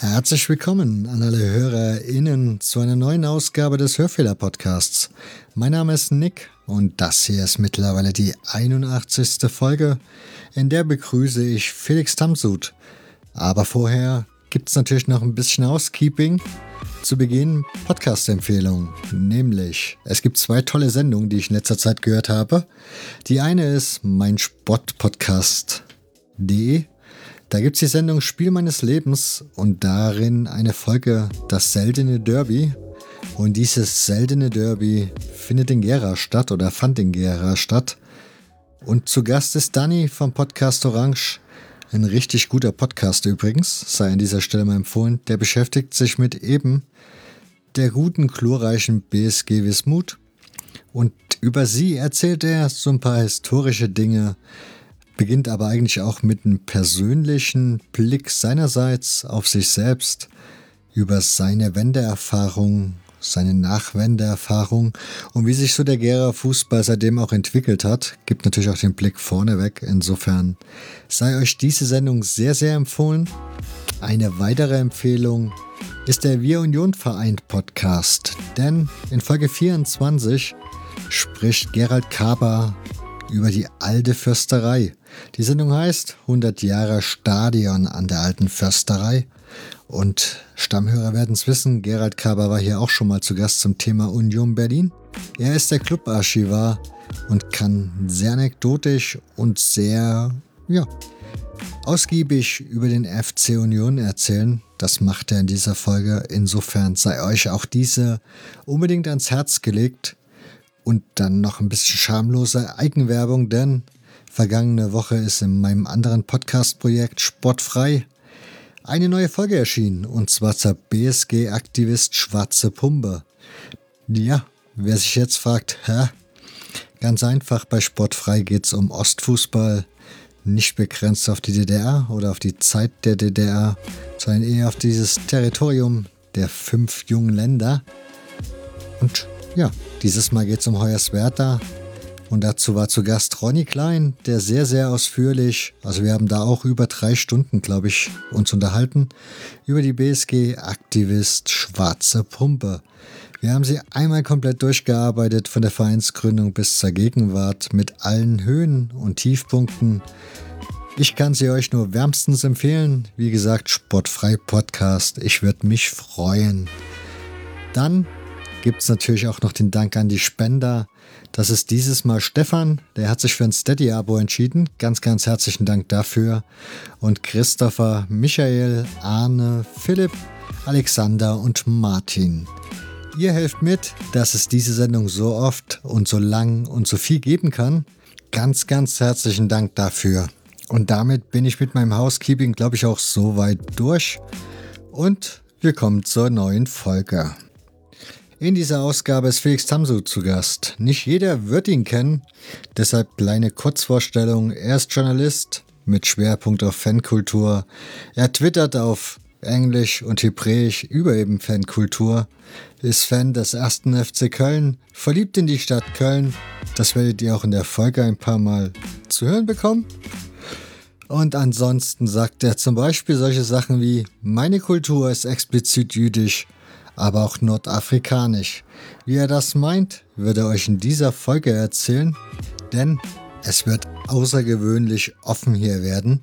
Herzlich willkommen an alle HörerInnen zu einer neuen Ausgabe des Hörfehler-Podcasts. Mein Name ist Nick und das hier ist mittlerweile die 81. Folge, in der begrüße ich Felix Tamsud. Aber vorher gibt es natürlich noch ein bisschen Housekeeping. Zu Beginn Podcast-Empfehlung, nämlich es gibt zwei tolle Sendungen, die ich in letzter Zeit gehört habe. Die eine ist mein Sportpodcast.de da gibt es die Sendung Spiel meines Lebens und darin eine Folge Das seltene Derby. Und dieses seltene Derby findet in Gera statt oder fand in Gera statt. Und zu Gast ist Danny vom Podcast Orange. Ein richtig guter Podcast übrigens, sei an dieser Stelle mal empfohlen. Der beschäftigt sich mit eben der guten, chlorreichen BSG Wismut. Und über sie erzählt er so ein paar historische Dinge, beginnt aber eigentlich auch mit einem persönlichen Blick seinerseits auf sich selbst, über seine Wendeerfahrung, seine Nachwendeerfahrung und wie sich so der Gera Fußball seitdem auch entwickelt hat, gibt natürlich auch den Blick vorneweg. Insofern sei euch diese Sendung sehr, sehr empfohlen. Eine weitere Empfehlung ist der Wir Union Vereint Podcast, denn in Folge 24 spricht Gerald Kaber über die alte Försterei. Die Sendung heißt 100 Jahre Stadion an der alten Försterei. Und Stammhörer werden es wissen, Gerald Kaber war hier auch schon mal zu Gast zum Thema Union Berlin. Er ist der Clubarchivar und kann sehr anekdotisch und sehr, ja, ausgiebig über den FC Union erzählen. Das macht er in dieser Folge. Insofern sei euch auch diese unbedingt ans Herz gelegt. Und dann noch ein bisschen schamlose Eigenwerbung, denn vergangene Woche ist in meinem anderen Podcast-Projekt Sportfrei eine neue Folge erschienen, und zwar zur BSG-Aktivist Schwarze Pumpe. Ja, wer sich jetzt fragt, hä? Ganz einfach, bei Sportfrei geht es um Ostfußball, nicht begrenzt auf die DDR oder auf die Zeit der DDR, sondern eher auf dieses Territorium der fünf jungen Länder. Und ja, dieses Mal geht es um Hoyerswerda. Und dazu war zu Gast Ronny Klein, der sehr, sehr ausführlich, also wir haben da auch über drei Stunden, glaube ich, uns unterhalten, über die BSG-Aktivist Schwarze Pumpe. Wir haben sie einmal komplett durchgearbeitet, von der Vereinsgründung bis zur Gegenwart, mit allen Höhen und Tiefpunkten. Ich kann sie euch nur wärmstens empfehlen. Wie gesagt, Sportfrei Podcast. Ich würde mich freuen. Dann gibt es natürlich auch noch den Dank an die Spender. Das ist dieses Mal Stefan, der hat sich für ein Steady-Abo entschieden. Ganz, ganz herzlichen Dank dafür. Und Christopher, Michael, Arne, Philipp, Alexander und Martin. Ihr helft mit, dass es diese Sendung so oft und so lang und so viel geben kann. Ganz, ganz herzlichen Dank dafür. Und damit bin ich mit meinem Housekeeping, glaube ich, auch so weit durch. Und wir kommen zur neuen Folge. In dieser Ausgabe ist Felix Tamsu zu Gast. Nicht jeder wird ihn kennen, deshalb kleine Kurzvorstellung. Er ist Journalist mit Schwerpunkt auf Fankultur. Er twittert auf Englisch und Hebräisch über eben Fankultur, ist Fan des ersten FC Köln, verliebt in die Stadt Köln. Das werdet ihr auch in der Folge ein paar Mal zu hören bekommen. Und ansonsten sagt er zum Beispiel solche Sachen wie, meine Kultur ist explizit jüdisch aber auch nordafrikanisch. Wie er das meint, wird er euch in dieser Folge erzählen, denn es wird außergewöhnlich offen hier werden.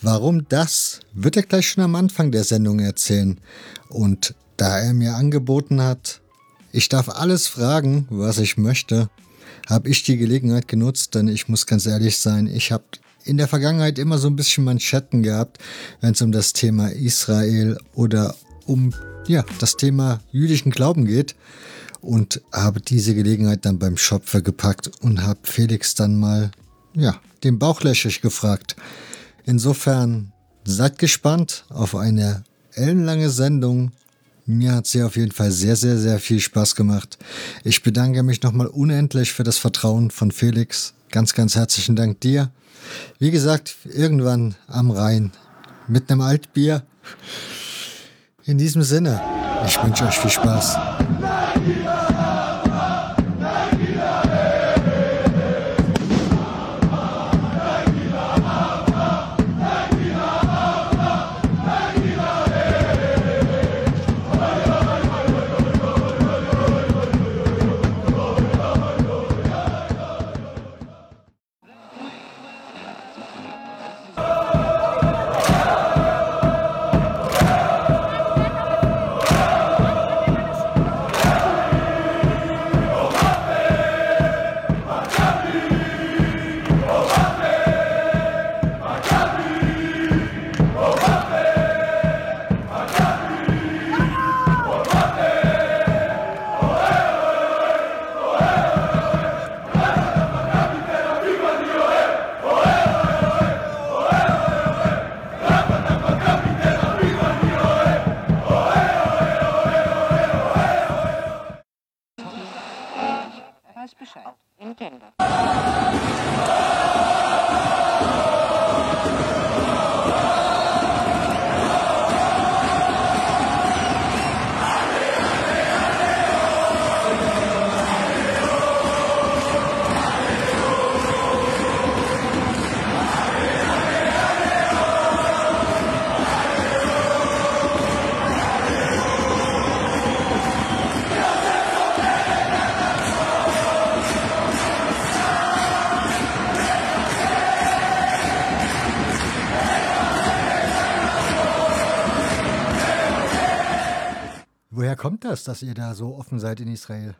Warum das, wird er gleich schon am Anfang der Sendung erzählen. Und da er mir angeboten hat, ich darf alles fragen, was ich möchte, habe ich die Gelegenheit genutzt, denn ich muss ganz ehrlich sein, ich habe in der Vergangenheit immer so ein bisschen Manschetten gehabt, wenn es um das Thema Israel oder um ja, das Thema jüdischen Glauben geht und habe diese Gelegenheit dann beim Schopfer gepackt und habe Felix dann mal, ja, den Bauchlöchig gefragt. Insofern seid gespannt auf eine ellenlange Sendung. Mir hat sie auf jeden Fall sehr, sehr, sehr viel Spaß gemacht. Ich bedanke mich nochmal unendlich für das Vertrauen von Felix. ganz, ganz herzlichen Dank dir. Wie gesagt, irgendwann am Rhein mit einem Altbier. In diesem Sinne, ich wünsche euch viel Spaß. Das, dass ihr da so offen seid in Israel?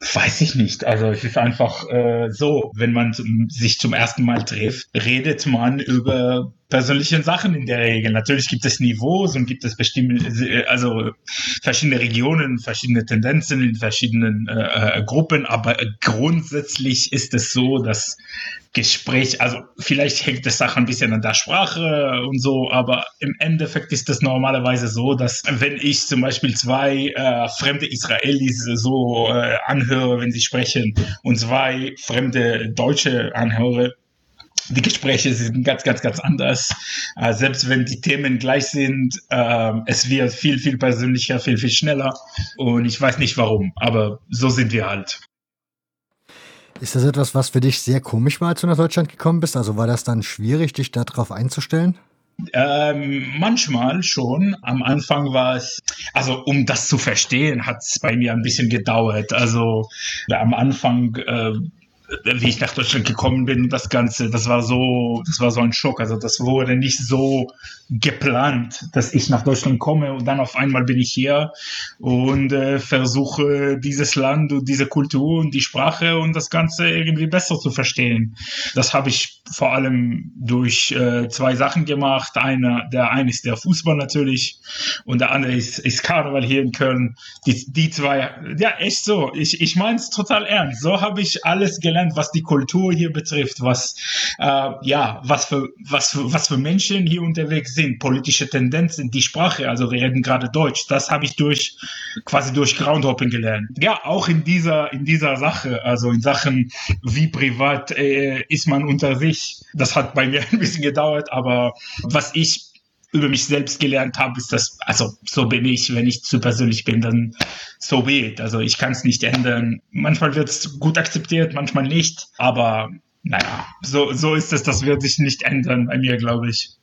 Weiß ich nicht. Also es ist einfach äh, so, wenn man sich zum ersten Mal trifft, redet man über persönliche Sachen in der Regel. Natürlich gibt es Niveaus und gibt es bestimmte, also verschiedene Regionen, verschiedene Tendenzen in verschiedenen äh, äh Gruppen, aber grundsätzlich ist es so, dass Gespräch, also vielleicht hängt es auch ein bisschen an der Sprache und so, aber im Endeffekt ist es normalerweise so, dass wenn ich zum Beispiel zwei äh, fremde Israelis so äh, anhöre, wenn sie sprechen, und zwei fremde Deutsche anhöre, die Gespräche sind ganz, ganz, ganz anders. Äh, selbst wenn die Themen gleich sind, äh, es wird viel, viel persönlicher, viel, viel schneller. Und ich weiß nicht warum, aber so sind wir halt. Ist das etwas, was für dich sehr komisch war, als du nach Deutschland gekommen bist? Also war das dann schwierig, dich darauf einzustellen? Ähm, manchmal schon. Am Anfang war es, also um das zu verstehen, hat es bei mir ein bisschen gedauert. Also am Anfang äh, wie ich nach Deutschland gekommen bin, das Ganze, das war so, das war so ein Schock. Also das wurde nicht so geplant, dass ich nach Deutschland komme und dann auf einmal bin ich hier und äh, versuche dieses Land und diese Kultur und die Sprache und das Ganze irgendwie besser zu verstehen. Das habe ich vor allem durch äh, zwei Sachen gemacht. Einer, der eine ist der Fußball natürlich und der andere ist, ist Karneval hier in Köln. Die, die zwei, ja echt so. Ich, ich meine es total ernst. So habe ich alles gelernt was die Kultur hier betrifft, was äh, ja, was für was für was für Menschen hier unterwegs sind, politische Tendenzen, die Sprache, also wir reden gerade Deutsch. Das habe ich durch quasi durch Groundhopping gelernt. Ja, auch in dieser in dieser Sache, also in Sachen wie privat äh, ist man unter sich. Das hat bei mir ein bisschen gedauert, aber was ich über mich selbst gelernt habe, ist das, also so bin ich, wenn ich zu persönlich bin, dann so be. Also ich kann es nicht ändern. Manchmal wird es gut akzeptiert, manchmal nicht, aber naja, so, so ist es, das wird sich nicht ändern bei mir, glaube ich.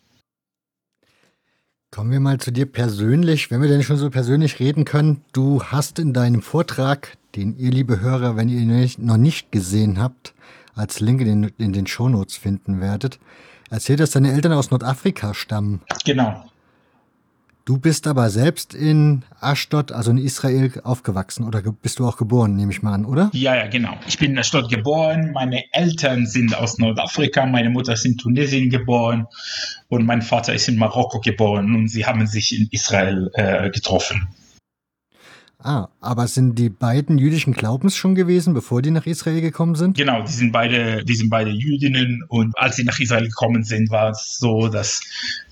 Kommen wir mal zu dir persönlich, wenn wir denn schon so persönlich reden können. Du hast in deinem Vortrag, den ihr, liebe Hörer, wenn ihr ihn noch nicht gesehen habt, als Link in den, in den Shownotes finden werdet, erzählt, dass deine Eltern aus Nordafrika stammen. Genau. Du bist aber selbst in Ashdod, also in Israel, aufgewachsen oder bist du auch geboren, nehme ich mal an, oder? Ja, ja, genau. Ich bin in Ashdod geboren. Meine Eltern sind aus Nordafrika. Meine Mutter ist in Tunesien geboren und mein Vater ist in Marokko geboren und sie haben sich in Israel äh, getroffen. Ah, aber sind die beiden jüdischen Glaubens schon gewesen, bevor die nach Israel gekommen sind? Genau, die sind beide, die sind beide Jüdinnen und als sie nach Israel gekommen sind, war es so, dass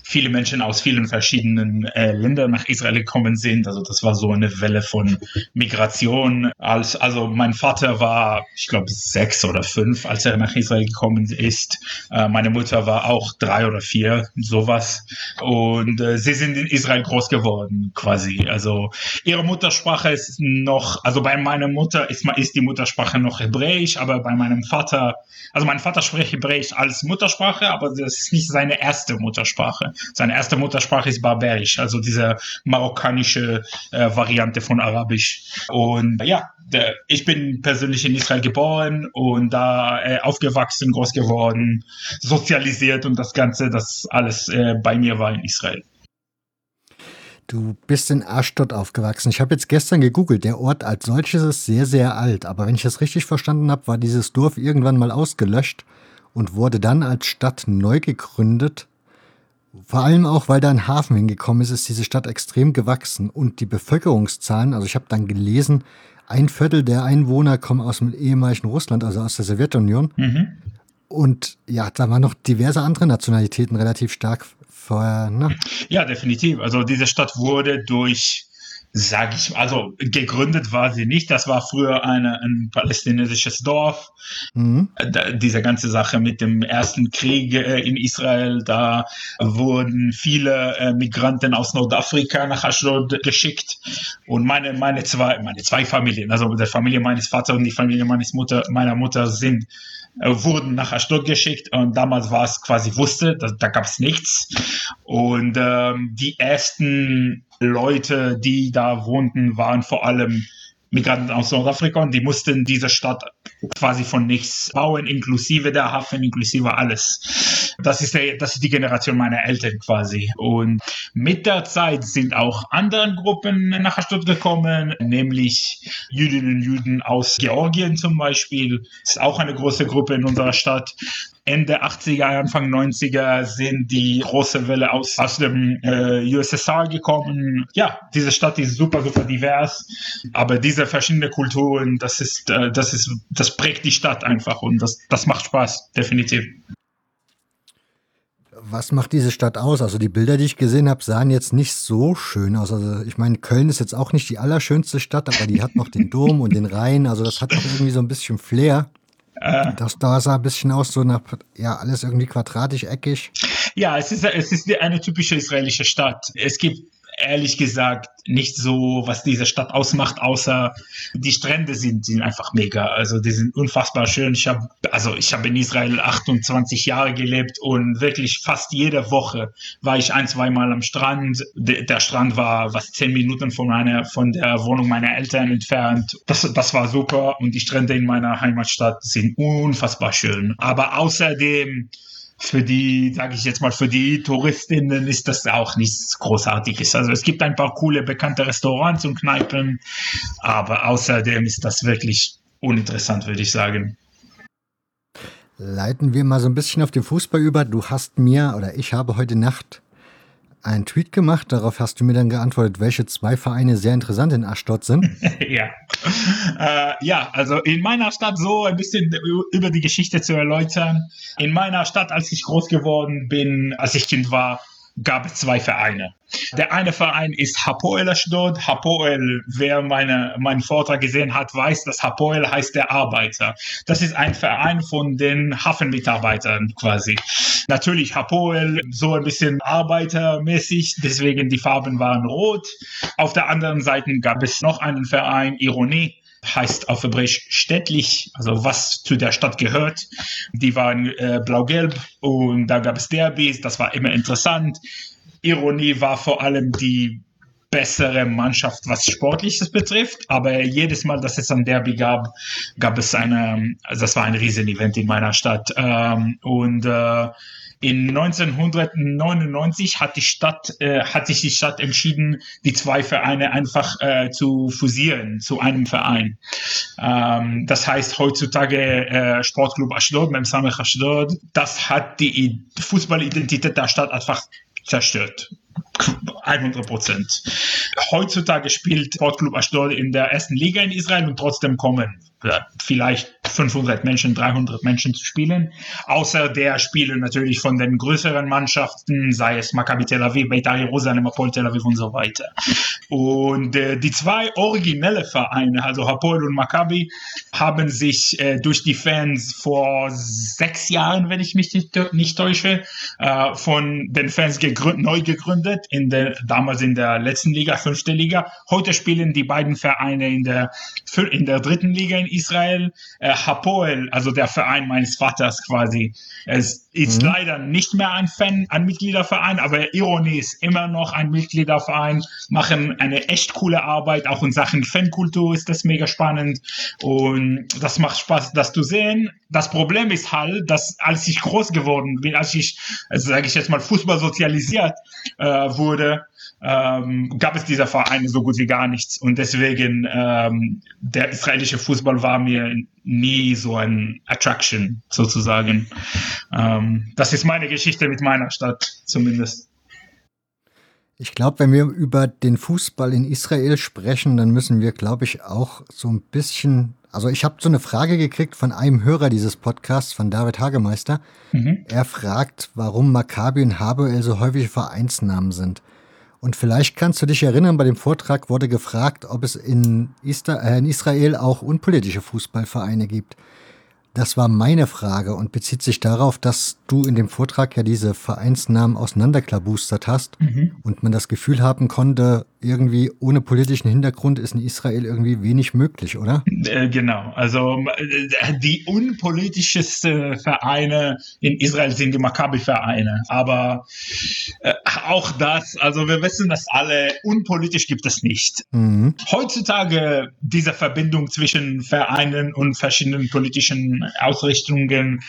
viele Menschen aus vielen verschiedenen äh, Ländern nach Israel gekommen sind. Also das war so eine Welle von Migration. Als, also mein Vater war, ich glaube, sechs oder fünf, als er nach Israel gekommen ist. Äh, meine Mutter war auch drei oder vier, sowas. Und äh, sie sind in Israel groß geworden, quasi. Also ihre Muttersprache ist noch, also bei meiner Mutter ist, ist die Muttersprache noch Hebräisch, aber bei meinem Vater, also mein Vater spricht Hebräisch als Muttersprache, aber das ist nicht seine erste Muttersprache. Seine erste Muttersprache ist Barbarisch, also diese marokkanische äh, Variante von Arabisch. Und ja, der, ich bin persönlich in Israel geboren und da äh, aufgewachsen, groß geworden, sozialisiert und das Ganze, das alles äh, bei mir war in Israel. Du bist in Ashdod aufgewachsen. Ich habe jetzt gestern gegoogelt. Der Ort als solches ist sehr, sehr alt. Aber wenn ich das richtig verstanden habe, war dieses Dorf irgendwann mal ausgelöscht und wurde dann als Stadt neu gegründet. Vor allem auch, weil da ein Hafen hingekommen ist, ist diese Stadt extrem gewachsen. Und die Bevölkerungszahlen, also ich habe dann gelesen, ein Viertel der Einwohner kommen aus dem ehemaligen Russland, also aus der Sowjetunion. Mhm. Und ja, da waren noch diverse andere Nationalitäten relativ stark vorher, ne? Ja, definitiv. Also diese Stadt wurde durch sage ich, also gegründet war sie nicht. Das war früher eine, ein palästinensisches Dorf. Mhm. Da, diese ganze Sache mit dem ersten Krieg äh, in Israel, da wurden viele äh, Migranten aus Nordafrika nach Ashdod geschickt. Und meine, meine zwei, meine zwei Familien, also die Familie meines Vaters und die Familie meines Mutter, meiner Mutter sind wurden nach Ashdod geschickt und damals war es quasi wusste, da, da gab es nichts. Und ähm, die ersten Leute, die da wohnten, waren vor allem Migranten aus Nordafrika und die mussten diese Stadt quasi von nichts bauen, inklusive der Hafen, inklusive alles. Das ist, der, das ist die Generation meiner Eltern quasi. Und mit der Zeit sind auch andere Gruppen nach Stuttgart gekommen, nämlich Jüdinnen und Juden aus Georgien zum Beispiel. Das ist auch eine große Gruppe in unserer Stadt. Ende 80er, Anfang 90er sind die große Welle aus, aus dem äh, USSR gekommen. Ja, diese Stadt ist super, super divers, aber diese verschiedenen Kulturen, das ist, äh, das ist, das prägt die Stadt einfach und das, das macht Spaß, definitiv. Was macht diese Stadt aus? Also die Bilder, die ich gesehen habe, sahen jetzt nicht so schön aus. Also ich meine, Köln ist jetzt auch nicht die allerschönste Stadt, aber die hat noch den Dom und den Rhein. Also das hat auch irgendwie so ein bisschen Flair. Äh, das da sah ein bisschen aus, so nach, ja, alles irgendwie quadratisch, eckig. Ja, es ist, es ist eine typische israelische Stadt. Es gibt ehrlich gesagt nicht so, was diese Stadt ausmacht, außer die Strände sind, sind einfach mega. Also die sind unfassbar schön. Ich habe also ich habe in Israel 28 Jahre gelebt und wirklich fast jede Woche war ich ein, zwei Mal am Strand. De, der Strand war was zehn Minuten von meiner von der Wohnung meiner Eltern entfernt. Das, das war super und die Strände in meiner Heimatstadt sind unfassbar schön. Aber außerdem für die, sage ich jetzt mal, für die Touristinnen ist das auch nichts Großartiges. Also es gibt ein paar coole, bekannte Restaurants und Kneipen, aber außerdem ist das wirklich uninteressant, würde ich sagen. Leiten wir mal so ein bisschen auf den Fußball über. Du hast mir oder ich habe heute Nacht einen Tweet gemacht. Darauf hast du mir dann geantwortet, welche zwei Vereine sehr interessant in Ashdod sind. ja. Äh, ja, also in meiner Stadt so ein bisschen über die Geschichte zu erläutern. In meiner Stadt, als ich groß geworden bin, als ich Kind war, gab es zwei Vereine. Der eine Verein ist Hapoel Ashdod. Hapoel, wer meine, meinen Vortrag gesehen hat, weiß, dass Hapoel heißt der Arbeiter. Das ist ein Verein von den Hafenmitarbeitern quasi. Natürlich Hapoel, so ein bisschen arbeitermäßig, deswegen die Farben waren rot. Auf der anderen Seite gab es noch einen Verein, Ironie heißt auf Hebräisch städtlich, also was zu der Stadt gehört. Die waren äh, blau-gelb und da gab es Derbys, das war immer interessant. Ironie war vor allem die bessere Mannschaft, was Sportliches betrifft. Aber jedes Mal, dass es ein Derby gab, gab es eine, also das war ein Riesenevent in meiner Stadt. Ähm, und äh, in 1999 hat die Stadt, äh, hat sich die Stadt entschieden, die zwei Vereine einfach äh, zu fusieren zu einem Verein. Ähm, das heißt heutzutage äh, Sportclub Ashdod, Memsamech Ashdod. Das hat die Fußballidentität der Stadt einfach zerstört. 100 Prozent. Heutzutage spielt Sportclub Ashdod in der ersten Liga in Israel und trotzdem kommen vielleicht 500 Menschen, 300 Menschen zu spielen. Außer der spielen natürlich von den größeren Mannschaften, sei es Maccabi Tel Aviv, Beitar Jerusalem, Hapoel Tel Aviv und so weiter. Und äh, die zwei originelle Vereine, also Hapoel und Maccabi, haben sich äh, durch die Fans vor sechs Jahren, wenn ich mich nicht, nicht täusche, äh, von den Fans gegründet, neu gegründet, in der, damals in der letzten Liga, fünfte Liga. Heute spielen die beiden Vereine in der, in der dritten Liga in Israel. Äh, Hapoel, also der Verein meines Vaters quasi, es ist mhm. leider nicht mehr ein Fan, ein Mitgliederverein, aber Ironie ist immer noch ein Mitgliederverein, machen eine echt coole Arbeit, auch in Sachen Fankultur ist das mega spannend und das macht Spaß, das zu sehen. Das Problem ist halt, dass als ich groß geworden bin, als ich, also sage ich jetzt mal, Fußball sozialisiert äh, wurde, ähm, gab es dieser Vereine so gut wie gar nichts. Und deswegen, ähm, der israelische Fußball war mir nie so ein Attraction sozusagen. Ähm, das ist meine Geschichte mit meiner Stadt zumindest. Ich glaube, wenn wir über den Fußball in Israel sprechen, dann müssen wir, glaube ich, auch so ein bisschen. Also ich habe so eine Frage gekriegt von einem Hörer dieses Podcasts, von David Hagemeister. Mhm. Er fragt, warum Maccabi und Haboel so häufige Vereinsnamen sind. Und vielleicht kannst du dich erinnern, bei dem Vortrag wurde gefragt, ob es in, äh, Israel auch unpolitische Fußballvereine gibt. Das war meine Frage und bezieht sich darauf, dass du in dem Vortrag ja diese Vereinsnamen auseinanderklabustert hast mhm. und man das Gefühl haben konnte, irgendwie ohne politischen Hintergrund ist in Israel irgendwie wenig möglich, oder? Äh, genau. Also äh, die unpolitischsten Vereine in Israel sind die Maccabi-Vereine. Aber äh, auch das, also wir wissen das alle, unpolitisch gibt es nicht. Mhm. Heutzutage diese Verbindung zwischen Vereinen und verschiedenen politischen Ausrichtungen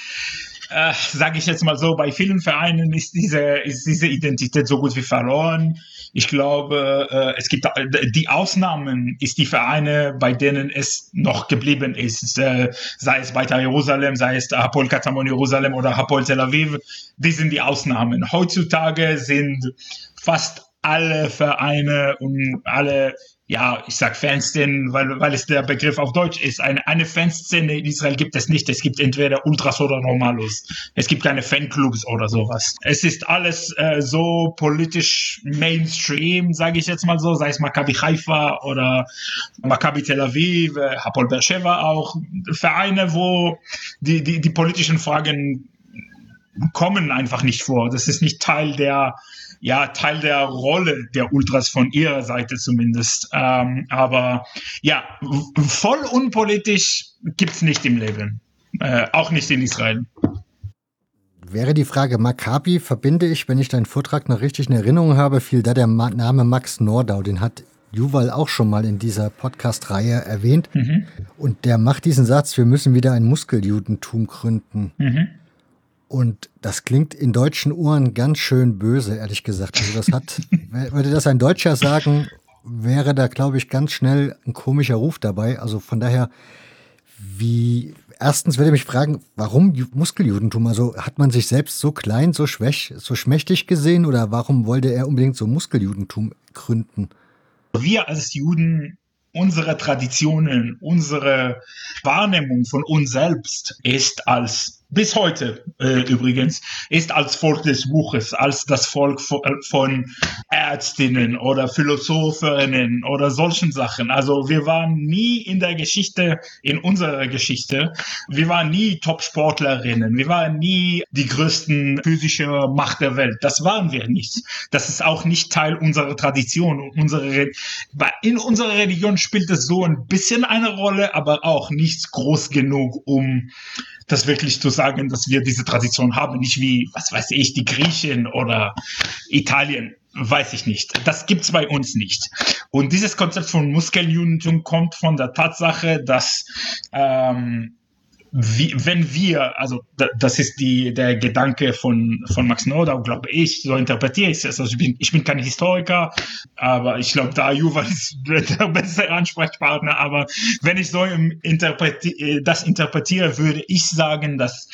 äh, sage ich jetzt mal so, bei vielen Vereinen ist diese, ist diese Identität so gut wie verloren. Ich glaube, äh, es gibt die Ausnahmen, ist die Vereine, bei denen es noch geblieben ist, äh, sei es bei Jerusalem, sei es Hapoel Katamon Jerusalem oder Hapoel Tel Aviv, die sind die Ausnahmen. Heutzutage sind fast alle Vereine und alle ja, ich sag Fanszenen, weil, weil es der Begriff auf Deutsch ist. Eine, eine Fanszene in Israel gibt es nicht. Es gibt entweder Ultras oder Normalos. Es gibt keine Fanclubs oder sowas. Es ist alles äh, so politisch Mainstream, sage ich jetzt mal so, sei es Maccabi Haifa oder Maccabi Tel Aviv, äh, Hapoel Beersheva auch. Vereine, wo die, die, die politischen Fragen kommen einfach nicht vor. Das ist nicht Teil der ja Teil der Rolle der Ultras von ihrer Seite zumindest. Ähm, aber ja, voll unpolitisch gibt's nicht im Leben, äh, auch nicht in Israel. Wäre die Frage Maccabi, verbinde ich, wenn ich deinen Vortrag noch richtig in Erinnerung habe, fiel da der Name Max Nordau, den hat Juval auch schon mal in dieser Podcast-Reihe erwähnt. Mhm. Und der macht diesen Satz, wir müssen wieder ein Muskeljudentum gründen. Mhm. Und das klingt in deutschen Ohren ganz schön böse, ehrlich gesagt. Also das hat, würde das ein Deutscher sagen, wäre da, glaube ich, ganz schnell ein komischer Ruf dabei. Also von daher, wie, erstens würde ich mich fragen, warum Muskeljudentum? Also hat man sich selbst so klein, so schwäch, so schmächtig gesehen oder warum wollte er unbedingt so Muskeljudentum gründen? Wir als Juden unsere Traditionen, unsere Wahrnehmung von uns selbst ist als bis heute äh, übrigens, ist als Volk des Buches, als das Volk von, äh, von Ärztinnen oder Philosophinnen oder solchen Sachen. Also wir waren nie in der Geschichte, in unserer Geschichte, wir waren nie Top-Sportlerinnen, wir waren nie die größten physische Macht der Welt. Das waren wir nicht. Das ist auch nicht Teil unserer Tradition. Unsere, in unserer Religion spielt es so ein bisschen eine Rolle, aber auch nicht groß genug, um das wirklich zu sagen, dass wir diese Tradition haben, nicht wie, was weiß ich, die Griechen oder Italien, weiß ich nicht. Das gibt's bei uns nicht. Und dieses Konzept von Muskeljudentum kommt von der Tatsache, dass ähm, wie, wenn wir, also das ist die, der Gedanke von, von Max Nordau, glaube ich, so interpretiere ich es. Also ich bin, ich bin kein Historiker, aber ich glaube, da Juval ist der bessere Ansprechpartner. Aber wenn ich so interpreti das interpretiere, würde ich sagen, dass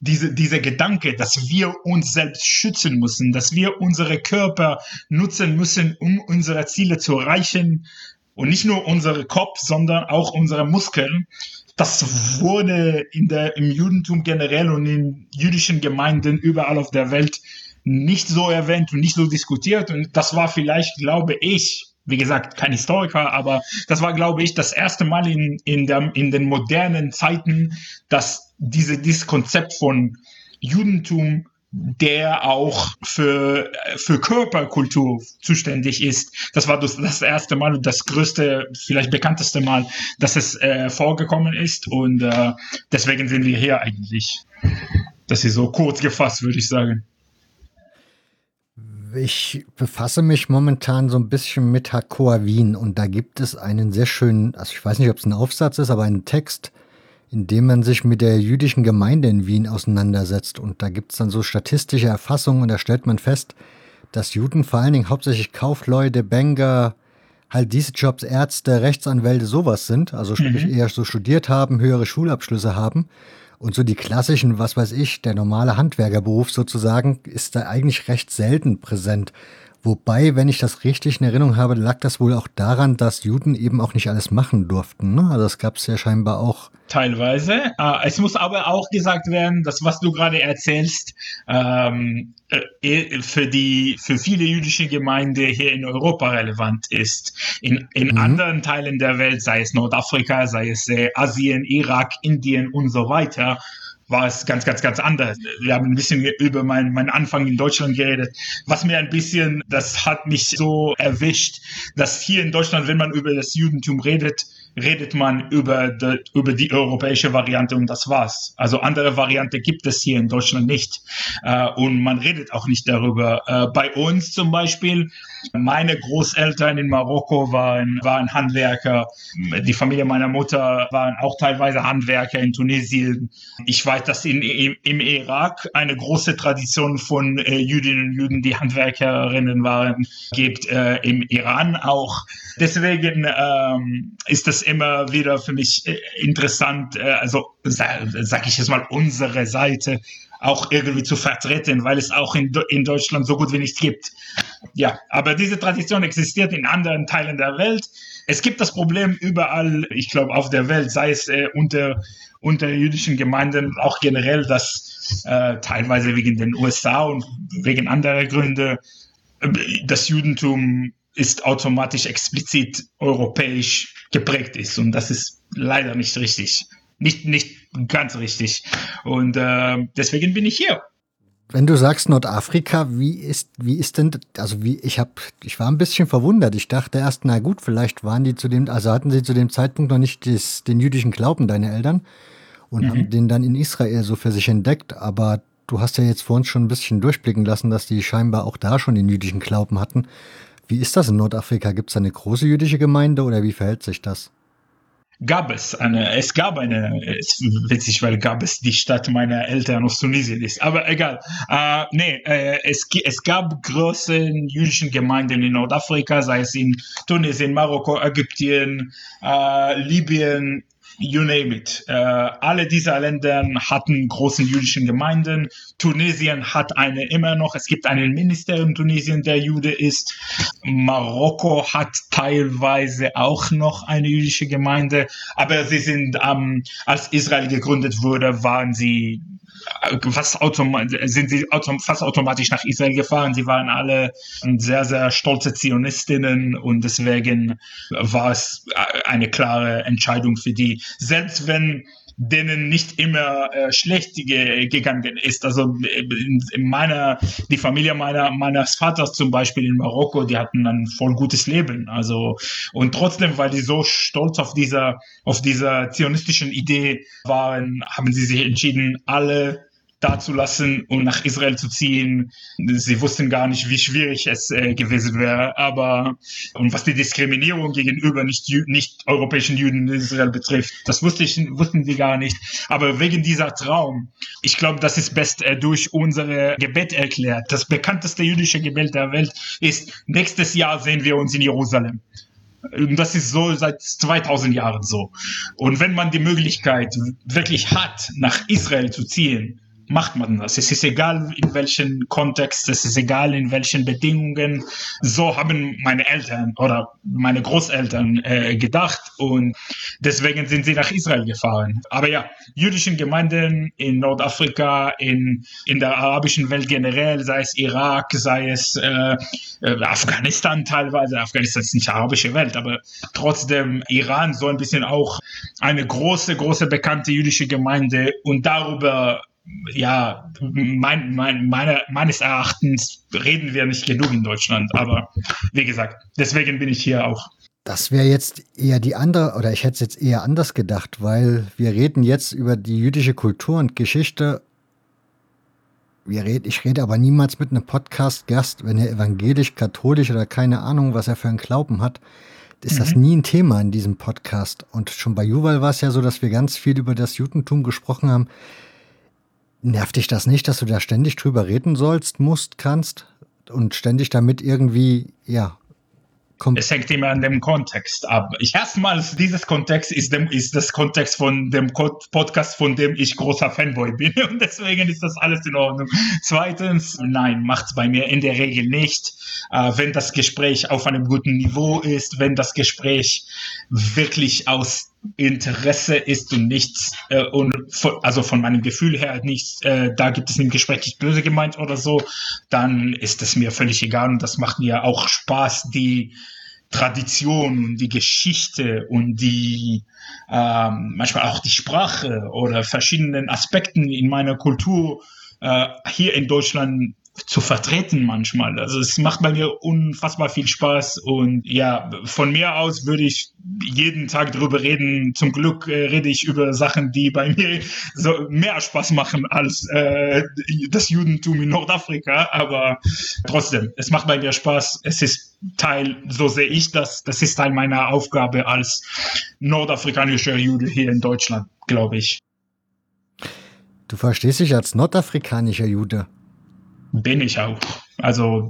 diese, dieser Gedanke, dass wir uns selbst schützen müssen, dass wir unsere Körper nutzen müssen, um unsere Ziele zu erreichen, und nicht nur unsere Kopf, sondern auch unsere Muskeln, das wurde in der, im Judentum generell und in jüdischen Gemeinden überall auf der Welt nicht so erwähnt und nicht so diskutiert. Und das war vielleicht, glaube ich, wie gesagt, kein Historiker, aber das war, glaube ich, das erste Mal in, in, der, in den modernen Zeiten, dass diese, dieses Konzept von Judentum der auch für, für Körperkultur zuständig ist. Das war das, erste Mal und das größte, vielleicht bekannteste Mal, dass es äh, vorgekommen ist. Und äh, deswegen sind wir hier eigentlich. Das ist so kurz gefasst, würde ich sagen. Ich befasse mich momentan so ein bisschen mit Hakoa Wien und da gibt es einen sehr schönen, also ich weiß nicht, ob es ein Aufsatz ist, aber einen Text, in dem man sich mit der jüdischen Gemeinde in Wien auseinandersetzt. Und da gibt es dann so statistische Erfassungen und da stellt man fest, dass Juden vor allen Dingen hauptsächlich Kaufleute, Banker, halt diese Jobs, Ärzte, Rechtsanwälte, sowas sind, also sprich mhm. eher so studiert haben, höhere Schulabschlüsse haben. Und so die klassischen, was weiß ich, der normale Handwerkerberuf sozusagen, ist da eigentlich recht selten präsent. Wobei, wenn ich das richtig in Erinnerung habe, lag das wohl auch daran, dass Juden eben auch nicht alles machen durften. Ne? Also es gab es ja scheinbar auch. Teilweise. Äh, es muss aber auch gesagt werden, dass was du gerade erzählst, ähm, äh, für die für viele jüdische Gemeinden hier in Europa relevant ist. In, in mhm. anderen Teilen der Welt, sei es Nordafrika, sei es äh, Asien, Irak, Indien und so weiter, war es ganz, ganz, ganz anders. Wir haben ein bisschen über meinen, meinen Anfang in Deutschland geredet. Was mir ein bisschen, das hat mich so erwischt, dass hier in Deutschland, wenn man über das Judentum redet, redet man über die, über die europäische Variante und das war's. Also andere Variante gibt es hier in Deutschland nicht. Äh, und man redet auch nicht darüber. Äh, bei uns zum Beispiel, meine Großeltern in Marokko waren, waren Handwerker. Die Familie meiner Mutter waren auch teilweise Handwerker in Tunesien. Ich weiß, dass in, im, im Irak eine große Tradition von äh, Jüdinnen und Juden, die Handwerkerinnen waren, gibt. Äh, Im Iran auch. Deswegen ähm, ist das immer wieder für mich äh, interessant, äh, also sag, sag ich jetzt mal, unsere Seite auch irgendwie zu vertreten, weil es auch in, in Deutschland so gut wie nichts gibt. Ja, aber diese Tradition existiert in anderen Teilen der Welt. Es gibt das Problem überall, ich glaube, auf der Welt, sei es äh, unter, unter jüdischen Gemeinden, auch generell, dass äh, teilweise wegen den USA und wegen anderer Gründe äh, das Judentum ist automatisch explizit europäisch geprägt ist. Und das ist leider nicht richtig. Nicht, nicht ganz richtig. Und äh, deswegen bin ich hier. Wenn du sagst Nordafrika, wie ist, wie ist denn, also wie, ich habe, ich war ein bisschen verwundert. Ich dachte erst, na gut, vielleicht waren die zu dem, also hatten sie zu dem Zeitpunkt noch nicht des, den jüdischen Glauben, deine Eltern, und mhm. haben den dann in Israel so für sich entdeckt. Aber du hast ja jetzt vor uns schon ein bisschen durchblicken lassen, dass die scheinbar auch da schon den jüdischen Glauben hatten. Wie ist das in Nordafrika? Gibt es eine große jüdische Gemeinde oder wie verhält sich das? Gab es eine, es gab eine, es ist witzig, weil gab es die Stadt meiner Eltern aus Tunesien ist, aber egal. Äh, nee, äh, es, es gab große jüdische Gemeinden in Nordafrika, sei es in Tunesien, Marokko, Ägypten, äh, Libyen, you name it. Äh, alle diese Länder hatten großen jüdischen Gemeinden. Tunesien hat eine immer noch. Es gibt einen Minister in Tunesien, der Jude ist. Marokko hat teilweise auch noch eine jüdische Gemeinde. Aber sie sind, ähm, als Israel gegründet wurde, waren sie fast, autom sind sie autom fast automatisch nach Israel gefahren. Sie waren alle sehr, sehr stolze Zionistinnen und deswegen war es eine klare Entscheidung für die. Selbst wenn denen nicht immer äh, schlecht ge gegangen ist. Also in, in, meiner, die Familie meiner, meines Vaters zum Beispiel in Marokko, die hatten ein voll gutes Leben. Also, und trotzdem, weil die so stolz auf dieser, auf dieser zionistischen Idee waren, haben sie sich entschieden, alle dazulassen und nach Israel zu ziehen. Sie wussten gar nicht, wie schwierig es äh, gewesen wäre. Aber und was die Diskriminierung gegenüber nicht, nicht europäischen Juden in Israel betrifft, das wusste ich, wussten sie gar nicht. Aber wegen dieser Traum, ich glaube, das ist best äh, durch unsere Gebet erklärt. Das bekannteste jüdische Gebet der Welt ist, nächstes Jahr sehen wir uns in Jerusalem. Und das ist so seit 2000 Jahren so. Und wenn man die Möglichkeit wirklich hat, nach Israel zu ziehen, macht man das. Es ist egal, in welchem Kontext, es ist egal, in welchen Bedingungen. So haben meine Eltern oder meine Großeltern äh, gedacht und deswegen sind sie nach Israel gefahren. Aber ja, jüdischen Gemeinden in Nordafrika, in, in der arabischen Welt generell, sei es Irak, sei es äh, äh Afghanistan teilweise, Afghanistan ist nicht arabische Welt, aber trotzdem Iran so ein bisschen auch eine große, große bekannte jüdische Gemeinde und darüber ja, mein, mein, meine, meines Erachtens reden wir nicht genug in Deutschland. Aber wie gesagt, deswegen bin ich hier auch. Das wäre jetzt eher die andere, oder ich hätte es jetzt eher anders gedacht, weil wir reden jetzt über die jüdische Kultur und Geschichte. Wir red, ich rede aber niemals mit einem Podcast-Gast, wenn er evangelisch, katholisch oder keine Ahnung, was er für einen Glauben hat, ist mhm. das nie ein Thema in diesem Podcast. Und schon bei Juval war es ja so, dass wir ganz viel über das Judentum gesprochen haben. Nervt dich das nicht, dass du da ständig drüber reden sollst, musst, kannst und ständig damit irgendwie, ja, kommt. Es hängt immer an dem Kontext ab. Ich erstmals dieses Kontext ist dem ist das Kontext von dem Podcast, von dem ich großer Fanboy bin und deswegen ist das alles in Ordnung. Zweitens, nein, macht's bei mir in der Regel nicht. Äh, wenn das Gespräch auf einem guten Niveau ist, wenn das Gespräch wirklich aus Interesse ist und nichts, äh, und von, also von meinem Gefühl her nichts, äh, da gibt es im Gespräch nicht böse gemeint oder so, dann ist es mir völlig egal und das macht mir auch Spaß, die Tradition und die Geschichte und die ähm, manchmal auch die Sprache oder verschiedenen Aspekten in meiner Kultur äh, hier in Deutschland zu vertreten manchmal. Also es macht bei mir unfassbar viel Spaß und ja, von mir aus würde ich jeden Tag darüber reden. Zum Glück äh, rede ich über Sachen, die bei mir so mehr Spaß machen als äh, das Judentum in Nordafrika, aber trotzdem, es macht bei mir Spaß. Es ist Teil, so sehe ich das, das ist Teil meiner Aufgabe als nordafrikanischer Jude hier in Deutschland, glaube ich. Du verstehst dich als nordafrikanischer Jude? Bin ich auch. Also,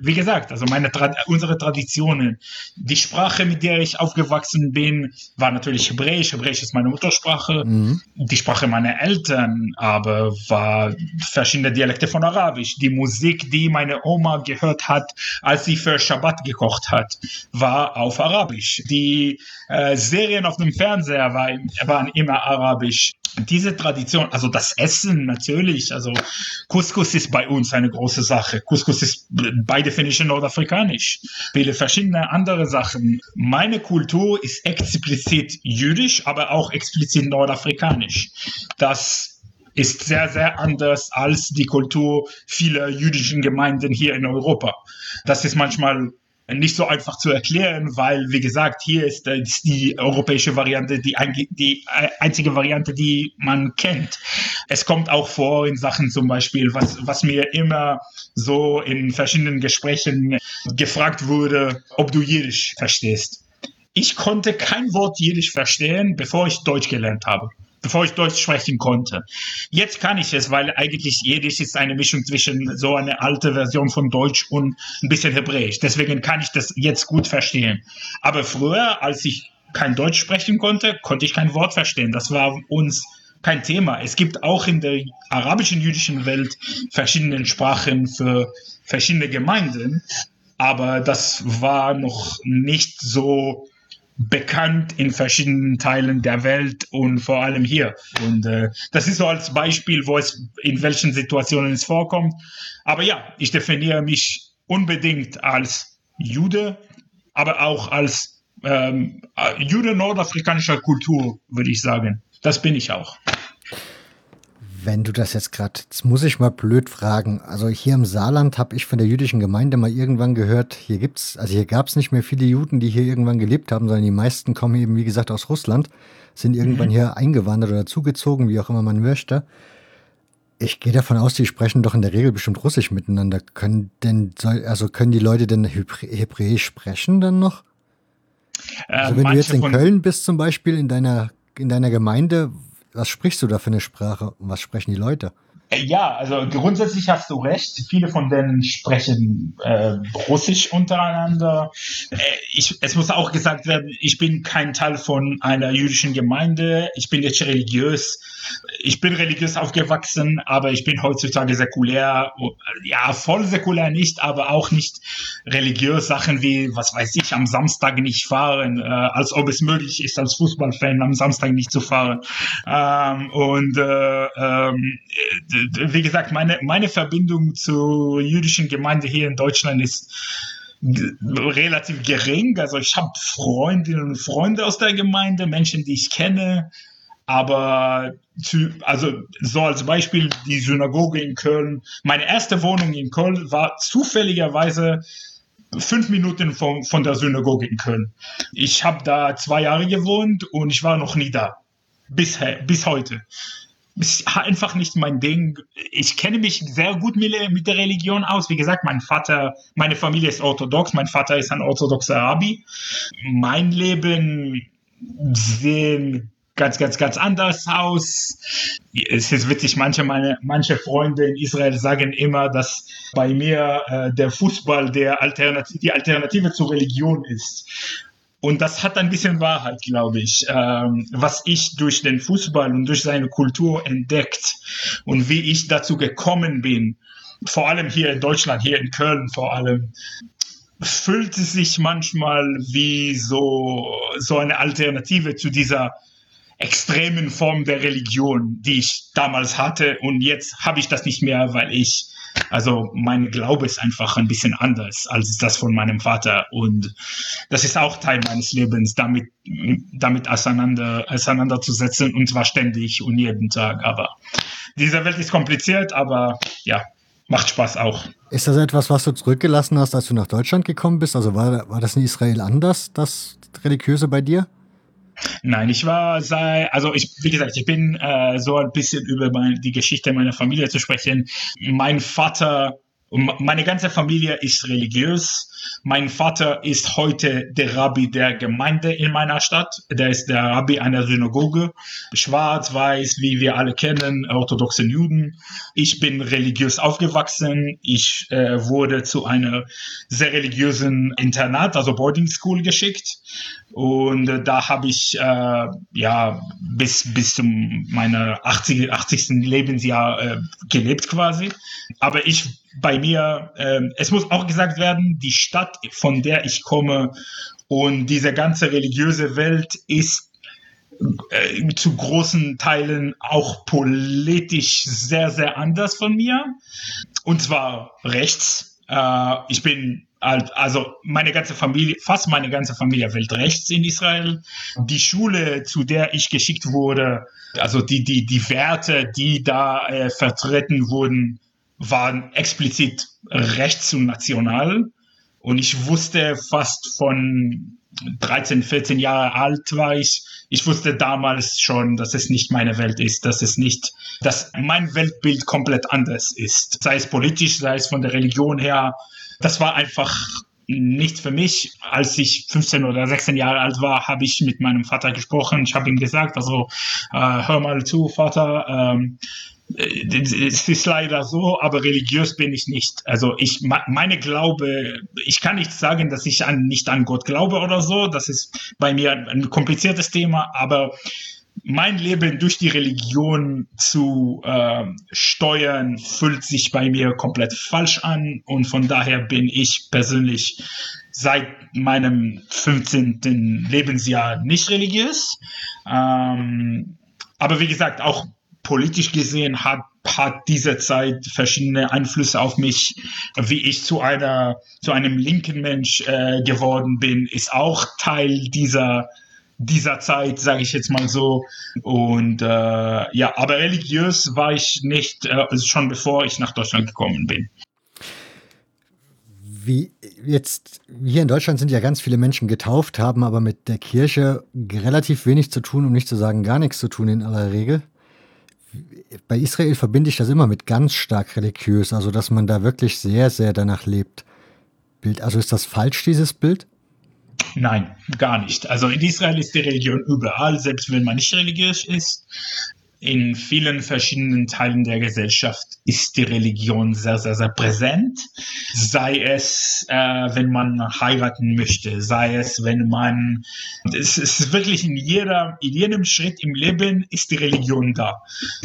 wie gesagt, also meine, unsere Traditionen, die Sprache, mit der ich aufgewachsen bin, war natürlich Hebräisch. Hebräisch ist meine Muttersprache. Mhm. Die Sprache meiner Eltern aber war verschiedene Dialekte von Arabisch. Die Musik, die meine Oma gehört hat, als sie für Shabbat gekocht hat, war auf Arabisch. Die äh, Serien auf dem Fernseher war, waren immer Arabisch diese Tradition, also das Essen natürlich, also Couscous ist bei uns eine große Sache. Couscous ist by definition nordafrikanisch. Viele verschiedene andere Sachen. Meine Kultur ist explizit jüdisch, aber auch explizit nordafrikanisch. Das ist sehr, sehr anders als die Kultur vieler jüdischen Gemeinden hier in Europa. Das ist manchmal nicht so einfach zu erklären, weil, wie gesagt, hier ist, die europäische Variante die, die äh, einzige Variante, die man kennt. Es kommt auch vor in Sachen zum Beispiel, was, was mir immer so in verschiedenen Gesprächen gefragt wurde, ob du Jiddisch verstehst. Ich konnte kein Wort Jiddisch verstehen, bevor ich Deutsch gelernt habe bevor ich Deutsch sprechen konnte. Jetzt kann ich es, weil eigentlich Jiddisch ist eine Mischung zwischen so eine alte Version von Deutsch und ein bisschen Hebräisch. Deswegen kann ich das jetzt gut verstehen. Aber früher, als ich kein Deutsch sprechen konnte, konnte ich kein Wort verstehen. Das war uns kein Thema. Es gibt auch in der arabischen jüdischen Welt verschiedene Sprachen für verschiedene Gemeinden, aber das war noch nicht so bekannt in verschiedenen Teilen der Welt und vor allem hier. Und äh, das ist so als Beispiel, wo es in welchen Situationen es vorkommt. Aber ja, ich definiere mich unbedingt als Jude, aber auch als ähm, Jude nordafrikanischer Kultur, würde ich sagen. Das bin ich auch. Wenn du das jetzt gerade, jetzt muss ich mal blöd fragen. Also hier im Saarland habe ich von der jüdischen Gemeinde mal irgendwann gehört, hier gibt's, also hier gab es nicht mehr viele Juden, die hier irgendwann gelebt haben, sondern die meisten kommen eben, wie gesagt, aus Russland, sind irgendwann mhm. hier eingewandert oder zugezogen, wie auch immer man möchte. Ich gehe davon aus, die sprechen doch in der Regel bestimmt Russisch miteinander. Können denn, also können die Leute denn Hebräisch sprechen dann noch? Äh, also wenn du jetzt in Köln bist zum Beispiel in deiner, in deiner Gemeinde, was sprichst du da für eine Sprache und was sprechen die Leute? Äh, ja, also grundsätzlich hast du recht. Viele von denen sprechen äh, Russisch untereinander. Äh, ich, es muss auch gesagt werden, ich bin kein Teil von einer jüdischen Gemeinde. Ich bin jetzt religiös. Ich bin religiös aufgewachsen, aber ich bin heutzutage säkulär. Ja, voll säkulär nicht, aber auch nicht religiös. Sachen wie, was weiß ich, am Samstag nicht fahren, äh, als ob es möglich ist, als Fußballfan am Samstag nicht zu fahren. Ähm, und äh, ähm, wie gesagt, meine, meine Verbindung zur jüdischen Gemeinde hier in Deutschland ist relativ gering. Also ich habe Freundinnen und Freunde aus der Gemeinde, Menschen, die ich kenne, aber zu, also so als Beispiel die Synagoge in Köln. Meine erste Wohnung in Köln war zufälligerweise fünf Minuten von, von der Synagoge in Köln. Ich habe da zwei Jahre gewohnt und ich war noch nie da. Bis, bis heute ist einfach nicht mein Ding. Ich kenne mich sehr gut mit, der Religion aus. Wie gesagt, mein Vater, meine Familie ist orthodox, mein Vater ist ein orthodoxer Rabbi. Mein Leben sieht ganz, ganz, ganz anders aus. Es ist witzig, manche, meine, manche Freunde in Israel sagen immer, dass bei mir äh, der Fußball der Alternative, die Alternative zur Religion ist. Und das hat ein bisschen Wahrheit, glaube ich, ähm, was ich durch den Fußball und durch seine Kultur entdeckt und wie ich dazu gekommen bin, vor allem hier in Deutschland, hier in Köln vor allem, fühlt es sich manchmal wie so, so eine Alternative zu dieser extremen Form der Religion, die ich damals hatte. Und jetzt habe ich das nicht mehr, weil ich also mein Glaube ist einfach ein bisschen anders als das von meinem Vater. Und das ist auch Teil meines Lebens, damit, damit auseinander, auseinanderzusetzen und zwar ständig und jeden Tag. Aber diese Welt ist kompliziert, aber ja, macht Spaß auch. Ist das etwas, was du zurückgelassen hast, als du nach Deutschland gekommen bist? Also war, war das in Israel anders, das Religiöse bei dir? Nein, ich war sei, also ich, wie gesagt, ich bin äh, so ein bisschen über mein, die Geschichte meiner Familie zu sprechen. Mein Vater meine ganze Familie ist religiös. Mein Vater ist heute der Rabbi der Gemeinde in meiner Stadt. Der ist der Rabbi einer Synagoge. Schwarz, weiß, wie wir alle kennen, orthodoxen Juden. Ich bin religiös aufgewachsen. Ich äh, wurde zu einer sehr religiösen Internat, also Boarding School geschickt. Und äh, da habe ich äh, ja bis bis zum meiner 80, 80. Lebensjahr äh, gelebt quasi. Aber ich bei mir, äh, es muss auch gesagt werden, die Stadt, von der ich komme und diese ganze religiöse Welt ist äh, zu großen Teilen auch politisch sehr, sehr anders von mir. Und zwar rechts. Äh, ich bin also meine ganze Familie, fast meine ganze Familie wählt rechts in Israel. Die Schule, zu der ich geschickt wurde, also die, die, die Werte, die da äh, vertreten wurden, waren explizit rechts und national. Und ich wusste fast von 13, 14 Jahre alt war ich. Ich wusste damals schon, dass es nicht meine Welt ist, dass es nicht, dass mein Weltbild komplett anders ist. Sei es politisch, sei es von der Religion her. Das war einfach nichts für mich. Als ich 15 oder 16 Jahre alt war, habe ich mit meinem Vater gesprochen. Ich habe ihm gesagt, also äh, hör mal zu, Vater, ähm, äh, es ist leider so, aber religiös bin ich nicht. Also ich meine Glaube, ich kann nicht sagen, dass ich an, nicht an Gott glaube oder so. Das ist bei mir ein kompliziertes Thema, aber mein Leben durch die Religion zu äh, steuern, fühlt sich bei mir komplett falsch an und von daher bin ich persönlich seit meinem 15. Lebensjahr nicht religiös. Ähm, aber wie gesagt, auch politisch gesehen hat, hat diese Zeit verschiedene Einflüsse auf mich. Wie ich zu einer, zu einem linken Mensch äh, geworden bin, ist auch Teil dieser dieser Zeit, sage ich jetzt mal so. Und äh, ja, aber religiös war ich nicht, äh, schon bevor ich nach Deutschland gekommen bin. Wie jetzt, hier in Deutschland sind ja ganz viele Menschen getauft, haben aber mit der Kirche relativ wenig zu tun, um nicht zu sagen gar nichts zu tun in aller Regel bei Israel verbinde ich das immer mit ganz stark religiös, also dass man da wirklich sehr, sehr danach lebt. Also ist das falsch, dieses Bild? Nein, gar nicht. Also in Israel ist die Religion überall, selbst wenn man nicht religiös ist. in vielen verschiedenen Teilen der Gesellschaft ist die Religion sehr, sehr, sehr präsent. Sei es, äh, wenn man heiraten möchte, sei es, wenn man, es ist wirklich in jeder, in jedem Schritt im Leben ist die Religion da.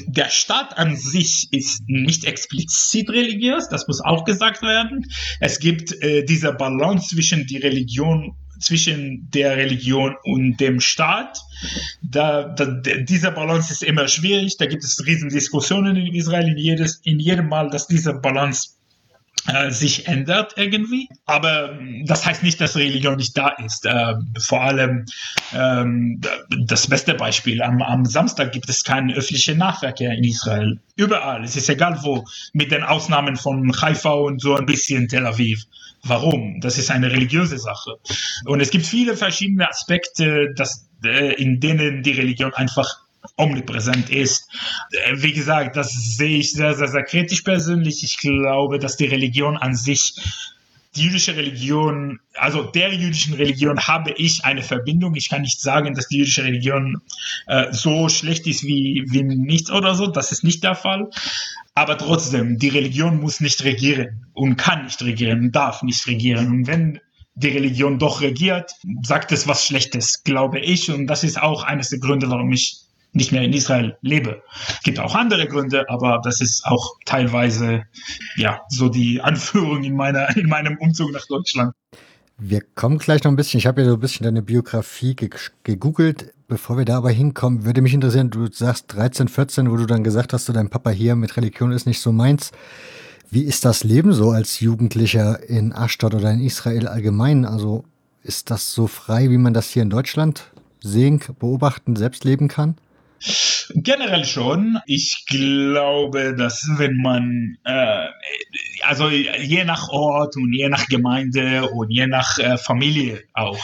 Der Staat an sich ist nicht explizit religiös, das muss auch gesagt werden. Es gibt äh, diese Balance zwischen die Religion zwischen der Religion und dem Staat. Da, da, dieser Balance ist immer schwierig. Da gibt es riesen Diskussionen in Israel in, jedes, in jedem Mal, dass dieser Balance äh, sich ändert irgendwie. Aber das heißt nicht, dass Religion nicht da ist. Äh, vor allem ähm, das beste Beispiel, am, am Samstag gibt es keinen öffentlichen Nahverkehr in Israel. Überall. Es ist egal wo, mit den Ausnahmen von Haifa und so ein bisschen Tel Aviv. Warum? Das ist eine religiöse Sache. Und es gibt viele verschiedene Aspekte, dass, äh, in denen die Religion einfach omnipräsent ist. Äh, wie gesagt, das sehe ich sehr, sehr, sehr kritisch persönlich. Ich glaube, dass die Religion an sich die jüdische Religion, also der jüdischen Religion habe ich eine Verbindung. Ich kann nicht sagen, dass die jüdische Religion äh, so schlecht ist wie, wie nichts oder so. Das ist nicht der Fall. Aber trotzdem, die Religion muss nicht regieren und kann nicht regieren, darf nicht regieren. Und wenn die Religion doch regiert, sagt es was Schlechtes, glaube ich. Und das ist auch eines der Gründe, warum ich nicht mehr in Israel lebe. Es gibt auch andere Gründe, aber das ist auch teilweise ja so die Anführung in meiner in meinem Umzug nach Deutschland. Wir kommen gleich noch ein bisschen. Ich habe ja so ein bisschen deine Biografie gegoogelt. Bevor wir da aber hinkommen, würde mich interessieren, du sagst 13, 14, wo du dann gesagt hast, du dein Papa hier mit Religion ist nicht so meins. Wie ist das Leben so als Jugendlicher in Ashdod oder in Israel allgemein? Also ist das so frei, wie man das hier in Deutschland sehen, beobachten, selbst leben kann? Generell schon. Ich glaube, dass wenn man, äh, also je nach Ort und je nach Gemeinde und je nach äh, Familie auch.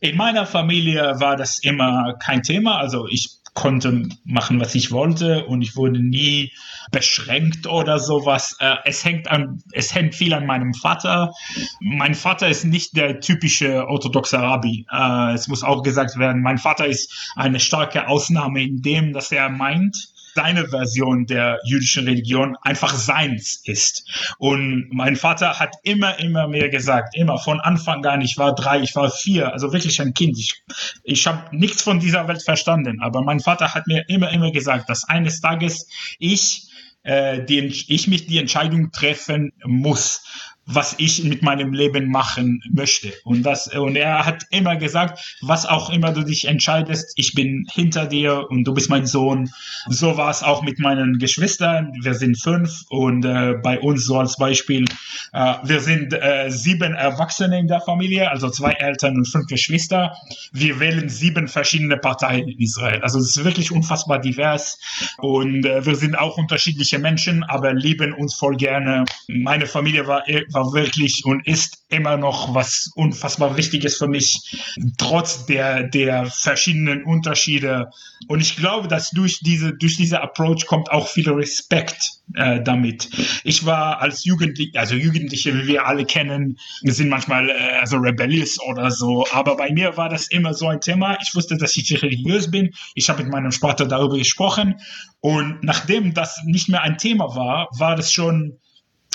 In meiner Familie war das immer kein Thema. Also ich konnte machen, was ich wollte und ich wurde nie beschränkt oder sowas. Äh, es hängt an, es hängt viel an meinem Vater. Mein Vater ist nicht der typische orthodoxe Rabbi. Äh, es muss auch gesagt werden, mein Vater ist eine starke Ausnahme in dem, dass er meint, seine Version der jüdischen Religion einfach seins ist. Und mein Vater hat immer, immer mehr gesagt, immer von Anfang an, ich war drei, ich war vier, also wirklich ein Kind. Ich, ich habe nichts von dieser Welt verstanden, aber mein Vater hat mir immer, immer gesagt, dass eines Tages ich äh, die, ich mich die Entscheidung treffen muss was ich mit meinem Leben machen möchte. Und das, und er hat immer gesagt, was auch immer du dich entscheidest, ich bin hinter dir und du bist mein Sohn. So war es auch mit meinen Geschwistern. Wir sind fünf und äh, bei uns so als Beispiel, äh, wir sind äh, sieben Erwachsene in der Familie, also zwei Eltern und fünf Geschwister. Wir wählen sieben verschiedene Parteien in Israel. Also es ist wirklich unfassbar divers und äh, wir sind auch unterschiedliche Menschen, aber lieben uns voll gerne. Meine Familie war war wirklich und ist immer noch was unfassbar Wichtiges für mich, trotz der, der verschiedenen Unterschiede. Und ich glaube, dass durch diese, durch diese Approach kommt auch viel Respekt äh, damit. Ich war als Jugendliche, also Jugendliche, wie wir alle kennen, wir sind manchmal äh, also rebellious oder so, aber bei mir war das immer so ein Thema. Ich wusste, dass ich religiös bin. Ich habe mit meinem Vater darüber gesprochen und nachdem das nicht mehr ein Thema war, war das schon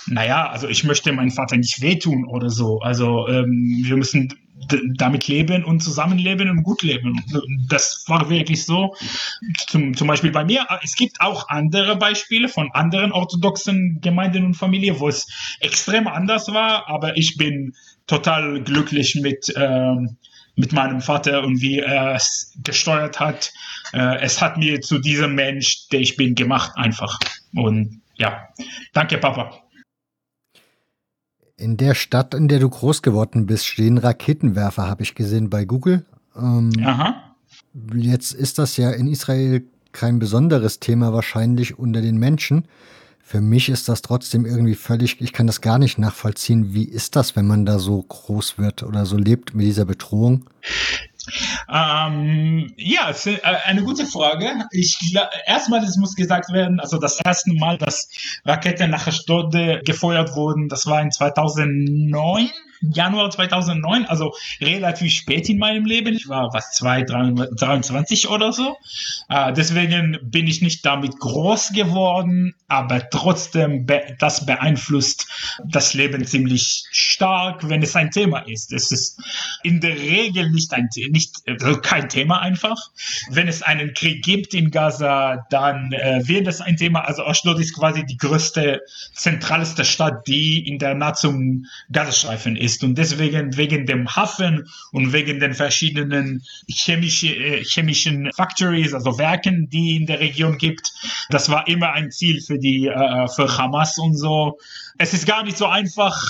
naja, also ich möchte meinem Vater nicht wehtun oder so. Also ähm, wir müssen damit leben und zusammenleben und gut leben. Das war wirklich so. Zum, zum Beispiel bei mir, es gibt auch andere Beispiele von anderen orthodoxen Gemeinden und Familien, wo es extrem anders war, aber ich bin total glücklich mit, ähm, mit meinem Vater und wie er es gesteuert hat. Äh, es hat mir zu diesem Mensch, der ich bin, gemacht einfach. Und ja, danke Papa. In der Stadt, in der du groß geworden bist, stehen Raketenwerfer, habe ich gesehen bei Google. Ähm, Aha. Jetzt ist das ja in Israel kein besonderes Thema wahrscheinlich unter den Menschen. Für mich ist das trotzdem irgendwie völlig, ich kann das gar nicht nachvollziehen. Wie ist das, wenn man da so groß wird oder so lebt mit dieser Bedrohung? Ähm, ja, äh, eine gute Frage. Ich erstmal, es muss gesagt werden, also das erste Mal, dass Raketen nach Ashdod gefeuert wurden, das war in 2009 Januar 2009, also relativ spät in meinem Leben. Ich war was 2, 23 oder so. Äh, deswegen bin ich nicht damit groß geworden, aber trotzdem, be das beeinflusst das Leben ziemlich stark, wenn es ein Thema ist. Es ist in der Regel nicht ein, nicht, also kein Thema einfach. Wenn es einen Krieg gibt in Gaza, dann äh, wird es ein Thema. Also Ashdod ist quasi die größte, zentralste Stadt, die in der Nahe zum Gazastreifen ist. Und deswegen, wegen dem Hafen und wegen den verschiedenen chemische, äh, chemischen Factories, also Werken, die in der Region gibt, das war immer ein Ziel für die, äh, für Hamas und so. Es ist gar nicht so einfach,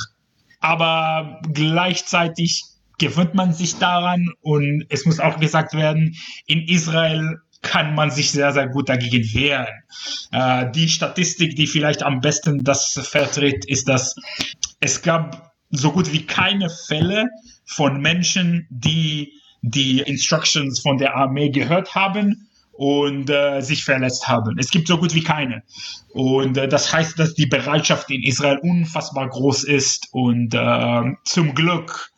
aber gleichzeitig gewöhnt man sich daran und es muss auch gesagt werden, in Israel kann man sich sehr, sehr gut dagegen wehren. Äh, die Statistik, die vielleicht am besten das vertritt, ist, dass es gab so gut wie keine Fälle von Menschen, die die Instructions von der Armee gehört haben und äh, sich verletzt haben. Es gibt so gut wie keine. Und äh, das heißt, dass die Bereitschaft in Israel unfassbar groß ist und äh, zum Glück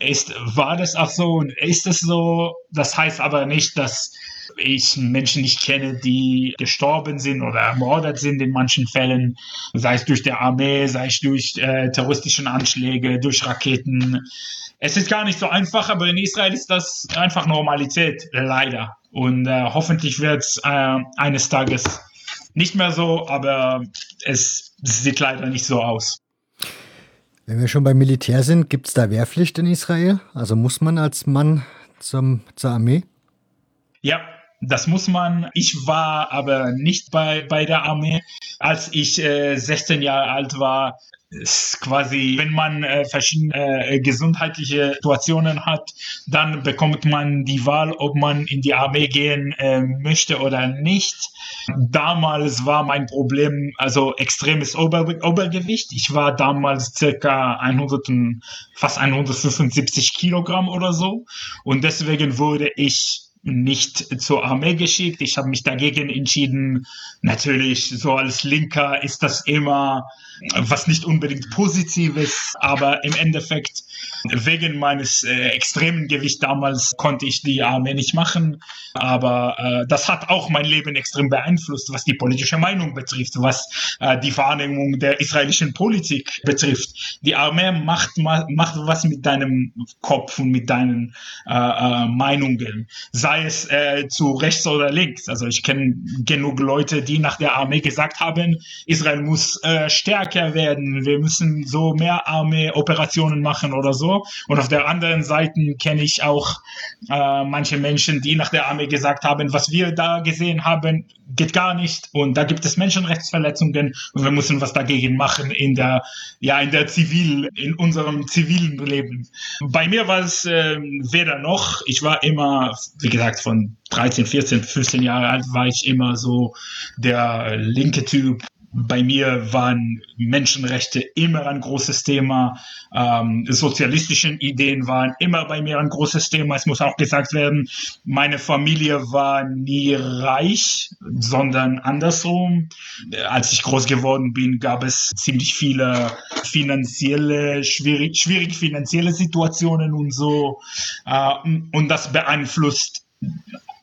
ist, war das auch so und ist es so. Das heißt aber nicht, dass ich Menschen nicht kenne, die gestorben sind oder ermordet sind in manchen Fällen, sei es durch die Armee, sei es durch äh, terroristische Anschläge, durch Raketen. Es ist gar nicht so einfach, aber in Israel ist das einfach Normalität, leider. Und äh, hoffentlich wird es äh, eines Tages nicht mehr so, aber es sieht leider nicht so aus. Wenn wir schon beim Militär sind, gibt es da Wehrpflicht in Israel? Also muss man als Mann zum, zur Armee? Ja, das muss man. Ich war aber nicht bei, bei der Armee. Als ich äh, 16 Jahre alt war, ist quasi, wenn man äh, verschiedene äh, gesundheitliche Situationen hat, dann bekommt man die Wahl, ob man in die Armee gehen äh, möchte oder nicht. Damals war mein Problem also extremes Ober Obergewicht. Ich war damals circa 100, fast 175 Kilogramm oder so und deswegen wurde ich nicht zur Armee geschickt. Ich habe mich dagegen entschieden. Natürlich, so als Linker ist das immer was nicht unbedingt Positives, aber im Endeffekt wegen meines äh, extremen Gewichts damals konnte ich die Armee nicht machen. Aber äh, das hat auch mein Leben extrem beeinflusst, was die politische Meinung betrifft, was äh, die Wahrnehmung der israelischen Politik betrifft. Die Armee macht, macht was mit deinem Kopf und mit deinen äh, äh, Meinungen, sei es äh, zu rechts oder links. Also ich kenne genug Leute, die nach der Armee gesagt haben, Israel muss stärker werden, wir müssen so mehr Armee-Operationen machen oder so. Und auf der anderen Seite kenne ich auch äh, manche Menschen, die nach der Armee gesagt haben, was wir da gesehen haben, geht gar nicht. Und da gibt es Menschenrechtsverletzungen und wir müssen was dagegen machen in der, ja, in der Zivil, in unserem zivilen Leben. Bei mir war es äh, weder noch. Ich war immer, wie gesagt, von 13, 14, 15 Jahre alt war ich immer so der linke Typ, bei mir waren Menschenrechte immer ein großes Thema. Ähm, sozialistischen Ideen waren immer bei mir ein großes Thema. Es muss auch gesagt werden, meine Familie war nie reich, sondern andersrum. Als ich groß geworden bin, gab es ziemlich viele finanzielle, schwierig, schwierige finanzielle Situationen und so. Äh, und das beeinflusst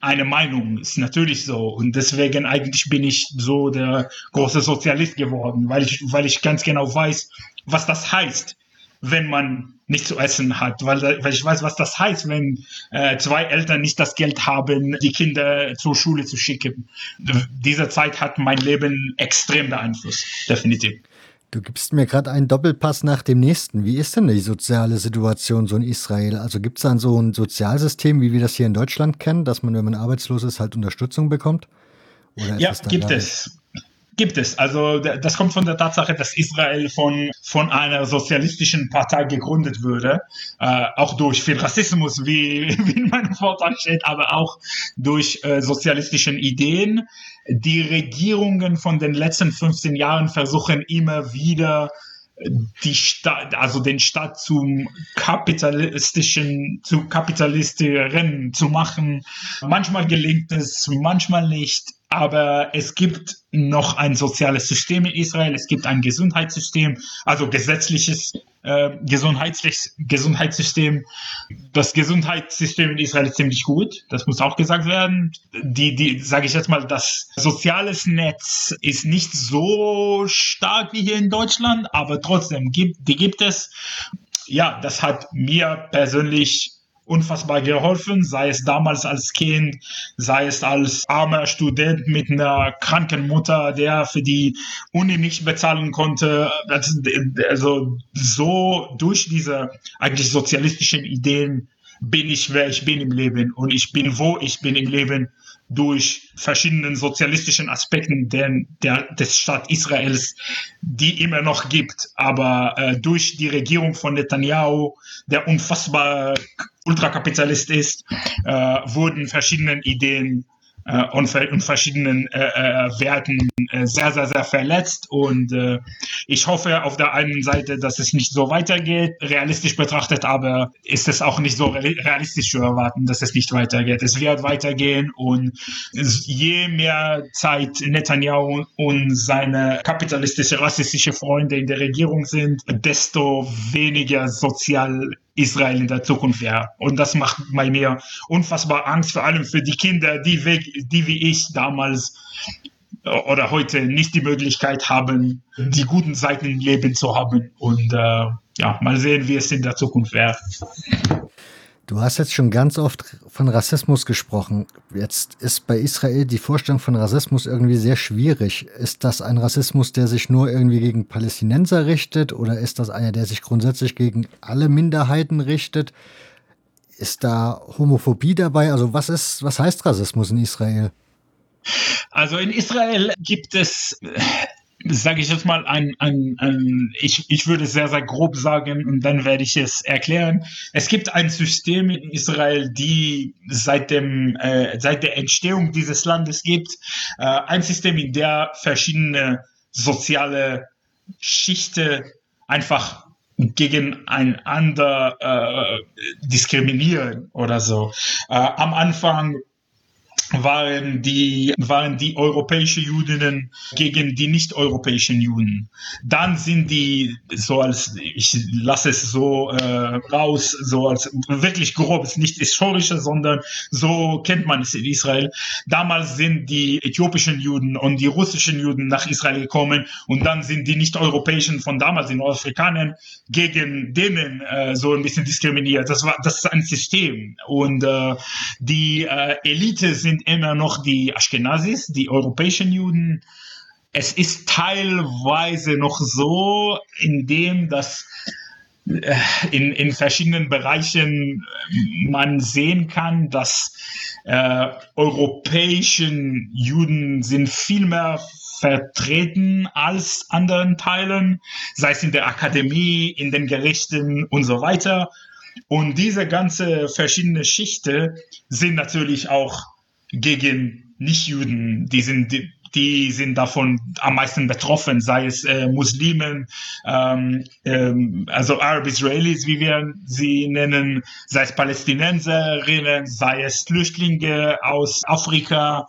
eine Meinung, ist natürlich so. Und deswegen eigentlich bin ich so der große Sozialist geworden, weil ich, weil ich ganz genau weiß, was das heißt, wenn man nicht zu essen hat, weil, weil ich weiß, was das heißt, wenn äh, zwei Eltern nicht das Geld haben, die Kinder zur Schule zu schicken. Diese Zeit hat mein Leben extrem beeinflusst, definitiv. Du gibst mir gerade einen Doppelpass nach dem nächsten. Wie ist denn die soziale Situation so in Israel? Also gibt es dann so ein Sozialsystem, wie wir das hier in Deutschland kennen, dass man, wenn man arbeitslos ist, halt Unterstützung bekommt? ja, gibt es. Gibt es. Also das kommt von der Tatsache, dass Israel von, von einer sozialistischen Partei gegründet wurde, äh, auch durch viel Rassismus, wie, wie in meinem Vortrag steht, aber auch durch äh, sozialistischen Ideen. Die Regierungen von den letzten 15 Jahren versuchen immer wieder die Stadt, also den Staat zum kapitalistischen, zu kapitalistischen zu machen. Manchmal gelingt es, manchmal nicht. Aber es gibt noch ein soziales System in Israel, es gibt ein Gesundheitssystem, also gesetzliches äh, Gesundheits Gesundheitssystem. Das Gesundheitssystem in Israel ist ziemlich gut, das muss auch gesagt werden. Die, die, sage ich jetzt mal, das soziales Netz ist nicht so stark wie hier in Deutschland, aber trotzdem gibt, die gibt es. Ja, das hat mir persönlich unfassbar geholfen, sei es damals als Kind, sei es als armer Student mit einer kranken Mutter, der für die Uni nicht bezahlen konnte. Also so durch diese eigentlich sozialistischen Ideen bin ich, wer ich bin im Leben und ich bin, wo ich bin im Leben durch verschiedenen sozialistischen Aspekten der, der, des Staat Israels, die immer noch gibt. Aber äh, durch die Regierung von Netanyahu, der unfassbar Ultrakapitalist ist, äh, wurden verschiedene Ideen und, und, verschiedenen äh, äh, Werten äh, sehr, sehr, sehr verletzt. Und äh, ich hoffe auf der einen Seite, dass es nicht so weitergeht, realistisch betrachtet, aber ist es auch nicht so realistisch zu erwarten, dass es nicht weitergeht. Es wird weitergehen und je mehr Zeit Netanyahu und seine kapitalistische, rassistische Freunde in der Regierung sind, desto weniger sozial Israel in der Zukunft wäre. Und das macht bei mir unfassbar Angst, vor allem für die Kinder, die, die wie ich damals äh, oder heute nicht die Möglichkeit haben, die guten Seiten im Leben zu haben. Und äh, ja, mal sehen, wie es in der Zukunft wäre. Du hast jetzt schon ganz oft von Rassismus gesprochen. Jetzt ist bei Israel die Vorstellung von Rassismus irgendwie sehr schwierig. Ist das ein Rassismus, der sich nur irgendwie gegen Palästinenser richtet oder ist das einer, der sich grundsätzlich gegen alle Minderheiten richtet? Ist da Homophobie dabei? Also was ist, was heißt Rassismus in Israel? Also in Israel gibt es sage ich jetzt mal, ein, ein, ein ich, ich würde sehr, sehr grob sagen und dann werde ich es erklären. Es gibt ein System in Israel, die seit, dem, äh, seit der Entstehung dieses Landes gibt. Äh, ein System, in der verschiedene soziale Schichten einfach gegeneinander äh, diskriminieren oder so. Äh, am Anfang waren die, waren die europäischen Judinnen gegen die nicht-europäischen Juden. Dann sind die so als, ich lasse es so äh, raus, so als wirklich grob, ist nicht historische, sondern so kennt man es in Israel. Damals sind die äthiopischen Juden und die russischen Juden nach Israel gekommen und dann sind die nicht-europäischen von damals, die Nordafrikanern, gegen denen äh, so ein bisschen diskriminiert. Das war, das ist ein System und äh, die äh, Elite sind sind immer noch die Ashkenazis, die europäischen Juden. Es ist teilweise noch so, indem das äh, in, in verschiedenen Bereichen äh, man sehen kann, dass äh, europäischen Juden sind viel mehr vertreten als anderen Teilen, sei es in der Akademie, in den Gerichten und so weiter. Und diese ganze verschiedene Schichten sind natürlich auch gegen Nichtjuden, die sind, die, die sind davon am meisten betroffen, sei es äh, Muslimen, ähm, ähm, also Arab-Israelis, wie wir sie nennen, sei es Palästinenserinnen, sei es Flüchtlinge aus Afrika.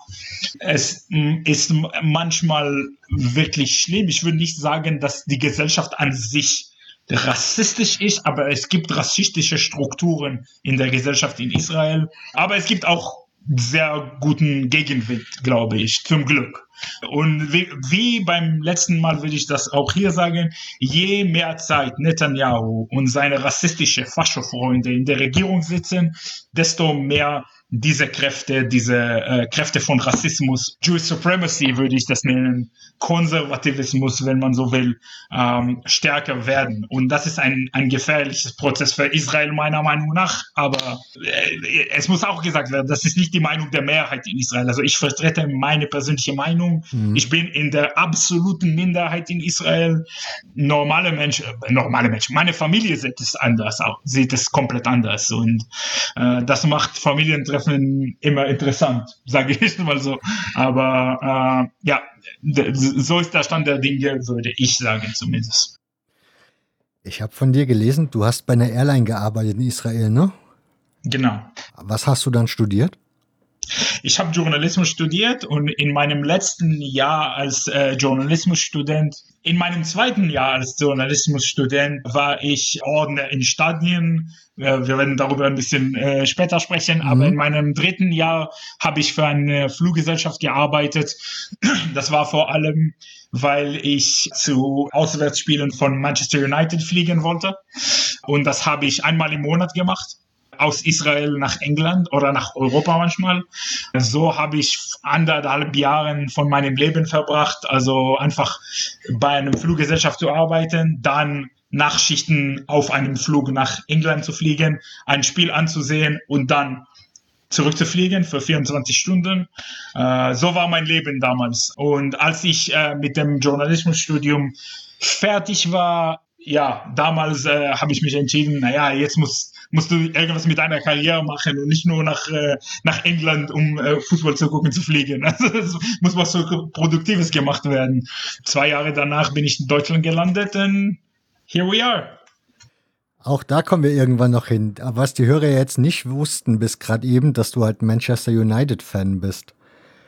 Es ist manchmal wirklich schlimm. Ich würde nicht sagen, dass die Gesellschaft an sich rassistisch ist, aber es gibt rassistische Strukturen in der Gesellschaft in Israel. Aber es gibt auch sehr guten Gegenwind, glaube ich, zum Glück. Und wie, wie, beim letzten Mal will ich das auch hier sagen, je mehr Zeit Netanyahu und seine rassistische Fascho-Freunde in der Regierung sitzen, desto mehr diese Kräfte, diese äh, Kräfte von Rassismus, Jewish Supremacy würde ich das nennen, Konservativismus, wenn man so will, ähm, stärker werden. Und das ist ein, ein gefährliches Prozess für Israel meiner Meinung nach. Aber äh, es muss auch gesagt werden, das ist nicht die Meinung der Mehrheit in Israel. Also ich vertrete meine persönliche Meinung. Mhm. Ich bin in der absoluten Minderheit in Israel. Normale Menschen, äh, normale Menschen, meine Familie sieht es anders auch, sieht es komplett anders. Und äh, das macht Familientreffen Treffen immer interessant, sage ich mal so. Aber äh, ja, so ist der Stand der Dinge, würde ich sagen zumindest. Ich habe von dir gelesen, du hast bei einer Airline gearbeitet in Israel, ne? Genau. Was hast du dann studiert? Ich habe Journalismus studiert und in meinem letzten Jahr als äh, Journalismusstudent, in meinem zweiten Jahr als Journalismusstudent war ich Ordner in Stadien. Äh, wir werden darüber ein bisschen äh, später sprechen, mhm. aber in meinem dritten Jahr habe ich für eine Fluggesellschaft gearbeitet. Das war vor allem, weil ich zu Auswärtsspielen von Manchester United fliegen wollte. Und das habe ich einmal im Monat gemacht aus Israel nach England oder nach Europa manchmal. So habe ich anderthalb Jahre von meinem Leben verbracht, also einfach bei einer Fluggesellschaft zu arbeiten, dann Nachschichten auf einem Flug nach England zu fliegen, ein Spiel anzusehen und dann zurückzufliegen für 24 Stunden. Äh, so war mein Leben damals. Und als ich äh, mit dem Journalismusstudium fertig war, ja, damals äh, habe ich mich entschieden, naja, jetzt muss musst du irgendwas mit deiner Karriere machen und nicht nur nach, äh, nach England, um äh, Fußball zu gucken, zu fliegen. Also es muss was so Produktives gemacht werden. Zwei Jahre danach bin ich in Deutschland gelandet und here we are. Auch da kommen wir irgendwann noch hin. Aber was die Hörer jetzt nicht wussten bis gerade eben, dass du halt Manchester United-Fan bist.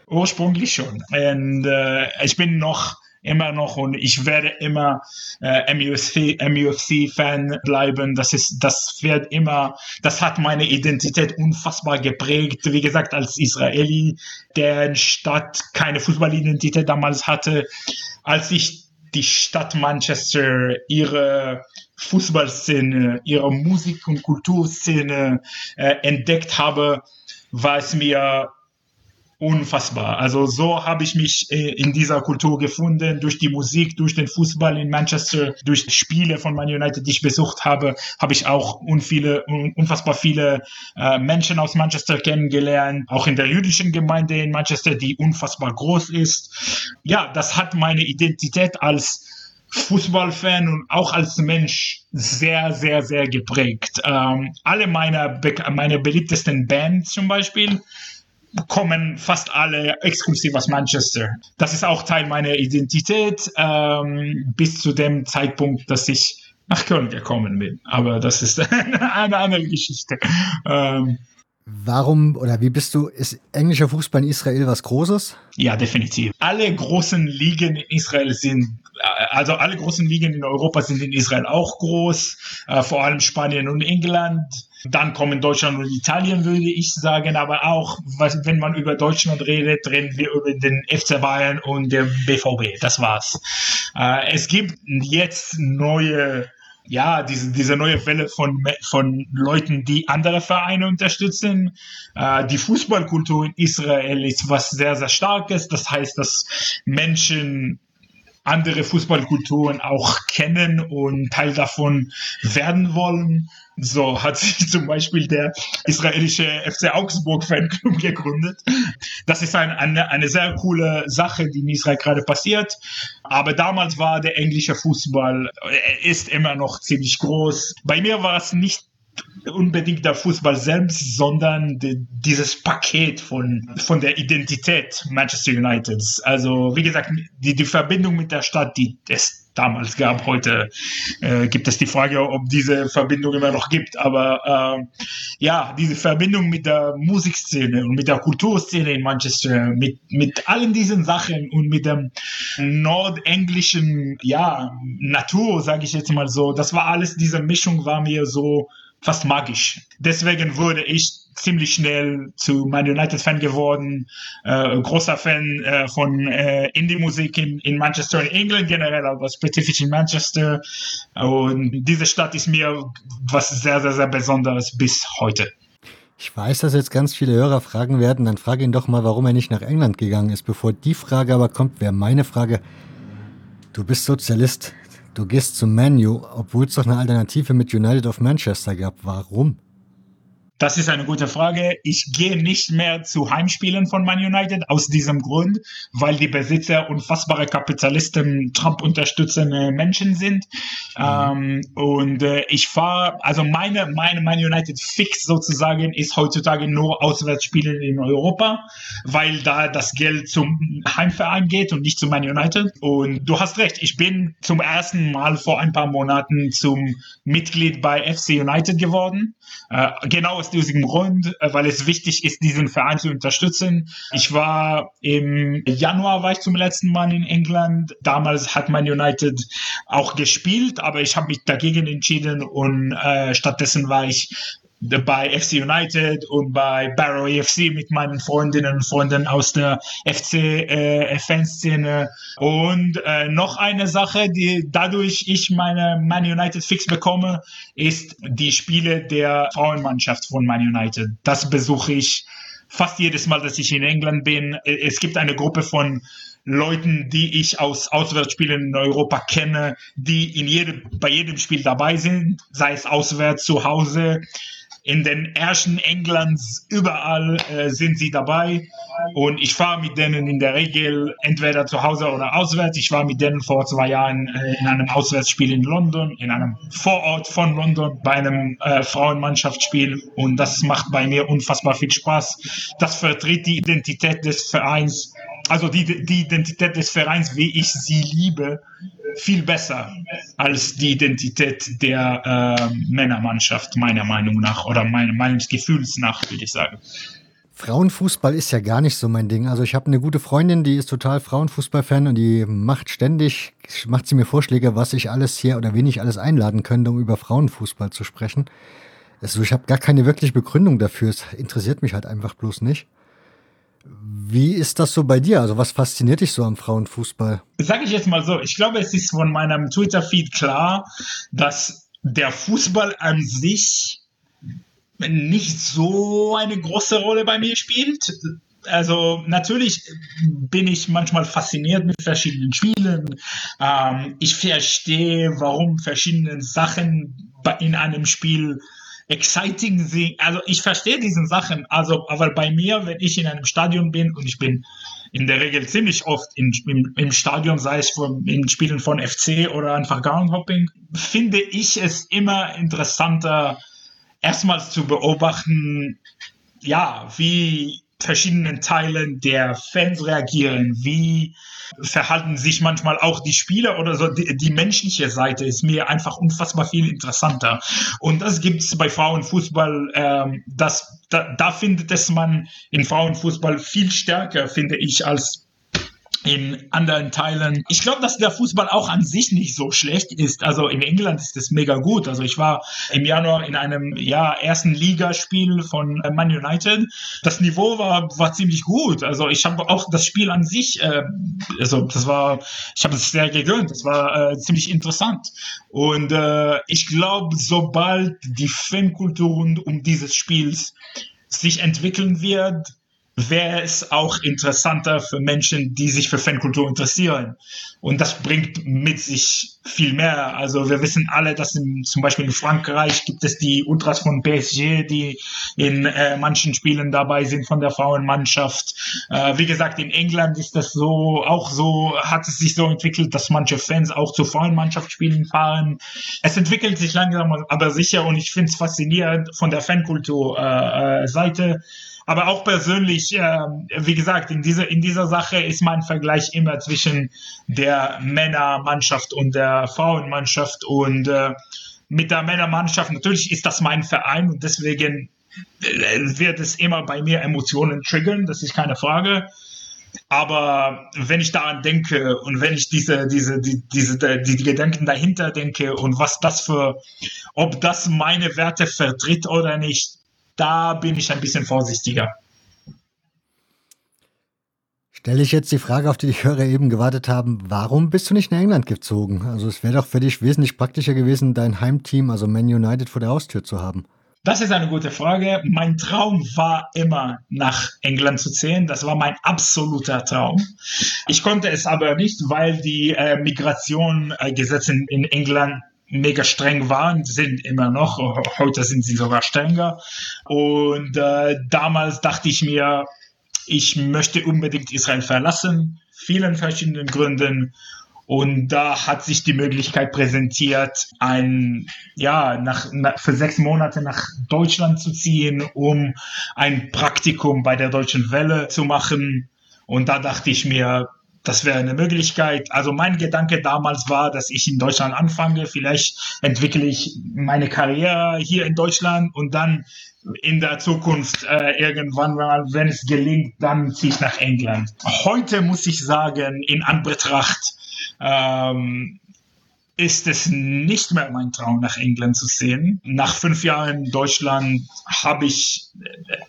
Ursprünglich schon. Und äh, ich bin noch immer noch und ich werde immer äh, MUFC, MUFC-Fan bleiben. Das ist, das wird immer, das hat meine Identität unfassbar geprägt. Wie gesagt, als Israeli, der Stadt keine Fußballidentität damals hatte, als ich die Stadt Manchester, ihre Fußballszene, ihre Musik- und Kulturszene äh, entdeckt habe, war es mir unfassbar. Also so habe ich mich äh, in dieser Kultur gefunden, durch die Musik, durch den Fußball in Manchester, durch Spiele von Man United, die ich besucht habe, habe ich auch unviele, unfassbar viele äh, Menschen aus Manchester kennengelernt, auch in der jüdischen Gemeinde in Manchester, die unfassbar groß ist. Ja, das hat meine Identität als Fußballfan und auch als Mensch sehr, sehr, sehr geprägt. Ähm, alle meine, meine beliebtesten Bands zum Beispiel kommen fast alle exklusiv aus Manchester. Das ist auch Teil meiner Identität ähm, bis zu dem Zeitpunkt, dass ich nach Köln gekommen bin. Aber das ist eine andere Geschichte. Ähm, Warum oder wie bist du, ist englischer Fußball in Israel was Großes? Ja, definitiv. Alle großen Ligen in Israel sind, äh, also alle großen Ligen in Europa sind in Israel auch groß, äh, vor allem Spanien und England. Dann kommen Deutschland und Italien, würde ich sagen, aber auch, wenn man über Deutschland redet, reden wir über den FC Bayern und den BVB. Das war's. Äh, es gibt jetzt neue ja, diese, diese neue Welle von, von Leuten, die andere Vereine unterstützen. Äh, die Fußballkultur in Israel ist was sehr, sehr starkes. Das heißt, dass Menschen andere Fußballkulturen auch kennen und Teil davon werden wollen. So hat sich zum Beispiel der israelische FC Augsburg Fanclub gegründet. Das ist ein, eine, eine sehr coole Sache, die in Israel gerade passiert. Aber damals war der englische Fußball, er ist immer noch ziemlich groß. Bei mir war es nicht unbedingt der Fußball selbst, sondern die, dieses Paket von, von der Identität Manchester United. Also, wie gesagt, die, die Verbindung mit der Stadt, die es damals gab. Heute äh, gibt es die Frage, ob diese Verbindung immer noch gibt. Aber äh, ja, diese Verbindung mit der Musikszene und mit der Kulturszene in Manchester, mit, mit allen diesen Sachen und mit dem nordenglischen ja, Natur, sage ich jetzt mal so, das war alles, diese Mischung war mir so fast magisch. Deswegen wurde ich ziemlich schnell zu Man United-Fan geworden, äh, großer Fan äh, von äh, Indie-Musik in, in Manchester, in England generell, aber spezifisch in Manchester. Und diese Stadt ist mir was sehr, sehr, sehr Besonderes bis heute. Ich weiß, dass jetzt ganz viele Hörer fragen werden, dann frage ihn doch mal, warum er nicht nach England gegangen ist. Bevor die Frage aber kommt, wäre meine Frage, du bist Sozialist, Du gehst zum Menu, obwohl es doch eine Alternative mit United of Manchester gab. Warum? Das ist eine gute Frage. Ich gehe nicht mehr zu Heimspielen von Man United aus diesem Grund, weil die Besitzer unfassbare Kapitalisten, Trump unterstützende Menschen sind. Mhm. Ähm, und äh, ich fahre, also meine, meine Man United Fix sozusagen ist heutzutage nur Auswärtsspiele in Europa, weil da das Geld zum Heimverein geht und nicht zu Man United. Und du hast recht, ich bin zum ersten Mal vor ein paar Monaten zum Mitglied bei FC United geworden. Äh, genau aus diesem Grund, äh, weil es wichtig ist, diesen Verein zu unterstützen. Ich war im Januar war ich zum letzten Mal in England. Damals hat Man United auch gespielt, aber ich habe mich dagegen entschieden und äh, stattdessen war ich bei FC United und bei Barrow EFC mit meinen Freundinnen und Freunden aus der FC-Fanszene. Äh, und äh, noch eine Sache, die dadurch ich meine Man United Fix bekomme, ist die Spiele der Frauenmannschaft von Man United. Das besuche ich fast jedes Mal, dass ich in England bin. Es gibt eine Gruppe von Leuten, die ich aus Auswärtsspielen in Europa kenne, die in jedem, bei jedem Spiel dabei sind, sei es auswärts zu Hause in den ersten Englands überall äh, sind sie dabei und ich fahre mit denen in der Regel entweder zu Hause oder auswärts. Ich war mit denen vor zwei Jahren äh, in einem Auswärtsspiel in London, in einem Vorort von London bei einem äh, Frauenmannschaftsspiel und das macht bei mir unfassbar viel Spaß. Das vertritt die Identität des Vereins, also die, die Identität des Vereins, wie ich sie liebe viel besser als die Identität der äh, Männermannschaft, meiner Meinung nach, oder meine, meines Gefühls nach, würde ich sagen. Frauenfußball ist ja gar nicht so mein Ding. Also ich habe eine gute Freundin, die ist total Frauenfußball-Fan und die macht ständig, macht sie mir Vorschläge, was ich alles hier oder wen ich alles einladen könnte, um über Frauenfußball zu sprechen. Also ich habe gar keine wirkliche Begründung dafür. Es interessiert mich halt einfach bloß nicht. Wie ist das so bei dir? Also was fasziniert dich so am Frauenfußball? Sage ich jetzt mal so, ich glaube, es ist von meinem Twitter-Feed klar, dass der Fußball an sich nicht so eine große Rolle bei mir spielt. Also natürlich bin ich manchmal fasziniert mit verschiedenen Spielen. Ähm, ich verstehe, warum verschiedene Sachen in einem Spiel exciting sind. Also ich verstehe diesen Sachen. Also, aber bei mir, wenn ich in einem Stadion bin und ich bin in der Regel ziemlich oft in, im, im Stadion, sei es von, in Spielen von FC oder einfach Groundhopping, finde ich es immer interessanter, erstmals zu beobachten, ja, wie verschiedenen Teilen der Fans reagieren, wie verhalten sich manchmal auch die Spieler oder so. Die, die menschliche Seite ist mir einfach unfassbar viel interessanter. Und das gibt es bei Frauenfußball, ähm, das, da, da findet es man in Frauenfußball viel stärker, finde ich, als in anderen Teilen. Ich glaube, dass der Fußball auch an sich nicht so schlecht ist. Also in England ist es mega gut. Also ich war im Januar in einem ja, ersten Ligaspiel von äh, Man United. Das Niveau war, war ziemlich gut. Also ich habe auch das Spiel an sich, äh, also das war, ich habe es sehr gegönnt. Das war äh, ziemlich interessant. Und äh, ich glaube, sobald die Fankultur um dieses Spiels sich entwickeln wird, wäre es auch interessanter für Menschen, die sich für Fankultur interessieren. Und das bringt mit sich viel mehr. Also wir wissen alle, dass in, zum Beispiel in Frankreich gibt es die Ultras von PSG, die in äh, manchen Spielen dabei sind von der Frauenmannschaft. Äh, wie gesagt, in England ist das so, auch so, hat es sich so entwickelt, dass manche Fans auch zu Frauenmannschaftsspielen fahren. Es entwickelt sich langsam, aber sicher und ich finde es faszinierend von der Fankultur äh, äh, aber auch persönlich, äh, wie gesagt, in dieser, in dieser Sache ist mein Vergleich immer zwischen der Männermannschaft und der Frauenmannschaft. Und äh, mit der Männermannschaft, natürlich ist das mein Verein und deswegen äh, wird es immer bei mir Emotionen triggern, das ist keine Frage. Aber wenn ich daran denke und wenn ich diese, diese, die, diese, die, Gedanken dahinter denke und was das für, ob das meine Werte vertritt oder nicht, da bin ich ein bisschen vorsichtiger. Stelle ich jetzt die Frage, auf die die Hörer eben gewartet haben, warum bist du nicht nach England gezogen? Also es wäre doch für dich wesentlich praktischer gewesen, dein Heimteam, also Man United, vor der Haustür zu haben. Das ist eine gute Frage. Mein Traum war immer, nach England zu ziehen. Das war mein absoluter Traum. Ich konnte es aber nicht, weil die äh, Migration-Gesetze in, in England mega streng waren, sind immer noch, heute sind sie sogar strenger. Und äh, damals dachte ich mir, ich möchte unbedingt Israel verlassen, vielen verschiedenen Gründen. Und da hat sich die Möglichkeit präsentiert, ein, ja, nach, nach, für sechs Monate nach Deutschland zu ziehen, um ein Praktikum bei der Deutschen Welle zu machen. Und da dachte ich mir, das wäre eine Möglichkeit. Also mein Gedanke damals war, dass ich in Deutschland anfange. Vielleicht entwickle ich meine Karriere hier in Deutschland und dann in der Zukunft äh, irgendwann mal, wenn es gelingt, dann ziehe ich nach England. Heute muss ich sagen, in Anbetracht ähm, ist es nicht mehr mein Traum, nach England zu sehen. Nach fünf Jahren in Deutschland habe ich,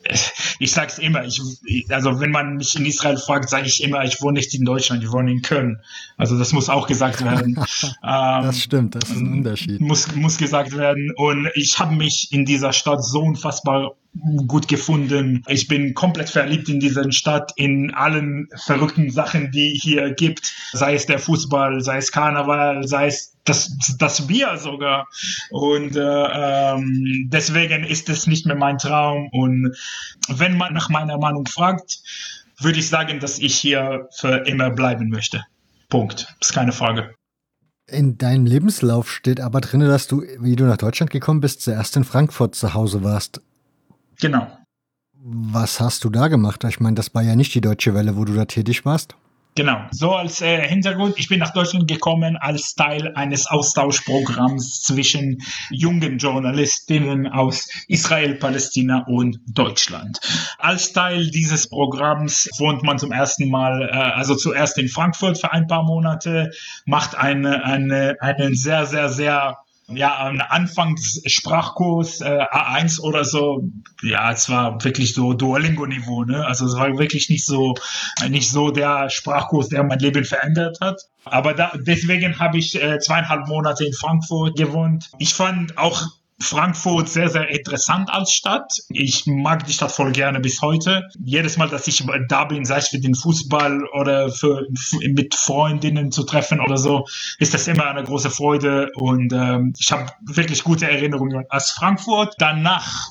äh, ich sage es immer, ich, also wenn man mich in Israel fragt, sage ich immer, ich wohne nicht in Deutschland, ich wohne in Köln. Also das muss auch gesagt werden. das ähm, stimmt, das ist ein Unterschied. Muss, muss gesagt werden. Und ich habe mich in dieser Stadt so unfassbar gut gefunden. Ich bin komplett verliebt in diese Stadt, in allen verrückten Sachen, die hier gibt. Sei es der Fußball, sei es Karneval, sei es das, das Bier sogar. Und äh, ähm, deswegen ist es nicht mehr mein Traum. Und wenn man nach meiner Meinung fragt, würde ich sagen, dass ich hier für immer bleiben möchte. Punkt. Ist keine Frage. In deinem Lebenslauf steht aber drin, dass du, wie du nach Deutschland gekommen bist, zuerst in Frankfurt zu Hause warst. Genau. Was hast du da gemacht? Ich meine, das war ja nicht die Deutsche Welle, wo du da tätig warst. Genau. So als äh, Hintergrund, ich bin nach Deutschland gekommen als Teil eines Austauschprogramms zwischen jungen Journalistinnen aus Israel, Palästina und Deutschland. Als Teil dieses Programms wohnt man zum ersten Mal, äh, also zuerst in Frankfurt für ein paar Monate, macht eine, eine, einen sehr, sehr, sehr ja, ein Anfangssprachkurs, äh, A1 oder so, ja, es war wirklich so Duolingo-Niveau, ne? Also es war wirklich nicht so, nicht so der Sprachkurs, der mein Leben verändert hat. Aber da, deswegen habe ich äh, zweieinhalb Monate in Frankfurt gewohnt. Ich fand auch Frankfurt sehr, sehr interessant als Stadt. Ich mag die Stadt voll gerne bis heute. Jedes Mal, dass ich da bin, sei es für den Fußball oder für, mit Freundinnen zu treffen oder so, ist das immer eine große Freude und ähm, ich habe wirklich gute Erinnerungen aus Frankfurt. Danach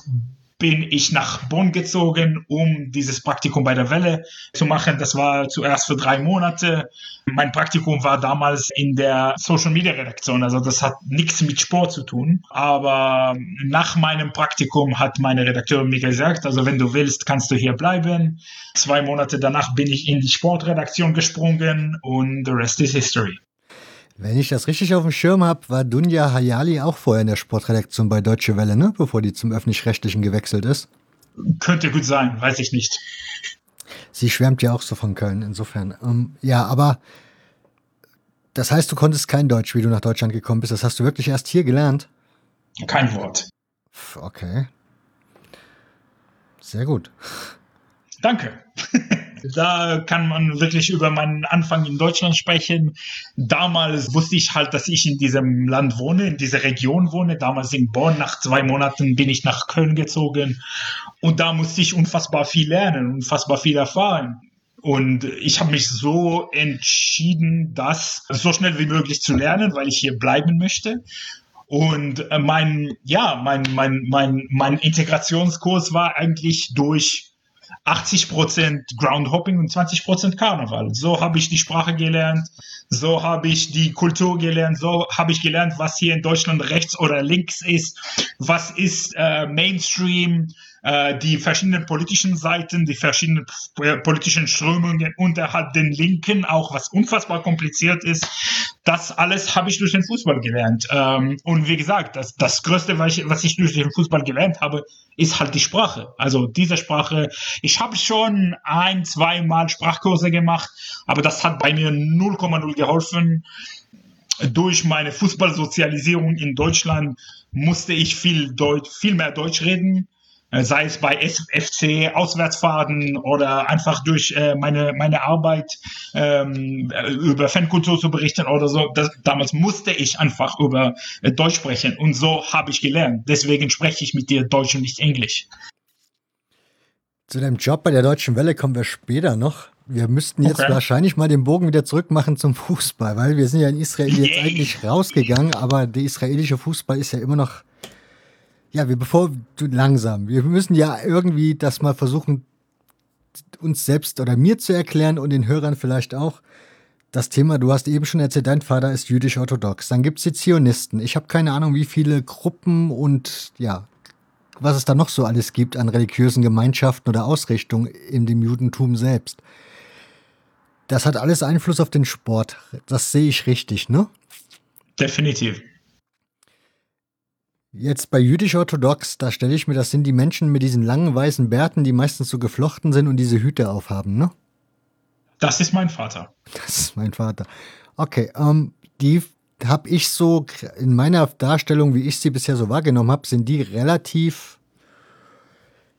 bin ich nach Bonn gezogen, um dieses Praktikum bei der Welle zu machen. Das war zuerst für drei Monate. Mein Praktikum war damals in der Social Media Redaktion, also das hat nichts mit Sport zu tun. Aber nach meinem Praktikum hat meine Redakteurin mir gesagt, also wenn du willst, kannst du hier bleiben. Zwei Monate danach bin ich in die Sportredaktion gesprungen und the rest is history. Wenn ich das richtig auf dem Schirm habe, war Dunja Hayali auch vorher in der Sportredaktion bei Deutsche Welle, ne? bevor die zum öffentlich-rechtlichen gewechselt ist. Könnte gut sein, weiß ich nicht. Sie schwärmt ja auch so von Köln, insofern. Ähm, ja, aber das heißt, du konntest kein Deutsch, wie du nach Deutschland gekommen bist. Das hast du wirklich erst hier gelernt? Kein Wort. Okay. Sehr gut. Danke. Da kann man wirklich über meinen Anfang in Deutschland sprechen. Damals wusste ich halt, dass ich in diesem Land wohne, in dieser Region wohne. Damals in Bonn. Nach zwei Monaten bin ich nach Köln gezogen. Und da musste ich unfassbar viel lernen, unfassbar viel erfahren. Und ich habe mich so entschieden, das so schnell wie möglich zu lernen, weil ich hier bleiben möchte. Und äh, mein, ja, mein, mein, mein, mein Integrationskurs war eigentlich durch 80% Groundhopping und 20% Karneval. So habe ich die Sprache gelernt, so habe ich die Kultur gelernt, so habe ich gelernt, was hier in Deutschland rechts oder links ist, was ist äh, Mainstream, die verschiedenen politischen Seiten, die verschiedenen politischen Strömungen unterhalb den Linken, auch was unfassbar kompliziert ist. Das alles habe ich durch den Fußball gelernt. Ähm, und wie gesagt, das, das Größte, was ich, was ich durch den Fußball gelernt habe, ist halt die Sprache. Also diese Sprache, ich habe schon ein, zwei Mal Sprachkurse gemacht, aber das hat bei mir 0,0 geholfen. Durch meine Fußballsozialisierung in Deutschland musste ich viel Deutsch, viel mehr Deutsch reden. Äh, sei es bei FC Auswärtsfahrten oder einfach durch äh, meine meine Arbeit ähm, über Fankultur zu berichten oder so. Das, damals musste ich einfach über äh, Deutsch sprechen und so habe ich gelernt. Deswegen spreche ich mit dir Deutsch und nicht Englisch. Zu deinem Job bei der Deutschen Welle kommen wir später noch. Wir müssten jetzt okay. wahrscheinlich mal den Bogen wieder zurück machen zum Fußball, weil wir sind ja in Israel jetzt eigentlich rausgegangen, aber der israelische Fußball ist ja immer noch ja, wir bevor du langsam. Wir müssen ja irgendwie das mal versuchen, uns selbst oder mir zu erklären und den Hörern vielleicht auch. Das Thema, du hast eben schon erzählt, dein Vater ist jüdisch-orthodox. Dann gibt es die Zionisten. Ich habe keine Ahnung, wie viele Gruppen und ja, was es da noch so alles gibt an religiösen Gemeinschaften oder Ausrichtungen in dem Judentum selbst. Das hat alles Einfluss auf den Sport. Das sehe ich richtig, ne? Definitiv. Jetzt bei jüdisch-orthodox, da stelle ich mir, das sind die Menschen mit diesen langen weißen Bärten, die meistens so geflochten sind und diese Hüte aufhaben, ne? Das ist mein Vater. Das ist mein Vater. Okay, ähm, die habe ich so in meiner Darstellung, wie ich sie bisher so wahrgenommen habe, sind die relativ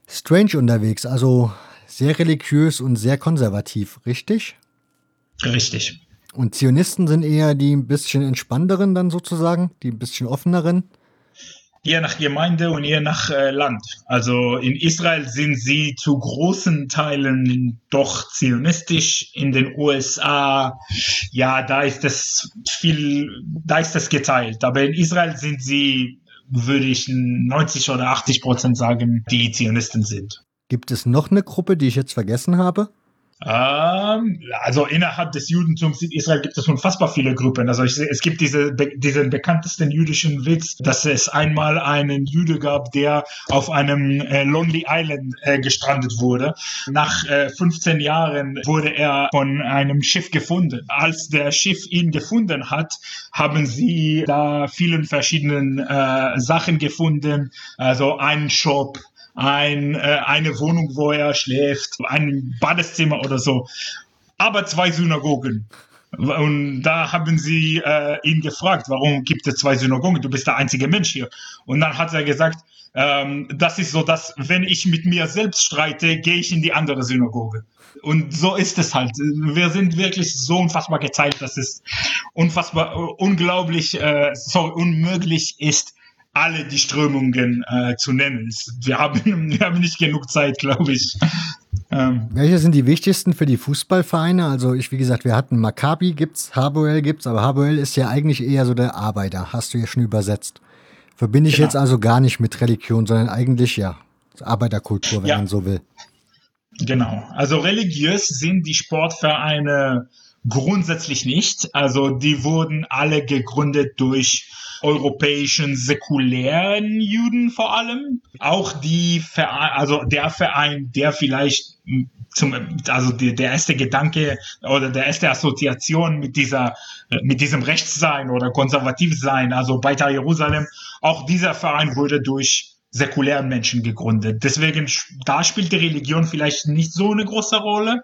strange unterwegs, also sehr religiös und sehr konservativ, richtig? Richtig. Und Zionisten sind eher die ein bisschen entspannteren dann sozusagen, die ein bisschen offeneren je nach Gemeinde und je nach äh, Land. Also in Israel sind sie zu großen Teilen doch zionistisch. In den USA, ja, da ist es viel, da ist es geteilt. Aber in Israel sind sie, würde ich 90 oder 80 Prozent sagen, die Zionisten sind. Gibt es noch eine Gruppe, die ich jetzt vergessen habe? Ähm, also innerhalb des Judentums in Israel gibt es unfassbar viele Gruppen. Also ich, es gibt diese, diesen bekanntesten jüdischen Witz, dass es einmal einen Jude gab, der auf einem äh, Lonely Island äh, gestrandet wurde. Nach äh, 15 Jahren wurde er von einem Schiff gefunden. Als der Schiff ihn gefunden hat, haben sie da vielen verschiedenen äh, Sachen gefunden. Also einen Shop, ein, äh, eine Wohnung, wo er schläft, ein Badezimmer oder so. Aber zwei Synagogen. Und da haben sie äh, ihn gefragt, warum gibt es zwei Synagogen? Du bist der einzige Mensch hier. Und dann hat er gesagt, ähm, das ist so, dass wenn ich mit mir selbst streite, gehe ich in die andere Synagoge. Und so ist es halt. Wir sind wirklich so unfassbar geteilt, dass es unfassbar, uh, unglaublich, äh, sorry, unmöglich ist, alle die Strömungen äh, zu nennen. Wir haben, wir haben nicht genug Zeit, glaube ich. Ähm. Welche sind die wichtigsten für die Fußballvereine? Also ich, wie gesagt, wir hatten Maccabi gibt's, Haboel gibt's, aber Haboel ist ja eigentlich eher so der Arbeiter, hast du ja schon übersetzt. Verbinde ich genau. jetzt also gar nicht mit Religion, sondern eigentlich ja Arbeiterkultur, wenn ja. man so will. Genau. Also religiös sind die Sportvereine grundsätzlich nicht. Also die wurden alle gegründet durch europäischen säkulären Juden vor allem. Auch die Verein, also der Verein, der vielleicht zum, also die, der erste Gedanke oder der erste Assoziation mit dieser, mit diesem Rechtssein oder Konservativsein, also Beitar Jerusalem, auch dieser Verein wurde durch säkulären Menschen gegründet. Deswegen, da spielt die Religion vielleicht nicht so eine große Rolle.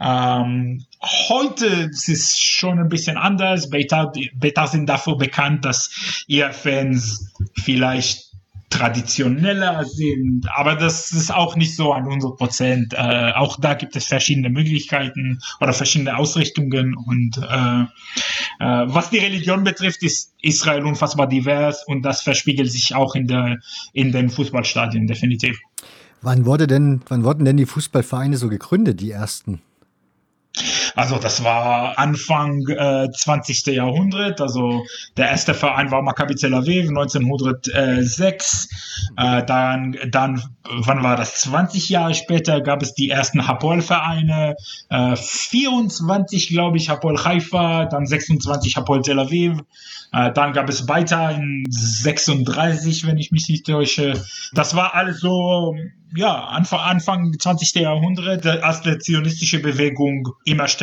Ähm, heute ist es schon ein bisschen anders. Beta, Beta sind dafür bekannt, dass ihr Fans vielleicht traditioneller sind, aber das ist auch nicht so an 100 Prozent. Äh, auch da gibt es verschiedene Möglichkeiten oder verschiedene Ausrichtungen und äh, äh, was die Religion betrifft, ist Israel unfassbar divers und das verspiegelt sich auch in, der, in den Fußballstadien definitiv. Wann wurde denn, wann wurden denn die Fußballvereine so gegründet, die ersten? Also das war Anfang äh, 20. Jahrhundert. Also der erste Verein war Maccabi Tel Aviv 1906. Äh, dann, dann, wann war das? 20 Jahre später gab es die ersten Hapoel-Vereine. Äh, 24, glaube ich, Hapoel Haifa. Dann 26 Hapoel Tel Aviv. Äh, dann gab es Beita in 36, wenn ich mich nicht täusche. Das war alles so ja, Anfang, Anfang 20. Jahrhundert, als die zionistische Bewegung immer stärker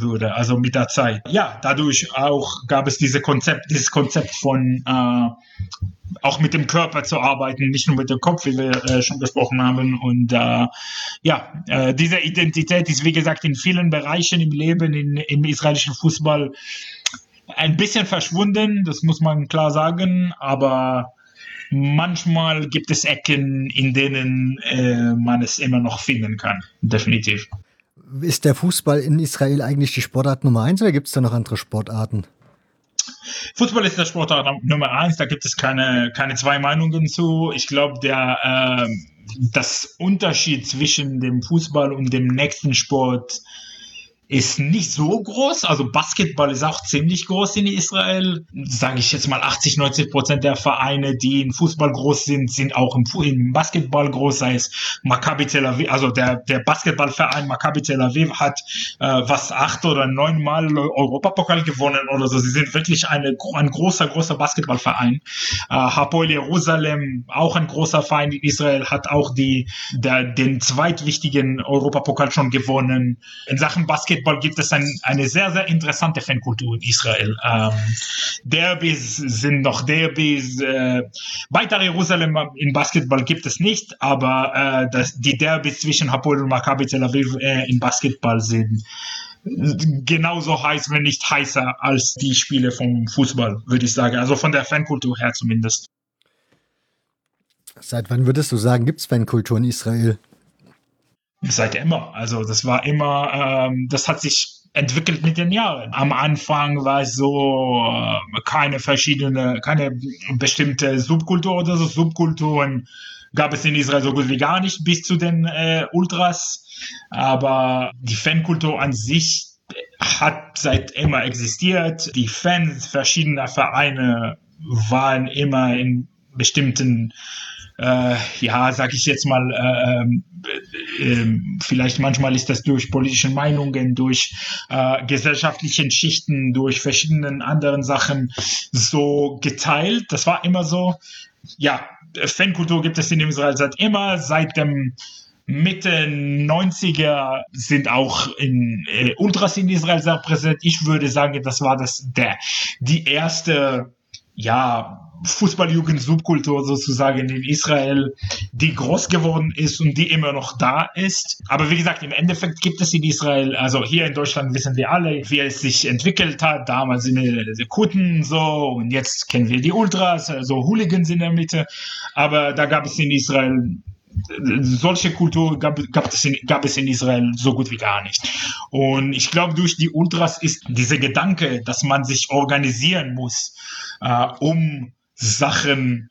wurde, also mit der Zeit. Ja, dadurch auch gab es diese Konzept, dieses Konzept von äh, auch mit dem Körper zu arbeiten, nicht nur mit dem Kopf, wie wir äh, schon gesprochen haben. Und äh, ja, äh, diese Identität ist, wie gesagt, in vielen Bereichen im Leben, in, im israelischen Fußball ein bisschen verschwunden, das muss man klar sagen, aber manchmal gibt es Ecken, in denen äh, man es immer noch finden kann. Definitiv. Ist der Fußball in Israel eigentlich die Sportart Nummer eins oder gibt es da noch andere Sportarten? Fußball ist der Sportart Nummer eins, da gibt es keine, keine zwei Meinungen zu. Ich glaube, der äh, das Unterschied zwischen dem Fußball und dem nächsten Sport ist nicht so groß. Also Basketball ist auch ziemlich groß in Israel. Sage ich jetzt mal 80, 90 Prozent der Vereine, die in Fußball groß sind, sind auch im, im Basketball groß. Sei es Maccabi Tel Aviv, also der, der Basketballverein Maccabi Tel Aviv hat äh, was acht oder neun Mal Europapokal gewonnen oder so. Sie sind wirklich eine, ein großer, großer Basketballverein. Äh, Hapoel Jerusalem, auch ein großer Verein in Israel, hat auch die, der, den zweitwichtigen Europapokal schon gewonnen. In Sachen Basketball Basketball gibt es ein, eine sehr, sehr interessante Fankultur in Israel. Ähm, Derbys sind noch Derbys. Äh, weiter Jerusalem in Basketball gibt es nicht, aber äh, das, die Derbys zwischen Hapoel und Maccabi Tel Aviv äh, in Basketball sind genauso heiß, wenn nicht heißer als die Spiele vom Fußball, würde ich sagen. Also von der Fankultur her zumindest. Seit wann würdest du sagen, gibt es Fankultur in Israel? Seit immer. Also das war immer, ähm, das hat sich entwickelt mit den Jahren. Am Anfang war es so äh, keine verschiedene, keine bestimmte Subkultur oder so. Subkulturen gab es in Israel so gut wie gar nicht bis zu den äh, Ultras. Aber die Fankultur an sich hat seit immer existiert. Die Fans verschiedener Vereine waren immer in bestimmten äh, ja, sag ich jetzt mal, äh, äh, äh, vielleicht manchmal ist das durch politische Meinungen, durch äh, gesellschaftlichen Schichten, durch verschiedenen anderen Sachen so geteilt. Das war immer so. Ja, Fankultur gibt es in Israel seit immer, seit dem Mitte 90er sind auch in äh, Ultras in Israel sehr präsent. Ich würde sagen, das war das der die erste ja Fußballjugend-Subkultur sozusagen in Israel, die groß geworden ist und die immer noch da ist. Aber wie gesagt, im Endeffekt gibt es in Israel, also hier in Deutschland wissen wir alle, wie es sich entwickelt hat. Damals sind die Kuten so und jetzt kennen wir die Ultras, also Hooligans in der Mitte. Aber da gab es in Israel solche Kultur gab, gab, es in, gab es in Israel so gut wie gar nicht. Und ich glaube, durch die Ultras ist dieser Gedanke, dass man sich organisieren muss, äh, um Sachen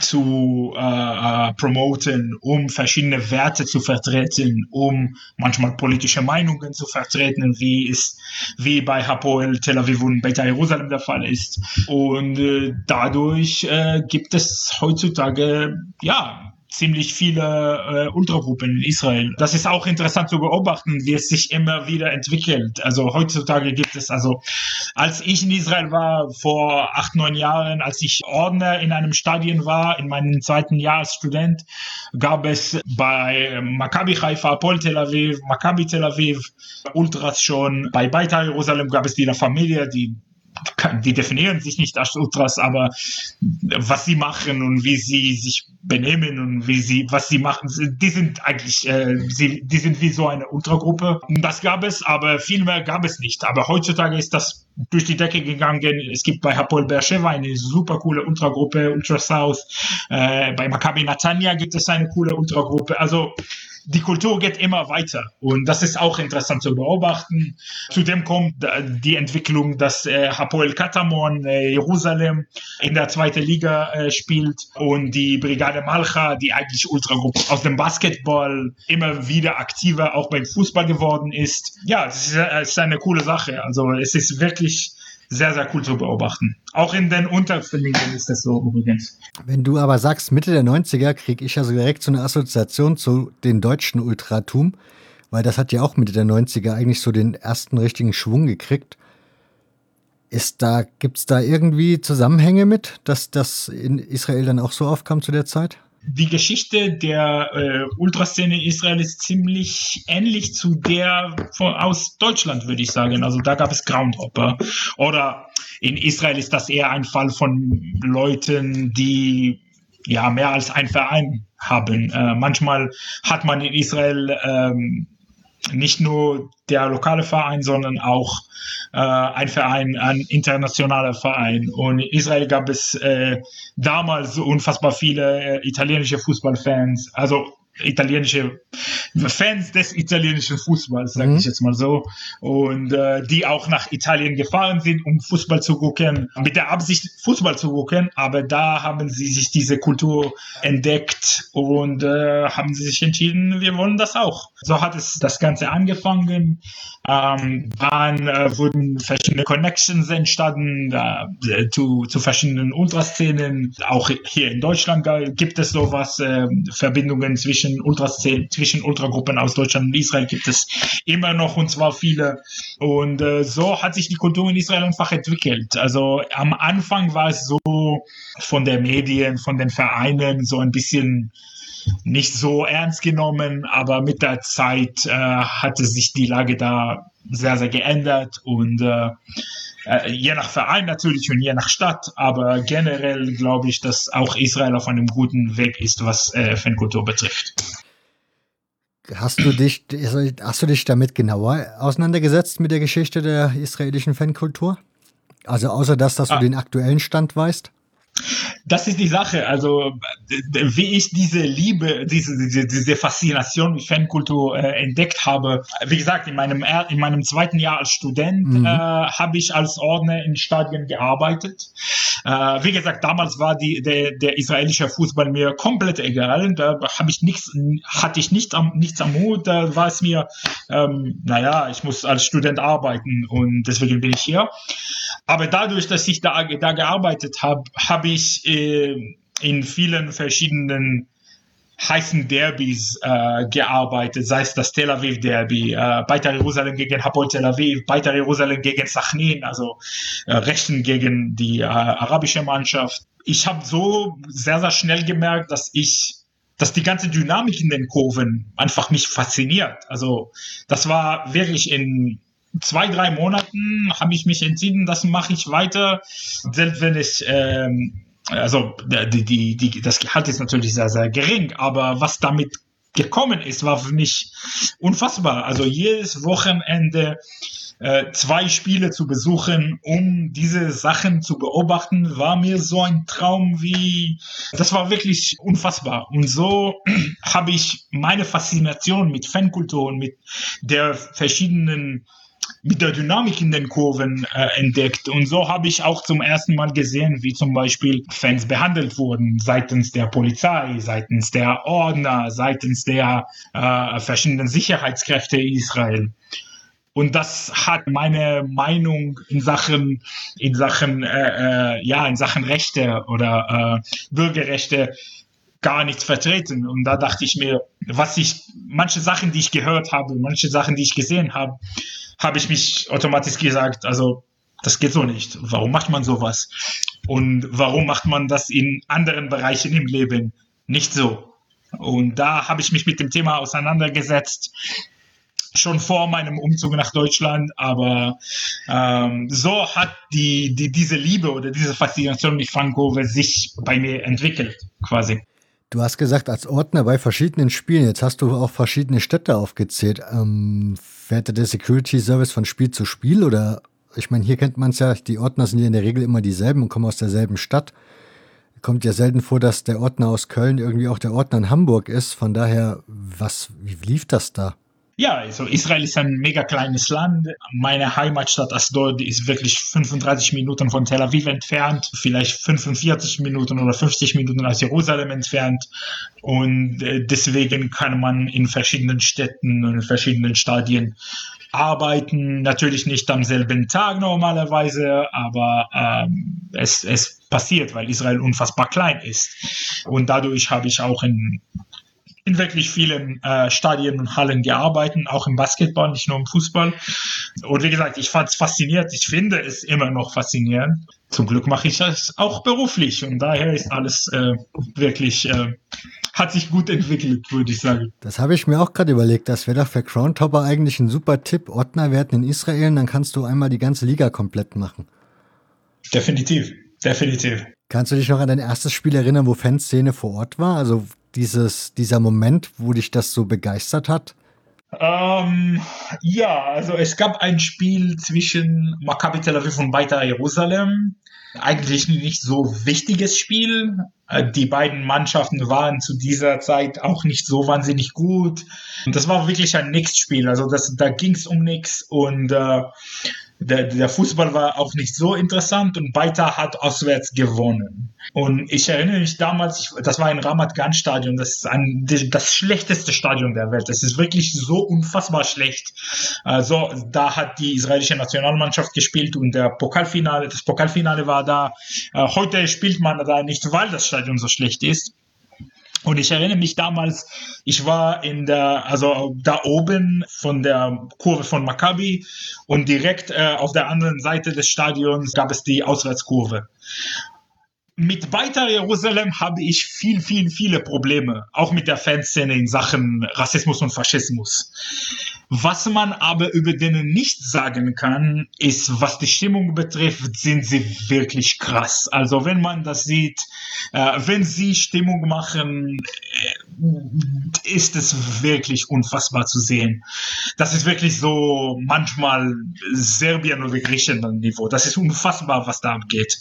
zu äh, äh, promoten, um verschiedene Werte zu vertreten, um manchmal politische Meinungen zu vertreten, wie es wie bei Hapoel Tel Aviv und Beit Jerusalem der Fall ist. Und äh, dadurch äh, gibt es heutzutage ja ziemlich viele äh, Untergruppen in Israel. Das ist auch interessant zu beobachten, wie es sich immer wieder entwickelt. Also heutzutage gibt es, also als ich in Israel war, vor acht, neun Jahren, als ich Ordner in einem Stadion war, in meinem zweiten Jahr als Student, gab es bei Maccabi Haifa, Apol Tel Aviv, Maccabi Tel Aviv, Ultras schon. Bei Beitar Jerusalem gab es die La Familia, die die definieren sich nicht als Ultras, aber was sie machen und wie sie sich benehmen und wie sie, was sie machen, die sind eigentlich, äh, sie, die sind wie so eine Ultragruppe. Das gab es, aber viel mehr gab es nicht. Aber heutzutage ist das durch die Decke gegangen. Es gibt bei Hapoel Beersheva eine super coole Ultragruppe, Ultra South. Äh, bei Maccabi Natanya gibt es eine coole Ultragruppe. Also die Kultur geht immer weiter und das ist auch interessant zu beobachten. Zudem kommt die Entwicklung, dass äh, Hapoel Katamon äh, Jerusalem in der zweiten Liga äh, spielt und die Brigade Malcha, die eigentlich Ultragruppe aus dem Basketball immer wieder aktiver auch beim Fußball geworden ist. Ja, es ist, es ist eine coole Sache. Also es ist wirklich sehr, sehr cool zu beobachten. Auch in den Unterfamilien ist das so übrigens. Wenn du aber sagst, Mitte der 90er, kriege ich also direkt so eine Assoziation zu den deutschen Ultratum, weil das hat ja auch Mitte der 90er eigentlich so den ersten richtigen Schwung gekriegt. Da, gibt es da irgendwie Zusammenhänge mit, dass das in Israel dann auch so aufkam zu der Zeit? Die Geschichte der äh, Ultraszene in Israel ist ziemlich ähnlich zu der von, aus Deutschland, würde ich sagen. Also da gab es Groundhopper. Oder in Israel ist das eher ein Fall von Leuten, die ja mehr als ein Verein haben. Äh, manchmal hat man in Israel ähm, nicht nur der lokale Verein, sondern auch äh, ein Verein, ein internationaler Verein. Und in Israel gab es äh, damals unfassbar viele äh, italienische Fußballfans. Also italienische Fans des italienischen Fußballs, sage mhm. ich jetzt mal so, und äh, die auch nach Italien gefahren sind, um Fußball zu gucken, mit der Absicht Fußball zu gucken, aber da haben sie sich diese Kultur entdeckt und äh, haben sie sich entschieden, wir wollen das auch. So hat es das Ganze angefangen. Ähm, dann äh, wurden verschiedene Connections entstanden äh, zu, zu verschiedenen Ultraszenen. Auch hier in Deutschland gibt es sowas, äh, Verbindungen zwischen Ultraszenen, zwischen Ultragruppen aus Deutschland und Israel gibt es immer noch und zwar viele. Und äh, so hat sich die Kultur in Israel einfach entwickelt. Also am Anfang war es so von der Medien, von den Vereinen so ein bisschen nicht so ernst genommen, aber mit der Zeit äh, hatte sich die Lage da sehr, sehr geändert und äh, je nach Verein natürlich und je nach Stadt, aber generell glaube ich, dass auch Israel auf einem guten Weg ist, was äh, Fankultur betrifft. Hast du dich, hast du dich damit genauer auseinandergesetzt mit der Geschichte der israelischen Fankultur? Also außer das, dass du ah. den aktuellen Stand weißt? Das ist die Sache. Also, wie ich diese Liebe, diese, diese, diese Faszination mit Fankultur äh, entdeckt habe. Wie gesagt, in meinem, in meinem zweiten Jahr als Student mhm. äh, habe ich als Ordner in Stadien gearbeitet. Äh, wie gesagt, damals war die, der, der israelische Fußball mir komplett egal. Da habe ich nichts, hatte ich nicht am, nichts am Hut. Da war es mir, ähm, naja, ich muss als Student arbeiten und deswegen bin ich hier. Aber dadurch, dass ich da, da gearbeitet habe, habe ich äh, in vielen verschiedenen heißen Derbys äh, gearbeitet, sei es das Tel Aviv Derby, äh, Beitar Jerusalem gegen Hapoel Tel Aviv, Beitar Jerusalem gegen Sachnin, also äh, Rechten gegen die äh, arabische Mannschaft. Ich habe so sehr, sehr schnell gemerkt, dass ich dass die ganze Dynamik in den Kurven einfach mich fasziniert. Also das war wirklich in zwei, drei Monaten habe ich mich entschieden, das mache ich weiter, selbst wenn ich ähm, also die, die, die, das Gehalt ist natürlich sehr, sehr gering, aber was damit gekommen ist, war für mich unfassbar. Also jedes Wochenende äh, zwei Spiele zu besuchen, um diese Sachen zu beobachten, war mir so ein Traum wie, das war wirklich unfassbar. Und so habe ich meine Faszination mit Fankultur und mit der verschiedenen mit der Dynamik in den Kurven äh, entdeckt. Und so habe ich auch zum ersten Mal gesehen, wie zum Beispiel Fans behandelt wurden seitens der Polizei, seitens der Ordner, seitens der äh, verschiedenen Sicherheitskräfte Israel. Und das hat meine Meinung in Sachen, in Sachen, äh, äh, ja, in Sachen Rechte oder äh, Bürgerrechte gar nichts vertreten. Und da dachte ich mir, was ich, manche Sachen, die ich gehört habe, manche Sachen, die ich gesehen habe, habe ich mich automatisch gesagt, also das geht so nicht. Warum macht man sowas? Und warum macht man das in anderen Bereichen im Leben nicht so? Und da habe ich mich mit dem Thema auseinandergesetzt, schon vor meinem Umzug nach Deutschland, aber ähm, so hat die, die, diese Liebe oder diese Faszination mit Vancouver sich bei mir entwickelt, quasi. Du hast gesagt, als Ordner bei verschiedenen Spielen, jetzt hast du auch verschiedene Städte aufgezählt. Ähm, fährt der Security Service von Spiel zu Spiel oder ich meine, hier kennt man es ja, die Ordner sind ja in der Regel immer dieselben und kommen aus derselben Stadt. Kommt ja selten vor, dass der Ordner aus Köln irgendwie auch der Ordner in Hamburg ist. Von daher, was, wie lief das da? Ja, also Israel ist ein mega kleines Land. Meine Heimatstadt Asdod ist wirklich 35 Minuten von Tel Aviv entfernt, vielleicht 45 Minuten oder 50 Minuten aus Jerusalem entfernt. Und äh, deswegen kann man in verschiedenen Städten und in verschiedenen Stadien arbeiten. Natürlich nicht am selben Tag normalerweise, aber ähm, es, es passiert, weil Israel unfassbar klein ist. Und dadurch habe ich auch in in wirklich vielen äh, Stadien und Hallen gearbeitet, auch im Basketball, nicht nur im Fußball. Und wie gesagt, ich fand es faszinierend. Ich finde es immer noch faszinierend. Zum Glück mache ich das auch beruflich und daher ist alles äh, wirklich äh, hat sich gut entwickelt, würde ich sagen. Das habe ich mir auch gerade überlegt. Das wäre doch für Crowntopper eigentlich ein super Tipp. Ordner werden in Israel, dann kannst du einmal die ganze Liga komplett machen. Definitiv, definitiv. Kannst du dich noch an dein erstes Spiel erinnern, wo Fanszene vor Ort war? Also dieses, dieser Moment, wo dich das so begeistert hat? Ähm, ja, also es gab ein Spiel zwischen Maccabi Tel Aviv und Beitar Jerusalem. Eigentlich nicht so wichtiges Spiel. Äh, die beiden Mannschaften waren zu dieser Zeit auch nicht so wahnsinnig gut. Das war wirklich ein Nix-Spiel. Also das, da ging es um nichts und äh, der, der Fußball war auch nicht so interessant und Beitar hat auswärts gewonnen. Und ich erinnere mich damals, das war ein Ramat Gan Stadion, das ist ein, das schlechteste Stadion der Welt. Das ist wirklich so unfassbar schlecht. Also da hat die israelische Nationalmannschaft gespielt und der Pokalfinale, das Pokalfinale war da. Äh, heute spielt man da nicht, weil das Stadion so schlecht ist. Und ich erinnere mich damals, ich war in der, also da oben von der Kurve von Maccabi und direkt äh, auf der anderen Seite des Stadions gab es die Auswärtskurve. mit Beitar Jerusalem habe ich viel, viel, viele Probleme, auch mit der Fanszene in Sachen Rassismus und Faschismus. Was man aber über denen nicht sagen kann, ist, was die Stimmung betrifft, sind sie wirklich krass. Also wenn man das sieht, äh, wenn sie Stimmung machen, äh, ist es wirklich unfassbar zu sehen. Das ist wirklich so manchmal Serbien oder Griechenland Niveau. Das ist unfassbar, was da abgeht.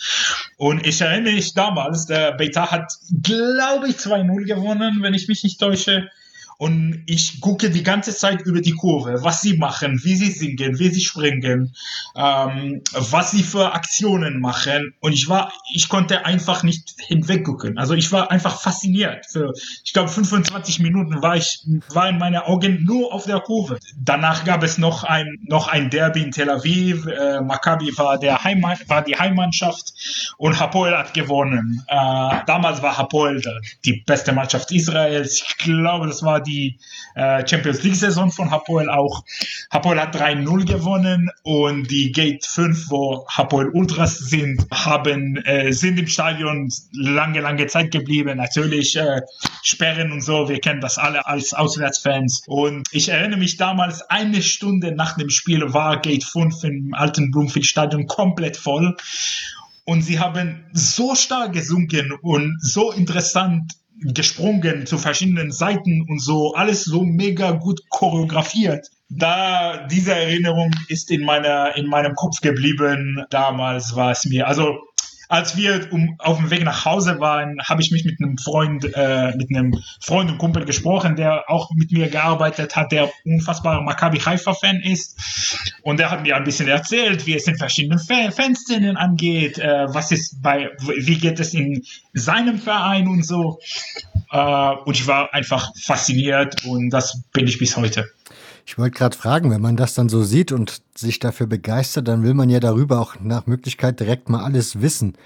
Und ich erinnere mich damals, der Beta hat, glaube ich, 2-0 gewonnen, wenn ich mich nicht täusche und ich gucke die ganze Zeit über die Kurve, was sie machen, wie sie singen, wie sie springen, ähm, was sie für Aktionen machen. Und ich war, ich konnte einfach nicht hinweggucken. Also ich war einfach fasziniert. Für, ich glaube, 25 Minuten war ich, war in meine Augen nur auf der Kurve. Danach gab es noch ein, noch ein Derby in Tel Aviv. Äh, Maccabi war der Heimat, war die Heimmannschaft und Hapoel hat gewonnen. Äh, damals war Hapoel die beste Mannschaft Israels. Ich glaube, das war die äh, Champions League-Saison von Hapoel auch. Hapoel hat 3-0 gewonnen und die Gate 5, wo Hapoel Ultras sind, haben, äh, sind im Stadion lange, lange Zeit geblieben. Natürlich äh, Sperren und so, wir kennen das alle als Auswärtsfans. Und ich erinnere mich damals, eine Stunde nach dem Spiel war Gate 5 im alten Bloomfield-Stadion komplett voll. Und sie haben so stark gesungen und so interessant gesprungen zu verschiedenen Seiten und so, alles so mega gut choreografiert. Da, diese Erinnerung ist in meiner, in meinem Kopf geblieben. Damals war es mir, also als wir um, auf dem Weg nach Hause waren, habe ich mich mit einem Freund, äh, mit einem Freund und Kumpel gesprochen, der auch mit mir gearbeitet hat, der unfassbarer Maccabi Haifa-Fan ist. Und der hat mir ein bisschen erzählt, wie es in verschiedenen Fan Fanszenen angeht, äh, was ist bei, wie geht es in seinem Verein und so. Äh, und ich war einfach fasziniert und das bin ich bis heute. Ich wollte gerade fragen, wenn man das dann so sieht und sich dafür begeistert, dann will man ja darüber auch nach Möglichkeit direkt mal alles wissen.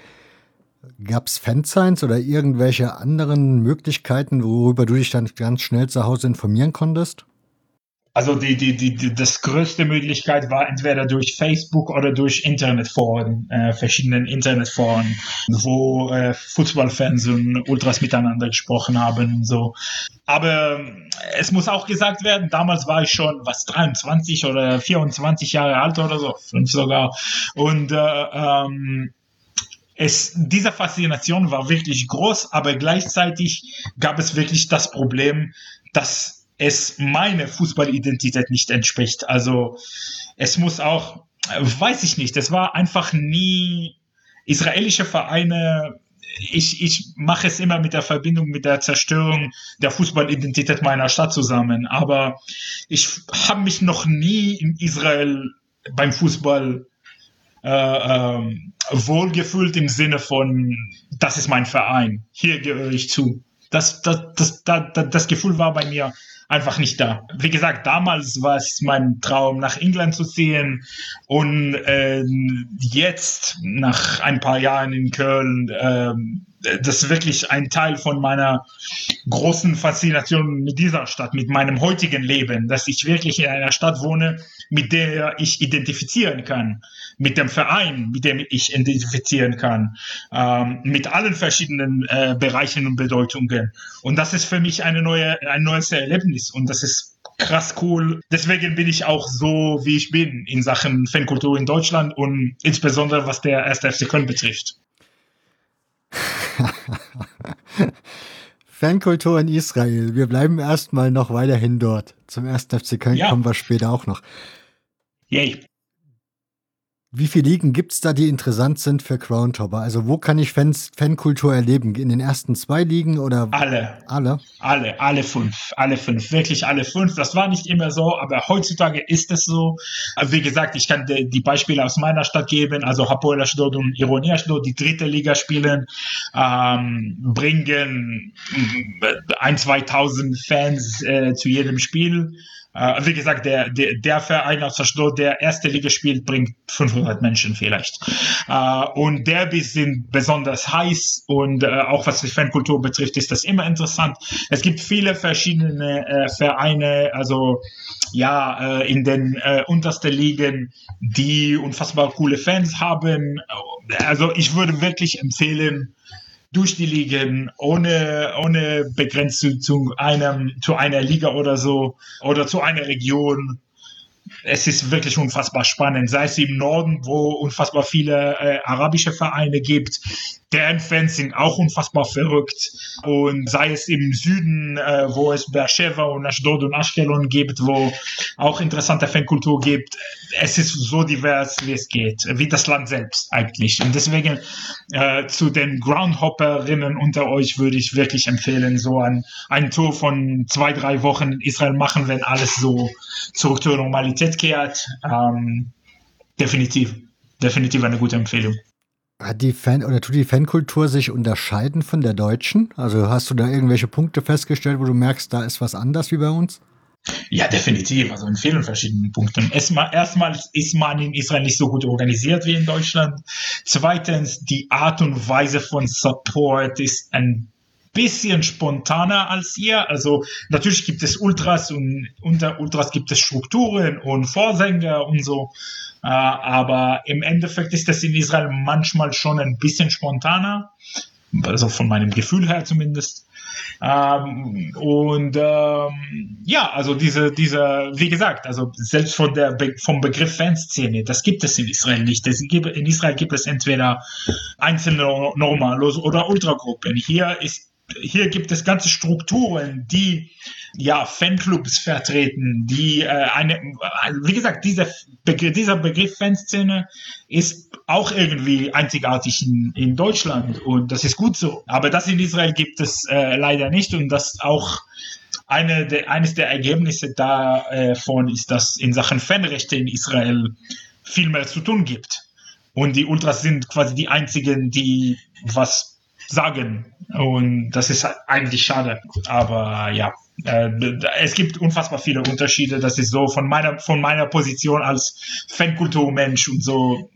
Gab es Fansigns oder irgendwelche anderen Möglichkeiten, worüber du dich dann ganz schnell zu Hause informieren konntest? Also die, die, die, die, das größte Möglichkeit war entweder durch Facebook oder durch Internetforen, äh, verschiedenen Internetforen, wo äh, Fußballfans und Ultras miteinander gesprochen haben und so. Aber äh, es muss auch gesagt werden, damals war ich schon was 23 oder 24 Jahre alt oder so, fünf sogar. Und äh, ähm, es, diese Faszination war wirklich groß, aber gleichzeitig gab es wirklich das Problem, dass es meine Fußballidentität nicht entspricht. Also es muss auch, weiß ich nicht, es war einfach nie israelische Vereine. Ich, ich mache es immer mit der Verbindung mit der Zerstörung der Fußballidentität meiner Stadt zusammen. Aber ich habe mich noch nie in Israel beim Fußball äh, äh, wohlgefühlt im Sinne von, das ist mein Verein, hier gehöre ich zu. Das, das, das, das, das Gefühl war bei mir einfach nicht da. Wie gesagt, damals war es mein Traum, nach England zu ziehen und äh, jetzt, nach ein paar Jahren in Köln, äh, das ist wirklich ein Teil von meiner großen Faszination mit dieser Stadt, mit meinem heutigen Leben, dass ich wirklich in einer Stadt wohne, mit der ich identifizieren kann, mit dem Verein, mit dem ich identifizieren kann, ähm, mit allen verschiedenen äh, Bereichen und Bedeutungen. Und das ist für mich eine neue, ein neues Erlebnis und das ist krass cool. Deswegen bin ich auch so, wie ich bin in Sachen Fankultur in Deutschland und insbesondere was der 1. FC Köln betrifft. Fankultur in Israel. Wir bleiben erstmal noch weiterhin dort. Zum 1. FC Köln ja. kommen wir später auch noch. Yay. Wie viele Ligen gibt es da, die interessant sind für Groundhopper? Also wo kann ich Fans, Fankultur erleben? In den ersten zwei Ligen oder? Alle. Alle? Alle, alle fünf. Alle fünf. Wirklich alle fünf. Das war nicht immer so, aber heutzutage ist es so. Wie gesagt, ich kann die Beispiele aus meiner Stadt geben. Also Hapoel Ashdod und Ironie Ashdod, die dritte Liga spielen, ähm, bringen ein, 2000 Fans äh, zu jedem Spiel. Äh, wie gesagt, der, der, der Verein aus Ashdod, der erste Liga spielt, bringt 500 Menschen vielleicht. Äh, und Derbys sind besonders heiß und äh, auch was die Fankultur betrifft, ist das immer interessant. Es gibt viele verschiedene äh, Vereine, also ja, äh, in den äh, untersten Ligen, die unfassbar coole Fans haben. Also ich würde wirklich empfehlen, durch die Ligen, ohne, ohne Begrenzung zu einem, zu einer Liga oder so oder zu einer Region. Es ist wirklich unfassbar spannend, sei es im Norden, wo unfassbar viele äh, arabische Vereine gibt, deren Fans sind auch unfassbar verrückt. Und sei es im Süden, äh, wo es Beersheba und Ashdod und Ashkelon gibt, wo auch interessante Fankultur gibt. Es ist so divers, wie es geht, wie das Land selbst eigentlich. Und deswegen äh, zu den Groundhopperinnen unter euch würde ich wirklich empfehlen, so ein, ein Tour von zwei, drei Wochen in Israel machen, wenn alles so zurück zur Normalität kehrt. Ähm, definitiv, definitiv eine gute Empfehlung. Hat die Fan oder tut die Fankultur sich unterscheiden von der deutschen? Also hast du da irgendwelche Punkte festgestellt, wo du merkst, da ist was anders wie bei uns? Ja, definitiv. Also in vielen verschiedenen Punkten. Erstmal, erstmal ist man in Israel nicht so gut organisiert wie in Deutschland. Zweitens, die Art und Weise von Support ist ein bisschen spontaner als ihr. Also natürlich gibt es Ultras und unter Ultras gibt es Strukturen und Vorsänger und so. Äh, aber im Endeffekt ist das in Israel manchmal schon ein bisschen spontaner. Also von meinem Gefühl her zumindest. Ähm, und ähm, ja, also diese, diese, wie gesagt, also selbst von der Be vom Begriff Fanszene, das gibt es in Israel nicht. Es gibt, in Israel gibt es entweder einzelne Normalos oder Ultragruppen. Hier ist hier gibt es ganze Strukturen, die ja Fanclubs vertreten, die äh, eine, wie gesagt, dieser Begriff, dieser Begriff Fanszene ist auch irgendwie einzigartig in, in Deutschland und das ist gut so. Aber das in Israel gibt es äh, leider nicht und das auch eine der, eines der Ergebnisse davon ist, dass in Sachen Fanrechte in Israel viel mehr zu tun gibt. Und die Ultras sind quasi die einzigen, die was sagen. Und das ist eigentlich schade. Aber ja, äh, es gibt unfassbar viele Unterschiede. Das ist so von meiner, von meiner Position als Fankulturmensch und so.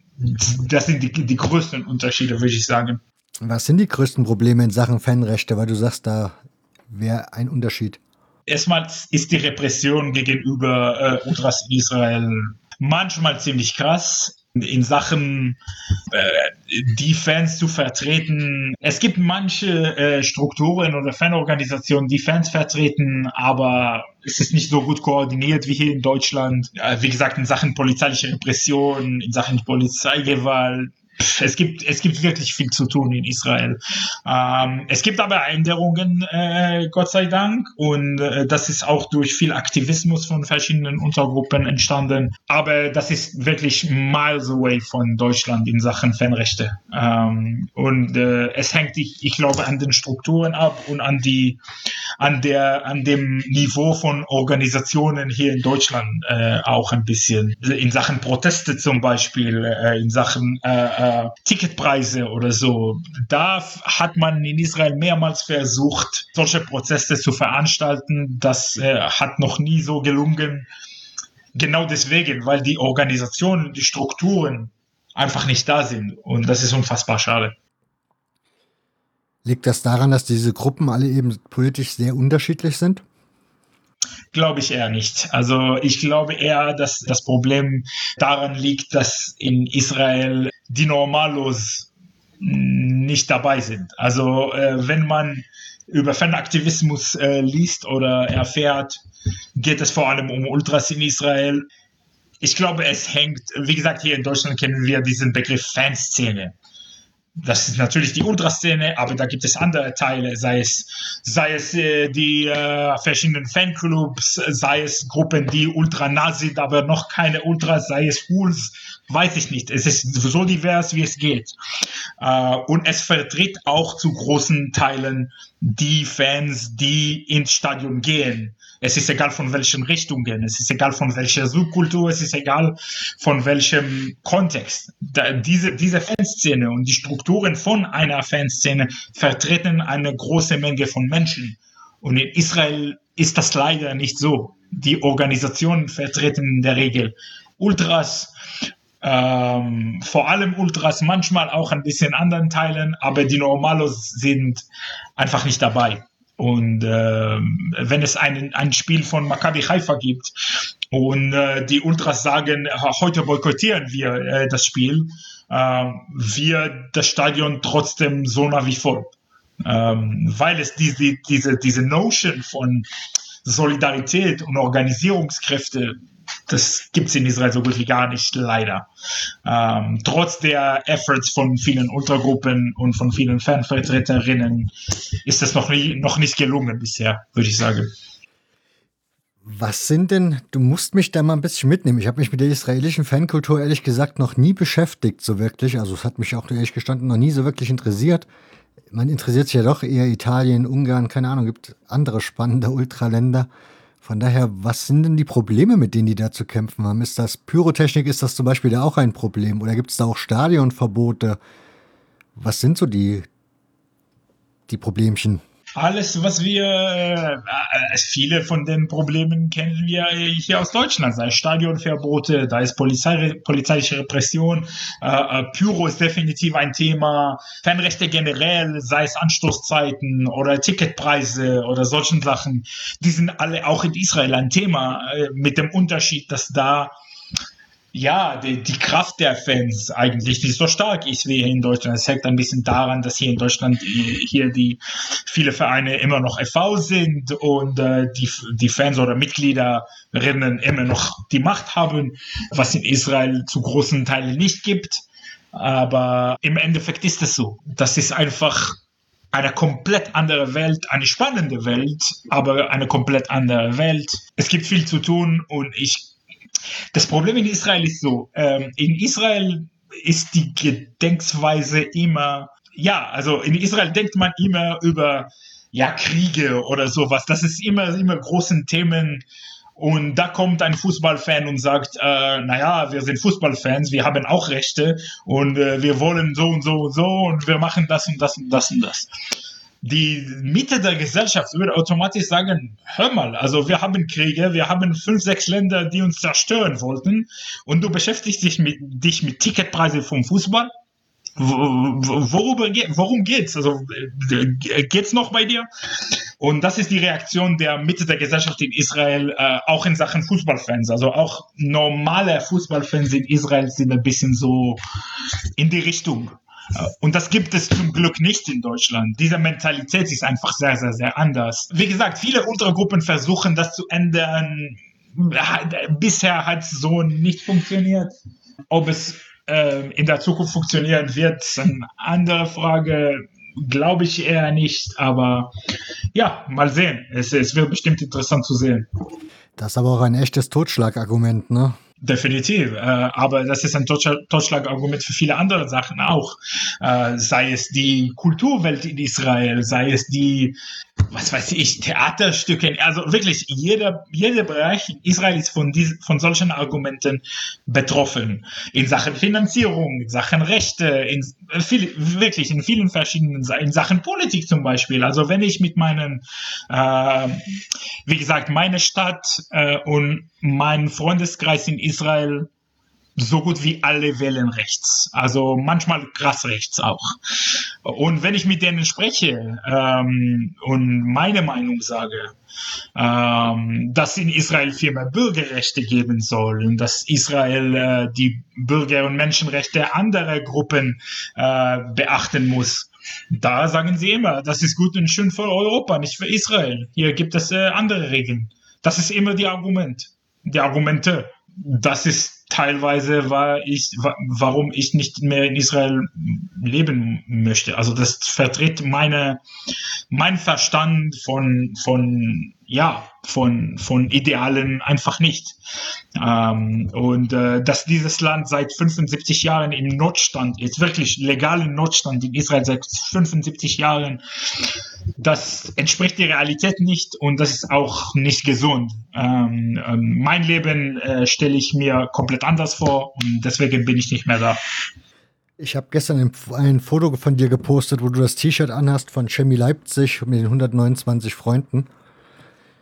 Das sind die, die größten Unterschiede, würde ich sagen. Was sind die größten Probleme in Sachen Fanrechte? Weil du sagst, da wäre ein Unterschied. Erstmal ist die Repression gegenüber äh, Ultras in Israel manchmal ziemlich krass in Sachen äh, die Fans zu vertreten. Es gibt manche äh, Strukturen oder Fanorganisationen, die Fans vertreten, aber es ist nicht so gut koordiniert wie hier in Deutschland. Äh, wie gesagt, in Sachen polizeiliche Repression, in Sachen Polizeigewalt, es gibt, es gibt wirklich viel zu tun in Israel. Ähm, es gibt aber Änderungen, äh, Gott sei Dank, und äh, das ist auch durch viel Aktivismus von verschiedenen Untergruppen entstanden. Aber das ist wirklich miles away von Deutschland in Sachen Fanrechte. Ähm, und äh, es hängt, ich, ich glaube, an den Strukturen ab und an die, an der, an dem Niveau von Organisationen hier in Deutschland äh, auch ein bisschen. In Sachen Proteste zum Beispiel, äh, in Sachen äh, Ticketpreise oder so. Da hat man in Israel mehrmals versucht, solche Prozesse zu veranstalten. Das äh, hat noch nie so gelungen. Genau deswegen, weil die Organisationen, die Strukturen einfach nicht da sind. Und das ist unfassbar schade. Liegt das daran, dass diese Gruppen alle eben politisch sehr unterschiedlich sind? Glaube ich eher nicht. Also ich glaube eher, dass das Problem daran liegt, dass in Israel die Normalos nicht dabei sind. Also äh, wenn man über Fanaktivismus äh, liest oder erfährt, geht es vor allem um Ultras in Israel. Ich glaube, es hängt, wie gesagt, hier in Deutschland kennen wir diesen Begriff Fanszene das ist natürlich die Ultraszene, aber da gibt es andere Teile, sei es, sei es äh, die äh, verschiedenen Fanclubs, sei es Gruppen, die ultra sind, aber noch keine Ultras, sei es Hools, weiß ich nicht. Es ist so divers, wie es geht. Äh, und es vertritt auch zu großen Teilen die Fans, die ins Stadion gehen. Es ist egal von welchen Richtungen, es ist egal von welcher Subkultur, es ist egal von welchem Kontext. Da, diese, diese Fanszene und die Strukturen von einer Fanszene vertreten eine große Menge von Menschen. Und in Israel ist das leider nicht so. die Organisationen vertreten in der Regel Ultras, ähm, vor allem Ultras, manchmal auch ein bisschen anderen Teilen, aber die Normalos sind einfach nicht dabei. Und äh, wenn es ein, ein Spiel von Maccabi Haifa gibt und äh, die Ultras sagen, heute boykottieren wir äh, das Spiel, äh, wir das Stadion trotzdem so nach wie vor. Ähm, weil es diese, diese, diese Notion von Solidarität und Organisierungskräfte das gibt es in Israel so gut wie gar nicht, leider. Ähm, trotz der Efforts von vielen Untergruppen und von vielen Fanvertreterinnen ist das noch, nie, noch nicht gelungen bisher, würde ich sagen. Was sind denn, du musst mich da mal ein bisschen mitnehmen. Ich habe mich mit der israelischen Fankultur ehrlich gesagt noch nie beschäftigt, so wirklich. Also es hat mich auch ehrlich gestanden noch nie so wirklich interessiert. Man interessiert sich ja doch eher Italien, Ungarn, keine Ahnung, gibt andere spannende Ultraländer. Von daher, was sind denn die Probleme, mit denen die da zu kämpfen haben? Ist das Pyrotechnik, ist das zum Beispiel da auch ein Problem? Oder gibt es da auch Stadionverbote? Was sind so die, die Problemchen? Alles, was wir, äh, viele von den Problemen kennen wir hier aus Deutschland, sei Stadionverbote, da ist Polizei, polizeiliche Repression, äh, äh, Pyro ist definitiv ein Thema, Fanrechte generell, sei es Anstoßzeiten oder Ticketpreise oder solchen Sachen, die sind alle auch in Israel ein Thema, äh, mit dem Unterschied, dass da ja, die, die Kraft der Fans eigentlich nicht so stark ist wie hier in Deutschland. Es hängt ein bisschen daran, dass hier in Deutschland hier die viele Vereine immer noch FV sind und äh, die, die Fans oder Mitgliederinnen immer noch die Macht haben, was in Israel zu großen Teilen nicht gibt. Aber im Endeffekt ist es so. Das ist einfach eine komplett andere Welt, eine spannende Welt, aber eine komplett andere Welt. Es gibt viel zu tun und ich das Problem in Israel ist so, ähm, in Israel ist die Gedenksweise immer, ja, also in Israel denkt man immer über, ja, Kriege oder sowas. Das ist immer, immer großen Themen. Und da kommt ein Fußballfan und sagt, äh, naja, wir sind Fußballfans, wir haben auch Rechte und äh, wir wollen so und so und so und wir machen das und das und das und das die Mitte der Gesellschaft würde automatisch sagen, hör mal, also wir haben Kriege, wir haben fünf, sechs Länder, die uns zerstören wollten und du beschäftigst dich mit, dich mit Ticketpreisen vom Fußball? Worüber, worum geht's? Also äh, geht's noch bei dir? Und das ist die Reaktion der Mitte der Gesellschaft in Israel, äh, auch in Sachen Fußballfans. Also auch normale Fußballfans in Israel sind ein bisschen so in die Richtung. Und das gibt es zum Glück nicht in Deutschland. Diese Mentalität ist einfach sehr, sehr, sehr anders. Wie gesagt, viele Untergruppen versuchen das zu ändern. Bisher hat es so nicht funktioniert. Ob es äh, in der Zukunft funktionieren wird, ist eine andere Frage. Glaube ich eher nicht, aber ja, mal sehen. Es, es wird bestimmt interessant zu sehen. Das ist aber auch ein echtes Totschlagargument, ne? Definitiv. Äh, aber das ist ein Totschlagargument für viele andere Sachen auch. Äh, sei es die Kulturwelt in Israel, sei es die was weiß ich, Theaterstücke, also wirklich jeder, jeder Bereich in Israel ist von, diesen, von solchen Argumenten betroffen. In Sachen Finanzierung, in Sachen Rechte, in viel, wirklich in vielen verschiedenen, in Sachen Politik zum Beispiel. Also wenn ich mit meinen, äh, wie gesagt, meine Stadt äh, und meinen Freundeskreis in Israel so gut wie alle wählen rechts. Also manchmal krass rechts auch. Und wenn ich mit denen spreche ähm, und meine Meinung sage, ähm, dass in Israel viel mehr Bürgerrechte geben soll und dass Israel äh, die Bürger- und Menschenrechte anderer Gruppen äh, beachten muss, da sagen sie immer, das ist gut und schön für Europa, nicht für Israel. Hier gibt es äh, andere Regeln. Das ist immer die Argument, die Argumente. Das ist teilweise war ich, warum ich nicht mehr in Israel leben möchte. Also das vertritt meine, mein Verstand von, von, ja, von, von Idealen einfach nicht. Ähm, und äh, dass dieses Land seit 75 Jahren im Notstand ist, wirklich legalen Notstand in Israel seit 75 Jahren, das entspricht der Realität nicht und das ist auch nicht gesund. Ähm, ähm, mein Leben äh, stelle ich mir komplett anders vor und deswegen bin ich nicht mehr da. Ich habe gestern ein, ein, Foto von dir gepostet, wo du das T-Shirt anhast von Chemie Leipzig mit den 129 Freunden.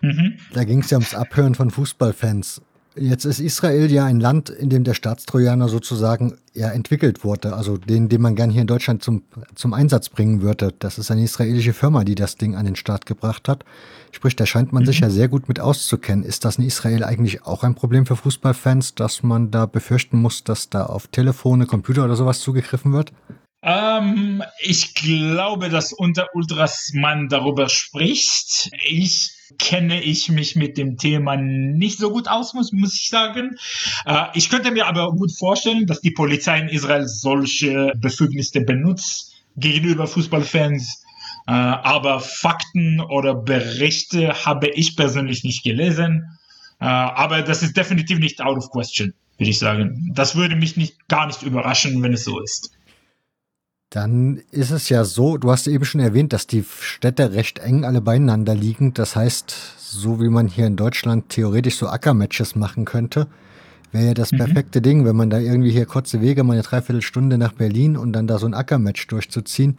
Mhm. Da ging es ja ums Abhören von Fußballfans. Jetzt ist Israel ja ein Land, in dem der Staatstrojaner sozusagen ja entwickelt wurde, also den, den man gern hier in Deutschland zum, zum Einsatz bringen würde. Das ist eine israelische Firma, die das Ding an den Start gebracht hat. Sprich, da scheint man mhm. sich ja sehr gut mit auszukennen. Ist das in Israel eigentlich auch ein Problem für Fußballfans, dass man da befürchten muss, dass da auf Telefone, Computer oder sowas zugegriffen wird? Ähm, ich glaube, dass unter Ultras man darüber spricht. Ich kenne ich mich mit dem Thema nicht so gut aus, muss, muss ich sagen. Äh, ich könnte mir aber gut vorstellen, dass die Polizei in Israel solche Befugnisse benutzt gegenüber Fußballfans. Äh, aber Fakten oder Berichte habe ich persönlich nicht gelesen. Äh, aber das ist definitiv nicht out of question, würde ich sagen. Das würde mich nicht, gar nicht überraschen, wenn es so ist. Dann ist es ja so, du hast eben schon erwähnt, dass die Städte recht eng alle beieinander liegen. Das heißt, so wie man hier in Deutschland theoretisch so Ackermatches machen könnte, wäre ja das mhm. perfekte Ding, wenn man da irgendwie hier kurze Wege, mal eine Dreiviertelstunde nach Berlin und dann da so ein Ackermatch durchzuziehen.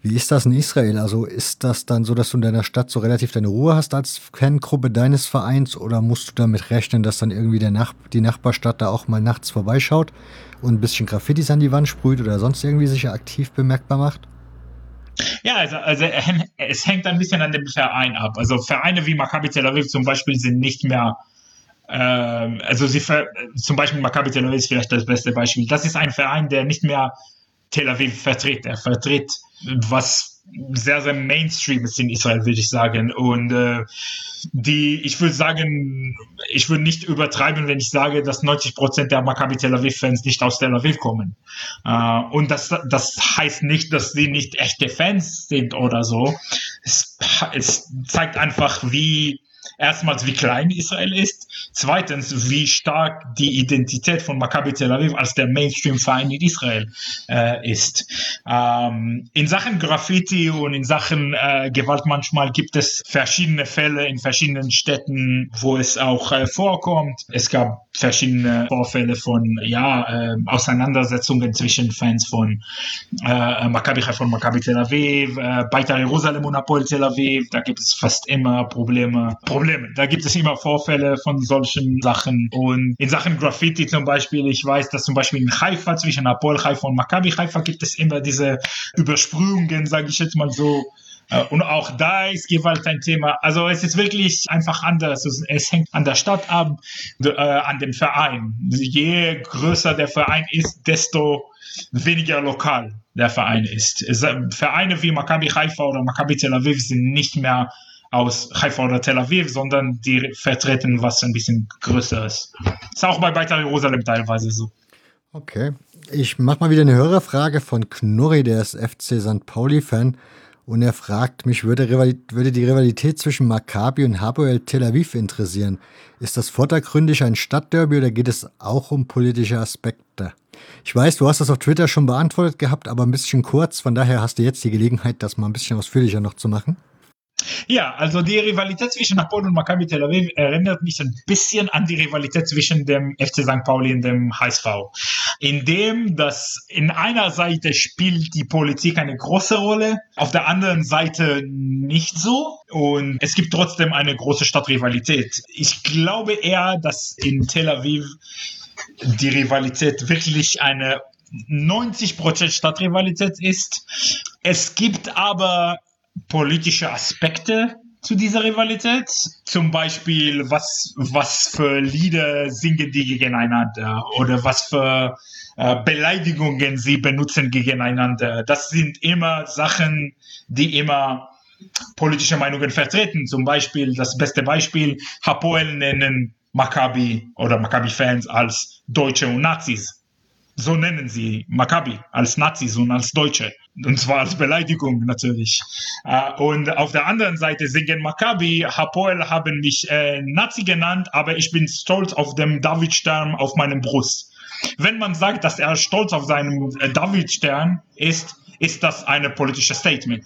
Wie ist das in Israel? Also ist das dann so, dass du in deiner Stadt so relativ deine Ruhe hast als Fangruppe deines Vereins oder musst du damit rechnen, dass dann irgendwie der Nach die Nachbarstadt da auch mal nachts vorbeischaut? und ein bisschen Graffitis an die Wand sprüht oder sonst irgendwie sich aktiv bemerkbar macht? Ja, also, also es hängt ein bisschen an dem Verein ab. Also Vereine wie Maccabi Tel Aviv zum Beispiel sind nicht mehr, ähm, also sie zum Beispiel Maccabi Tel Aviv ist vielleicht das beste Beispiel. Das ist ein Verein, der nicht mehr Tel Aviv vertritt. Er vertritt was sehr, sehr Mainstream ist in Israel, würde ich sagen. Und äh, die, ich würde sagen, ich würde nicht übertreiben, wenn ich sage, dass 90 Prozent der Maccabi Tel Aviv-Fans nicht aus Tel Aviv kommen. Äh, und das, das heißt nicht, dass sie nicht echte Fans sind oder so. Es, es zeigt einfach, wie erstmals, wie klein Israel ist, zweitens, wie stark die Identität von Maccabi Tel Aviv als der Mainstream-Verein in Israel äh, ist. Ähm, in Sachen Graffiti und in Sachen äh, Gewalt manchmal gibt es verschiedene Fälle in verschiedenen Städten, wo es auch äh, vorkommt. Es gab verschiedene Vorfälle von ja, äh, Auseinandersetzungen zwischen Fans von äh, Maccabi von Maccabi Tel Aviv, äh, Beitar Jerusalem und Apol Tel Aviv. Da gibt es fast immer Probleme. Probleme. Da gibt es immer Vorfälle von solchen Sachen. Und in Sachen Graffiti zum Beispiel, ich weiß, dass zum Beispiel in Haifa zwischen Apol Haifa und Maccabi Haifa gibt es immer diese Übersprühungen, sage ich jetzt mal so äh, und auch da ist Gewalt ein Thema. Also es ist wirklich einfach anders. Es hängt an der Stadt ab, äh, an dem Verein. Je größer der Verein ist, desto weniger lokal der Verein ist. Äh, Vereine wie Maccabi Haifa oder Maccabi Tel Aviv sind nicht mehr aus Haifa oder Tel Aviv, sondern die vertreten was ein bisschen größeres. Ist auch bei Beitar Jerusalem teilweise so. Okay. Ich mache mal wieder eine Hörerfrage von Knurri, der ist FC St. Pauli-Fan. Und er fragt mich, würde, würde die Rivalität zwischen Maccabi und Hapoel Tel Aviv interessieren? Ist das vordergründig ein Stadtderby oder geht es auch um politische Aspekte? Ich weiß, du hast das auf Twitter schon beantwortet gehabt, aber ein bisschen kurz. Von daher hast du jetzt die Gelegenheit, das mal ein bisschen ausführlicher noch zu machen. Ja, also die Rivalität zwischen Napoli und Maccabi Tel Aviv erinnert mich ein bisschen an die Rivalität zwischen dem FC St. Pauli und dem HSV. In dem, dass in einer Seite spielt die Politik eine große Rolle, auf der anderen Seite nicht so. Und es gibt trotzdem eine große Stadtrivalität. Ich glaube eher, dass in Tel Aviv die Rivalität wirklich eine 90% Stadtrivalität ist. Es gibt aber politische Aspekte zu dieser Rivalität. Zum Beispiel, was, was für Lieder singen die gegeneinander oder was für äh, Beleidigungen sie benutzen gegeneinander. Das sind immer Sachen, die immer politische Meinungen vertreten. Zum Beispiel, das beste Beispiel, Hapoel nennen Maccabi oder Maccabi-Fans als Deutsche und Nazis so nennen sie Maccabi als Nazis und als Deutsche. Und zwar als Beleidigung natürlich. Äh, und auf der anderen Seite singen Maccabi, Hapoel haben mich äh, Nazi genannt, aber ich bin stolz auf dem Davidstern auf meinem Brust. Wenn man sagt, dass er stolz auf seinen äh, Davidstern ist, ist das ein politisches Statement.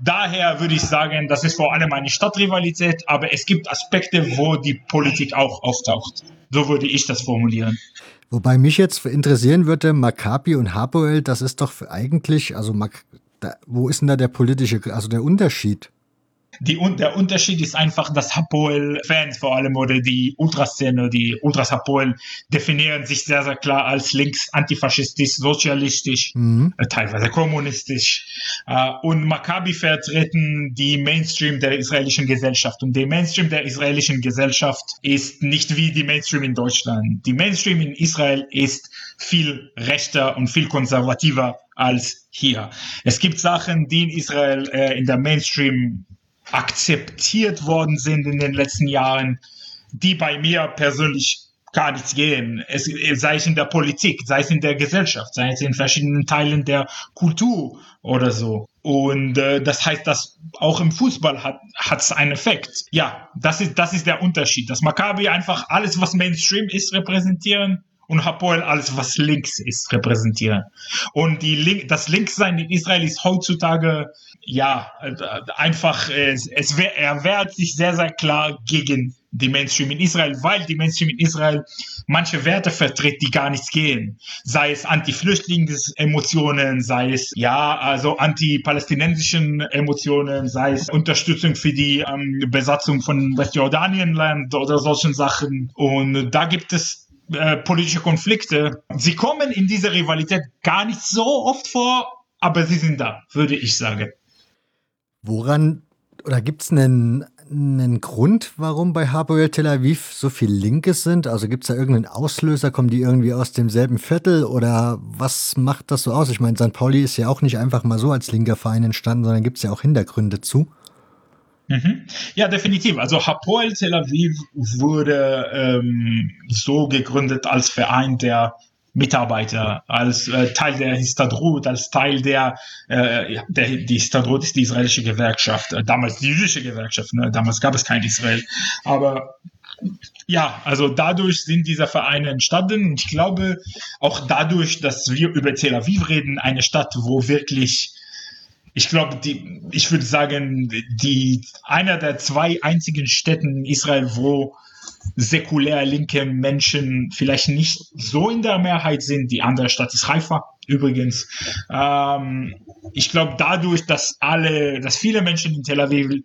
Daher würde ich sagen, das ist vor allem eine Stadtrivalität, aber es gibt Aspekte, wo die Politik auch auftaucht. So würde ich das formulieren. Wobei mich jetzt interessieren würde, Maccabi und Hapoel, das ist doch eigentlich, also wo ist denn da der politische, also der Unterschied? Die, der Unterschied ist einfach, dass Hapoel-Fans vor allem oder die Ultraszene, die Ultras Hapoel definieren sich sehr, sehr klar als links, antifaschistisch, sozialistisch, mhm. äh, teilweise kommunistisch. Äh, und Maccabi vertreten die Mainstream der israelischen Gesellschaft. Und der Mainstream der israelischen Gesellschaft ist nicht wie die Mainstream in Deutschland. Die Mainstream in Israel ist viel rechter und viel konservativer als hier. Es gibt Sachen, die in Israel äh, in der Mainstream akzeptiert worden sind in den letzten Jahren, die bei mir persönlich gar nichts gehen. Es, sei es in der Politik, sei es in der Gesellschaft, sei es in verschiedenen Teilen der Kultur oder so. Und äh, das heißt, dass auch im Fußball hat es einen Effekt. Ja, das ist das ist der Unterschied. Dass Maccabi einfach alles, was Mainstream ist, repräsentieren und Hapoel alles, was links ist, repräsentieren. Und die Link, das Linkssein in Israel ist heutzutage, ja, einfach, es, es, er wehrt sich sehr, sehr klar gegen die Mainstream in Israel, weil die Mainstream in Israel manche Werte vertritt, die gar nichts gehen. Sei es Anti-Flüchtlings-Emotionen, sei es, ja, also anti-palästinensischen Emotionen, sei es Unterstützung für die ähm, Besatzung von Westjordanienland oder solchen Sachen. Und da gibt es äh, politische Konflikte. Sie kommen in dieser Rivalität gar nicht so oft vor, aber sie sind da, würde ich sagen. Woran oder gibt es einen, einen Grund, warum bei Hapoel Tel Aviv so viel Linke sind? Also gibt es da irgendeinen Auslöser? Kommen die irgendwie aus demselben Viertel oder was macht das so aus? Ich meine, St. Pauli ist ja auch nicht einfach mal so als linker Verein entstanden, sondern gibt es ja auch Hintergründe zu. Mhm. Ja, definitiv. Also Hapoel Tel Aviv wurde ähm, so gegründet als Verein der Mitarbeiter, als äh, Teil der Histadrut, als Teil der, äh, der die Histadrut ist die israelische Gewerkschaft, äh, damals die jüdische Gewerkschaft, ne? damals gab es kein Israel, aber ja, also dadurch sind diese Vereine entstanden. Ich glaube auch dadurch, dass wir über Tel Aviv reden, eine Stadt, wo wirklich ich glaube, die, ich würde sagen, die, einer der zwei einzigen Städten in Israel, wo säkulär linke Menschen vielleicht nicht so in der Mehrheit sind. Die andere Stadt ist Haifa übrigens. Ähm, ich glaube, dadurch, dass alle, dass viele Menschen in Tel Aviv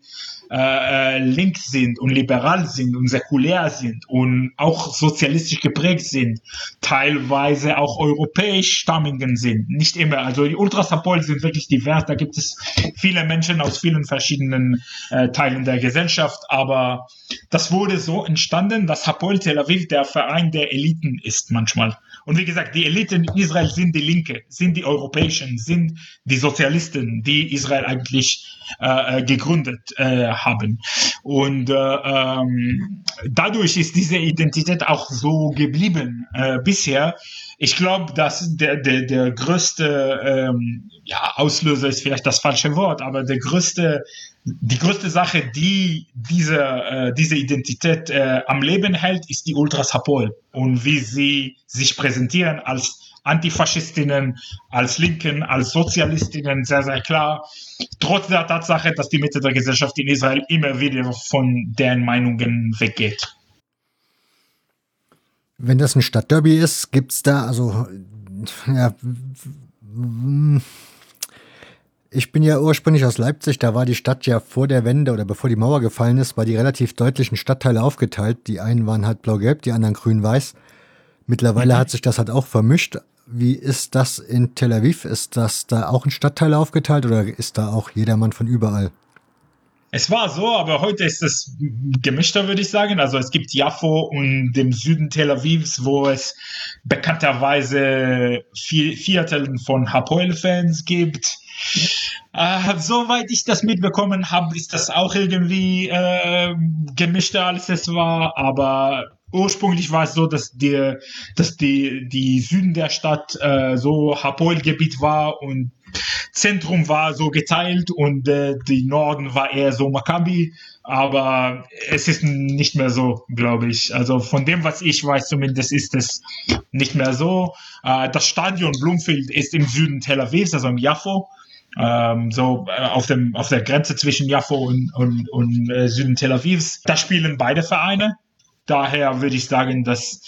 äh, äh, links sind und liberal sind und säkulär sind und auch sozialistisch geprägt sind, teilweise auch europäisch stammigen sind. Nicht immer. Also die Ultrasapol sind wirklich divers. Da gibt es viele Menschen aus vielen verschiedenen äh, Teilen der Gesellschaft. Aber das wurde so entstanden, dass Hapoel Tel Aviv der Verein der Eliten ist manchmal. Und wie gesagt, die Eliten in Israel sind die Linke, sind die Europäischen, sind die Sozialisten, die Israel eigentlich äh, äh, gegründet äh, haben. Und äh, ähm, dadurch ist diese Identität auch so geblieben äh, bisher. Ich glaube, dass der, der, der größte ähm, ja, Auslöser ist vielleicht das falsche Wort, aber der größte die größte Sache, die diese, äh, diese Identität äh, am Leben hält, ist die Ultras Hapol und wie sie sich präsentieren als Antifaschistinnen, als Linken, als Sozialistinnen, sehr, sehr klar. Trotz der Tatsache, dass die Mitte der Gesellschaft in Israel immer wieder von deren Meinungen weggeht. Wenn das ein Stadtderby ist, gibt es da, also, ja, ich bin ja ursprünglich aus Leipzig, da war die Stadt ja vor der Wende oder bevor die Mauer gefallen ist, war die relativ deutlichen Stadtteile aufgeteilt. Die einen waren halt blau-gelb, die anderen grün-weiß. Mittlerweile mhm. hat sich das halt auch vermischt. Wie ist das in Tel Aviv? Ist das da auch in Stadtteile aufgeteilt oder ist da auch jedermann von überall? Es war so, aber heute ist es gemischter, würde ich sagen. Also es gibt Jaffo und dem Süden Tel Avivs, wo es bekannterweise vier Vierteln von Hapoel-Fans gibt. Äh, soweit ich das mitbekommen habe, ist das auch irgendwie äh, gemischter, als es war. Aber ursprünglich war es so, dass die, dass die, die Süden der Stadt äh, so Hapoel-Gebiet war und Zentrum war so geteilt und äh, die Norden war eher so Maccabi. Aber es ist nicht mehr so, glaube ich. Also von dem, was ich weiß, zumindest ist es nicht mehr so. Äh, das Stadion Bloomfield ist im Süden Tel Aviv, also im Jaffo ähm, so äh, auf, dem, auf der Grenze zwischen Jaffo und, und, und äh, Süden Tel Avivs. Da spielen beide Vereine. Daher würde ich sagen, dass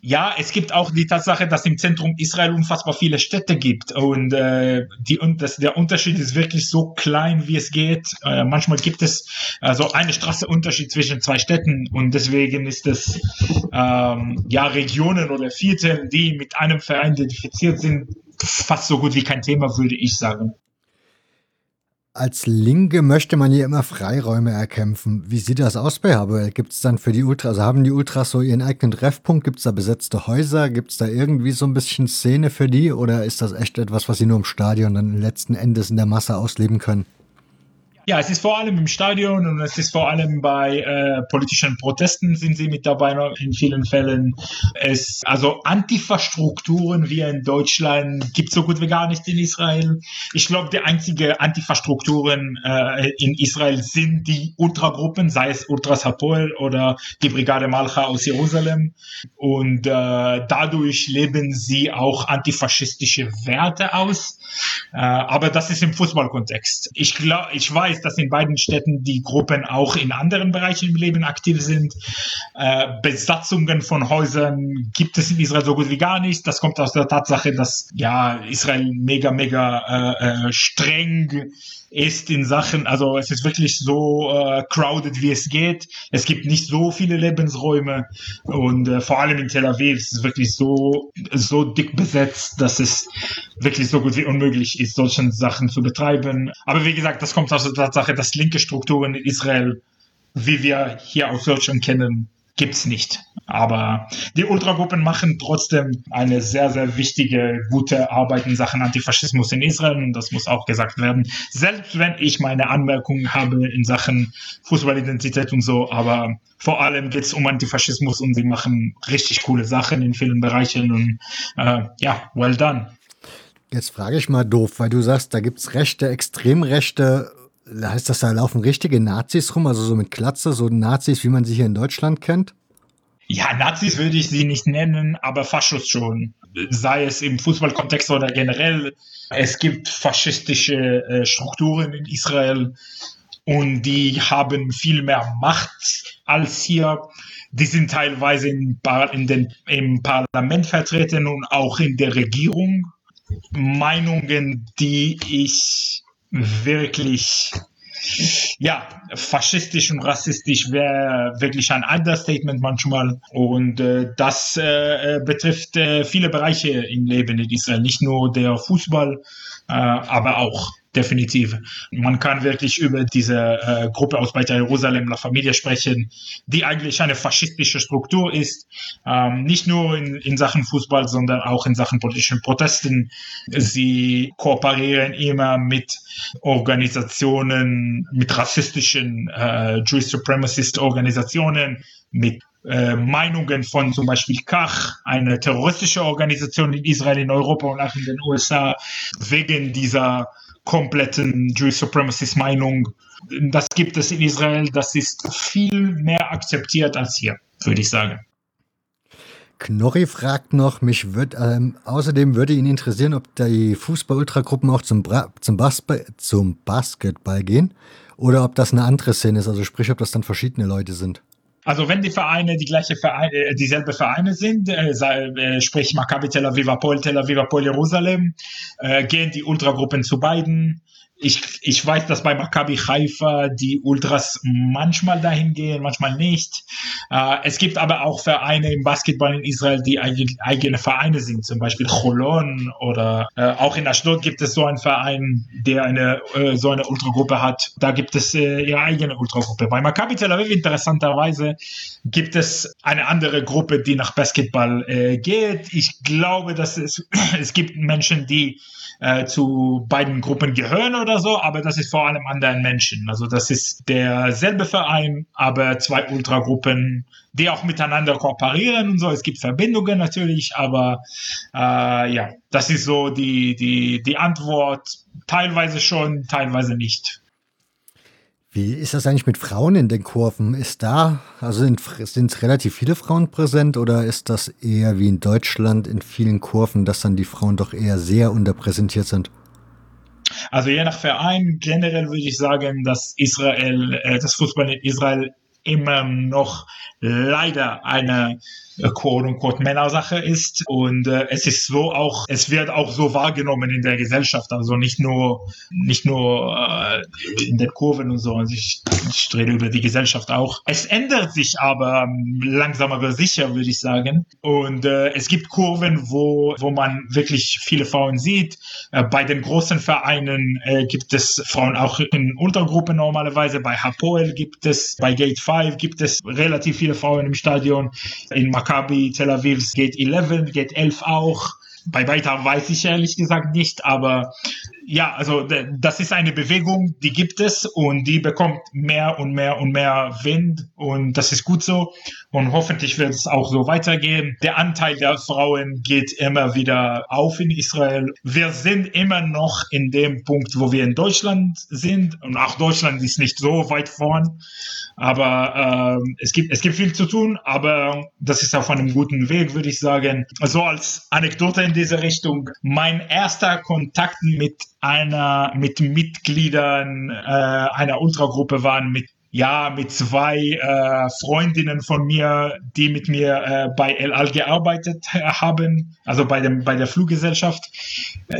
Ja, es gibt auch die Tatsache, dass im Zentrum Israel unfassbar viele Städte gibt und äh, die und das, der Unterschied ist wirklich so klein, wie es geht. Äh, manchmal gibt es also eine Straße Unterschied zwischen zwei Städten und deswegen ist es ähm, ja Regionen oder Viertel, die mit einem Verein identifiziert sind, fast so gut wie kein Thema, würde ich sagen. Als Linke möchte man ja immer Freiräume erkämpfen. Wie sieht das aus bei Habeck? Gibt es dann für die Ultras, also haben die Ultras so ihren eigenen Treffpunkt? Gibt es da besetzte Häuser? Gibt es da irgendwie so ein bisschen Szene für die? Oder ist das echt etwas, was sie nur im Stadion dann letzten Endes in der Masse ausleben können? Ja, es ist vor allem im Stadion und es ist vor allem bei äh, politischen Protesten sind sie mit dabei in vielen Fällen. Es, also Antifa-Strukturen wie in Deutschland gibt es so gut wie gar nicht in Israel. Ich glaube, die einzige Antifa-Strukturen äh, in Israel sind die Ultragruppen, sei es Ultras Hapoel oder die Brigade Malcha aus Jerusalem. Und äh, dadurch leben sie auch antifaschistische Werte aus. Äh, aber das ist im Fußballkontext. Ich glaube, ich weiß, weiß, dass in beiden Städten die Gruppen auch in anderen Bereichen im Leben aktiv sind. Äh, Besatzungen von Häusern gibt es in Israel so gut wie gar nicht. Das kommt aus der Tatsache, dass ja Israel mega, mega äh, äh, streng ist in Sachen, also es ist wirklich so äh, crowded, wie es geht. Es gibt nicht so viele Lebensräume und äh, vor allem in Tel Aviv ist es wirklich so, so dick besetzt, dass es wirklich so gut wie unmöglich ist, solche Sachen zu betreiben. Aber wie gesagt, das kommt aus der Tatsache, dass linke Strukturen in Israel, wie wir hier aus Deutschland kennen, gibt's nicht. Aber die Ultragruppen machen trotzdem eine sehr, sehr wichtige, gute Arbeit in Sachen Antifaschismus in Israel und das muss auch gesagt werden. Selbst wenn ich meine Anmerkungen habe in Sachen Fußballidentität und so, aber vor allem geht's um Antifaschismus und sie machen richtig coole Sachen in vielen Bereichen und äh, ja, well done. Jetzt frage ich mal doof, weil du sagst, da gibt's Rechte, Extremrechte heißt das, da laufen richtige Nazis rum, also so mit Klatze, so Nazis, wie man sie hier in Deutschland kennt? Ja, Nazis würde ich sie nicht nennen, aber Faschos schon. Sei es im Fußballkontext oder generell. Es gibt faschistische äh, Strukturen in Israel und die haben viel mehr Macht als hier. Die sind teilweise in, in den, im Parlament vertreten und auch in der Regierung. Meinungen, die ich wirklich ja, faschistisch und rassistisch wäre wirklich ein Understatement manchmal. Und äh, das äh, äh, betrifft äh, viele Bereiche im Leben in Israel, nicht nur der Fußball, äh, aber auch definitiv. Man kann wirklich über diese äh, Gruppe aus Beitar Jerusalem, La Familie sprechen, die eigentlich eine faschistische Struktur ist, ähm, nicht nur in, in Sachen Fußball, sondern auch in Sachen politischen Protesten. Sie kooperieren immer mit Organisationen, mit rassistischen äh, Jewish Supremacist Organisationen, mit äh, Meinungen von zum Beispiel Kach, eine terroristische Organisation in Israel, in Europa und auch in den USA, wegen dieser kompletten Jewish Supremacist Meinung. Das gibt es in Israel, das ist viel mehr akzeptiert als hier, würde ich sagen. Knorri fragt noch, mich wird, ähm, außerdem würde ihn interessieren, ob die Fußball-Ultragruppen auch zum, Bra zum, Bas zum Basketball gehen oder ob das eine andere Szene ist, also sprich, ob das dann verschiedene Leute sind. Also wenn die Vereine die gleiche Vereine, äh, dieselbe Vereine sind, äh, äh, sprich Maccabi Tel Aviv, Apol Tel Aviv, Apol Jerusalem, äh, gehen die Ultragruppen zu beiden ich, ich weiß, dass bei Maccabi Haifa die Ultras manchmal dahin gehen, manchmal nicht. Äh, es gibt aber auch Vereine im Basketball in Israel, die eigene, eigene Vereine sind, zum Beispiel Cholon oder äh, auch in Ashdod gibt es so einen Verein, der eine äh, so eine Ultragruppe hat. Da gibt es äh, ihre eigene Ultragruppe. Bei Maccabi Tel Aviv interessanterweise gibt es eine andere Gruppe, die nach Basketball äh, geht. Ich glaube, dass es es gibt Menschen, die äh, zu beiden Gruppen gehören oder so, aber das ist vor allem anderen Menschen. Also das ist derselbe Verein, aber zwei Ultragruppen, die auch miteinander kooperieren und so. Es gibt Verbindungen natürlich, aber äh, ja, das ist so die, die, die Antwort. Teilweise schon, teilweise nicht. Wie ist das eigentlich mit Frauen in den Kurven? Ist da, also sind, sind relativ viele Frauen präsent oder ist das eher wie in Deutschland in vielen Kurven, dass dann die Frauen doch eher sehr unterpräsentiert sind? Also je nach Verein generell würde ich sagen, dass Israel, äh, das Fußball in Israel immer noch leider eine äh, quote unquote Männersache ist. Und äh, es ist so auch es wird auch so wahrgenommen in der Gesellschaft. Also nicht nur nicht nur äh, in den Kurven und so. Und ich, ich rede über die Gesellschaft auch. Es ändert sich aber langsam aber sicher würde ich sagen. Und äh, es gibt Kurven wo wo man wirklich viele Frauen sieht. Äh, bei den großen Vereinen äh, gibt es Frauen auch in Untergruppe normalerweise. Bei Hapoel gibt es bei Gate 5 gibt es relativ viele Frauen im Stadion. In Macau Maccabi Tel Aviv geht 11, geht 11 auch. Bei weiter weiß ich ehrlich gesagt nicht, aber ja, also das ist eine Bewegung, die gibt es und die bekommt mehr und mehr und mehr Wind und das ist gut so und hoffentlich wird es auch so weitergehen. Der Anteil der Frauen geht immer wieder auf in Israel. Wir sind immer noch in dem Punkt, wo wir in Deutschland sind und auch Deutschland ist nicht so weit vorn. Aber äh, es, gibt, es gibt viel zu tun, aber das ist auf einem guten Weg, würde ich sagen. So als Anekdote in diese Richtung. Mein erster Kontakt mit einer, mit Mitgliedern äh, einer Ultragruppe waren mit ja, mit zwei äh, Freundinnen von mir, die mit mir äh, bei El Al gearbeitet haben, also bei, dem, bei der Fluggesellschaft,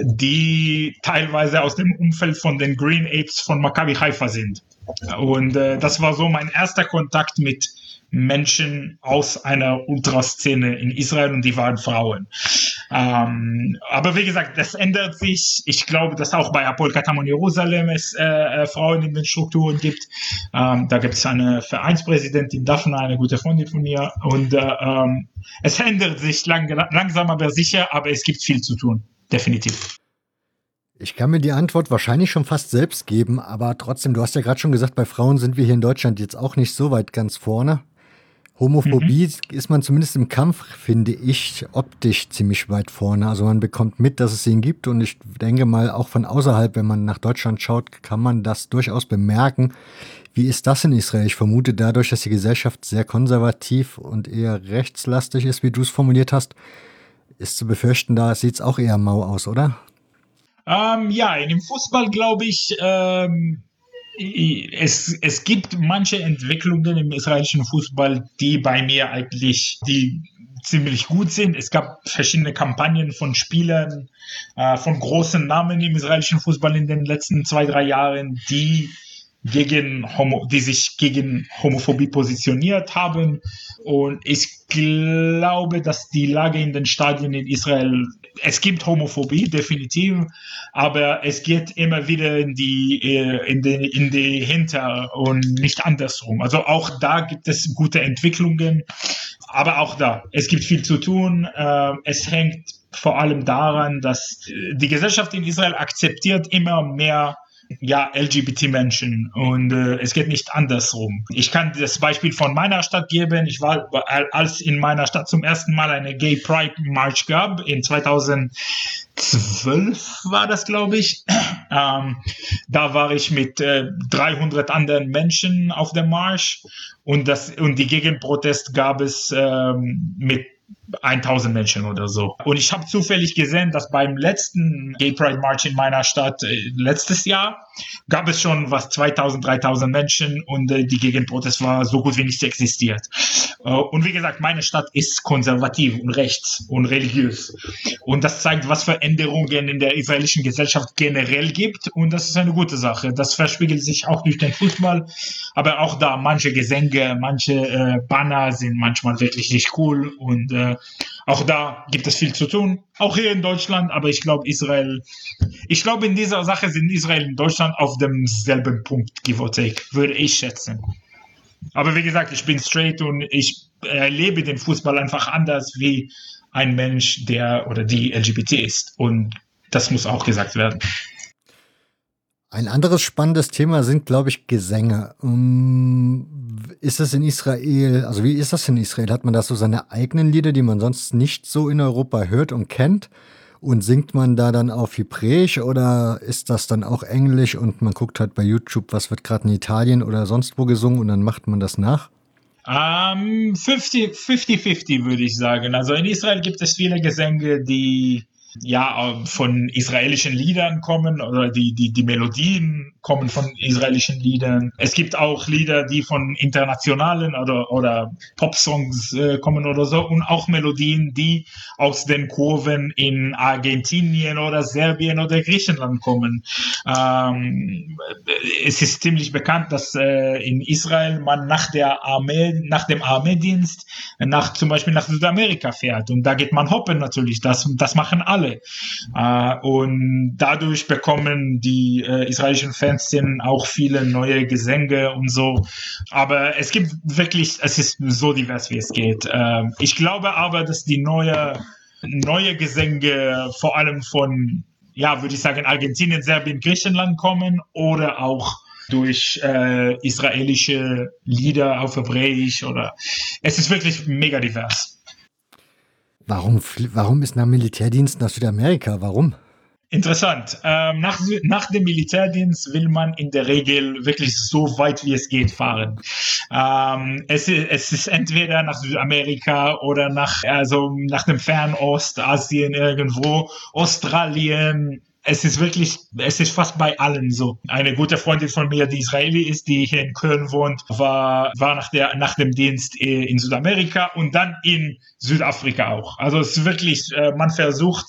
die teilweise aus dem Umfeld von den Green Apes von Maccabi Haifa sind. Und äh, das war so mein erster Kontakt mit Menschen aus einer Ultraszene in Israel und die waren Frauen. Ähm, aber wie gesagt, das ändert sich. Ich glaube, dass auch bei Apol Katamon Jerusalem es äh, äh, Frauen in den Strukturen gibt. Ähm, da gibt es eine Vereinspräsidentin Daphne, eine gute Freundin von mir. Und äh, ähm, es ändert sich lang, langsam aber sicher, aber es gibt viel zu tun. Definitiv. Ich kann mir die Antwort wahrscheinlich schon fast selbst geben, aber trotzdem, du hast ja gerade schon gesagt, bei Frauen sind wir hier in Deutschland jetzt auch nicht so weit ganz vorne. Homophobie mhm. ist man zumindest im Kampf, finde ich, optisch ziemlich weit vorne. Also man bekommt mit, dass es ihn gibt und ich denke mal, auch von außerhalb, wenn man nach Deutschland schaut, kann man das durchaus bemerken. Wie ist das in Israel? Ich vermute dadurch, dass die Gesellschaft sehr konservativ und eher rechtslastig ist, wie du es formuliert hast, ist zu befürchten, da sieht es auch eher mau aus, oder? Ähm, ja, in dem Fußball glaube ich, ähm, es, es gibt manche Entwicklungen im israelischen Fußball, die bei mir eigentlich, die ziemlich gut sind. Es gab verschiedene Kampagnen von Spielern, äh, von großen Namen im israelischen Fußball in den letzten zwei, drei Jahren, die gegen Homo, die sich gegen Homophobie positioniert haben. Und ich glaube, dass die Lage in den Stadien in Israel, es gibt Homophobie, definitiv, aber es geht immer wieder in die, äh, in die, in die Hinter und nicht andersrum. Also auch da gibt es gute Entwicklungen, aber auch da, es gibt viel zu tun. Äh, es hängt vor allem daran, dass die Gesellschaft in Israel akzeptiert immer mehr ja, LGBT-Menschen und äh, es geht nicht andersrum. Ich kann das Beispiel von meiner Stadt geben. Ich war, als in meiner Stadt zum ersten Mal eine Gay Pride March gab, in 2012 war das, glaube ich. Ähm, da war ich mit äh, 300 anderen Menschen auf dem Marsch und, das, und die Gegenprotest gab es ähm, mit 1000 Menschen oder so. Und ich habe zufällig gesehen, dass beim letzten Gay Pride March in meiner Stadt äh, letztes Jahr gab es schon was 2000, 3000 Menschen und äh, die Gegenprotest war so gut wie nicht existiert. Äh, und wie gesagt, meine Stadt ist konservativ und rechts und religiös. Und das zeigt, was für Änderungen in der israelischen Gesellschaft generell gibt. Und das ist eine gute Sache. Das verspiegelt sich auch durch den Fußball. Aber auch da, manche Gesänge, manche äh, Banner sind manchmal wirklich nicht cool. Und äh, auch da gibt es viel zu tun. Auch hier in Deutschland. Aber ich glaube, Israel, ich glaube, in dieser Sache sind Israel und Deutschland auf demselben Punkt, give or take, würde ich schätzen. Aber wie gesagt, ich bin straight und ich erlebe den Fußball einfach anders wie ein Mensch, der oder die LGBT ist. Und das muss auch gesagt werden. Ein anderes spannendes Thema sind, glaube ich, Gesänge. Ist es in Israel, also wie ist das in Israel? Hat man da so seine eigenen Lieder, die man sonst nicht so in Europa hört und kennt? Und singt man da dann auf Hebräisch oder ist das dann auch Englisch und man guckt halt bei YouTube, was wird gerade in Italien oder sonst wo gesungen und dann macht man das nach? Um, 50-50 würde ich sagen. Also in Israel gibt es viele Gesänge, die ja von israelischen Liedern kommen oder die, die, die Melodien kommen von israelischen Liedern. Es gibt auch Lieder, die von internationalen oder, oder Pop-Songs äh, kommen oder so und auch Melodien, die aus den Kurven in Argentinien oder Serbien oder Griechenland kommen. Ähm, es ist ziemlich bekannt, dass äh, in Israel man nach der Armee, nach dem Armeedienst nach zum Beispiel nach Südamerika fährt und da geht man hoppen natürlich. Das, das machen alle. Äh, und dadurch bekommen die äh, israelischen Fans auch viele neue Gesänge und so. Aber es gibt wirklich, es ist so divers, wie es geht. Äh, ich glaube aber, dass die neue, neue Gesänge vor allem von, ja, würde ich sagen, Argentinien, Serbien, Griechenland kommen oder auch durch äh, israelische Lieder auf Hebräisch oder es ist wirklich mega divers. Warum, warum ist nach Militärdienst nach Südamerika? Warum? Interessant. Ähm, nach, nach dem Militärdienst will man in der Regel wirklich so weit wie es geht fahren. Ähm, es, es ist entweder nach Südamerika oder nach, also nach dem Fernost, Asien irgendwo, Australien, es ist wirklich, es ist fast bei allen so. Eine gute Freundin von mir, die Israeli ist, die hier in Köln wohnt, war, war nach, der, nach dem Dienst äh, in Südamerika und dann in Südafrika auch. Also es ist wirklich, äh, man versucht,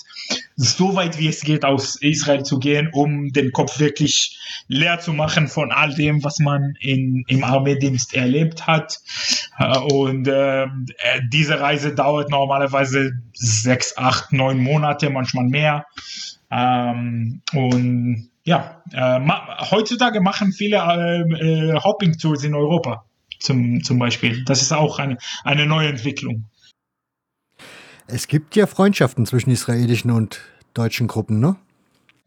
so weit wie es geht aus Israel zu gehen, um den Kopf wirklich leer zu machen von all dem, was man in, im Armeedienst erlebt hat. Äh, und äh, diese Reise dauert normalerweise sechs, acht, neun Monate, manchmal mehr. Ähm, und ja, äh, ma heutzutage machen viele äh, äh, Hopping-Tours in Europa zum, zum Beispiel. Das ist auch eine, eine neue Entwicklung. Es gibt ja Freundschaften zwischen israelischen und deutschen Gruppen, ne?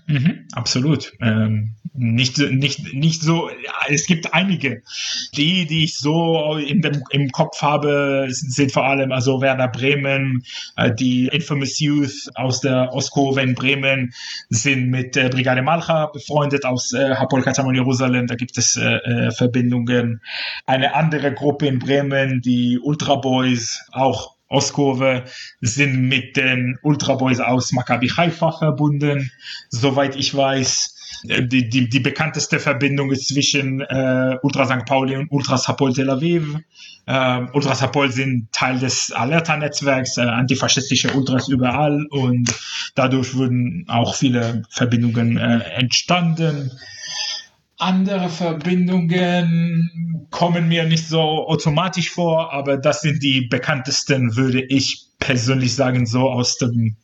Mhm, absolut. Ähm, nicht, nicht, nicht so, es gibt einige. Die, die ich so in dem, im Kopf habe, sind vor allem also Werder Bremen, äh, die Infamous Youth aus der Ostkurve in Bremen sind mit äh, Brigade Malcha befreundet aus äh, Hapol Katamon Jerusalem, da gibt es äh, äh, Verbindungen. Eine andere Gruppe in Bremen, die Ultra Boys, auch Ostkurve sind mit den Ultra Boys aus Maccabi Haifa verbunden, soweit ich weiß. Äh, die, die, die bekannteste Verbindung ist zwischen äh, Ultra St. Pauli und Ultras Hapoel Tel Aviv. Äh, Ultras Hapoel sind Teil des Alerta-Netzwerks, äh, antifaschistische Ultras überall und dadurch wurden auch viele Verbindungen äh, entstanden. Andere Verbindungen kommen mir nicht so automatisch vor, aber das sind die bekanntesten, würde ich persönlich sagen, so aus dem,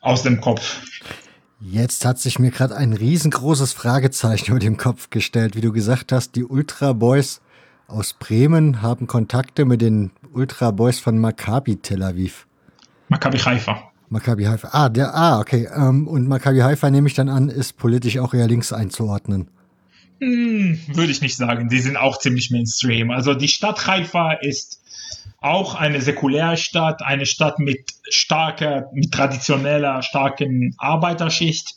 aus dem Kopf. Jetzt hat sich mir gerade ein riesengroßes Fragezeichen über dem Kopf gestellt, wie du gesagt hast, die Ultra Boys aus Bremen haben Kontakte mit den Ultra Boys von Maccabi Tel Aviv. Maccabi Haifa. Maccabi Haifa. Ah, der, ah, okay. Ähm, und Maccabi Haifa nehme ich dann an, ist politisch auch eher links einzuordnen. Hm, würde ich nicht sagen. Die sind auch ziemlich Mainstream. Also die Stadt Haifa ist auch eine säkuläre Stadt, eine Stadt mit starker, mit traditioneller, starken Arbeiterschicht.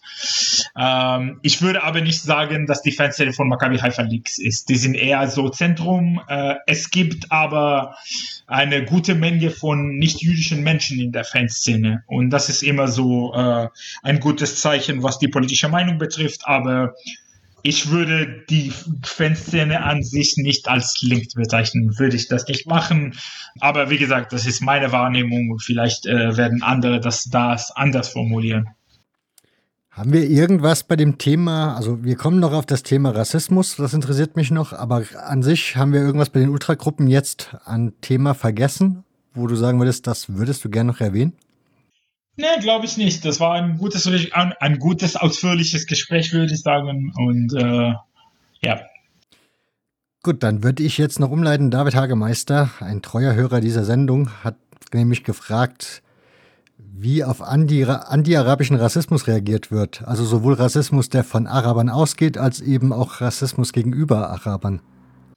Ähm, ich würde aber nicht sagen, dass die Fanszene von Maccabi Haifa links ist. Die sind eher so Zentrum. Äh, es gibt aber eine gute Menge von nicht-jüdischen Menschen in der Fanszene. Und das ist immer so äh, ein gutes Zeichen, was die politische Meinung betrifft. Aber ich würde die Fanszene an sich nicht als linked bezeichnen, würde ich das nicht machen. Aber wie gesagt, das ist meine Wahrnehmung. Vielleicht äh, werden andere das, das anders formulieren. Haben wir irgendwas bei dem Thema, also wir kommen noch auf das Thema Rassismus, das interessiert mich noch, aber an sich haben wir irgendwas bei den Ultragruppen jetzt an Thema vergessen, wo du sagen würdest, das würdest du gerne noch erwähnen? Nee, glaube ich nicht. Das war ein gutes, ein, ein, gutes, ausführliches Gespräch, würde ich sagen. Und äh, ja. Gut, dann würde ich jetzt noch umleiten. David Hagemeister, ein treuer Hörer dieser Sendung, hat nämlich gefragt, wie auf anti-arabischen Rassismus reagiert wird. Also sowohl Rassismus, der von Arabern ausgeht, als eben auch Rassismus gegenüber Arabern.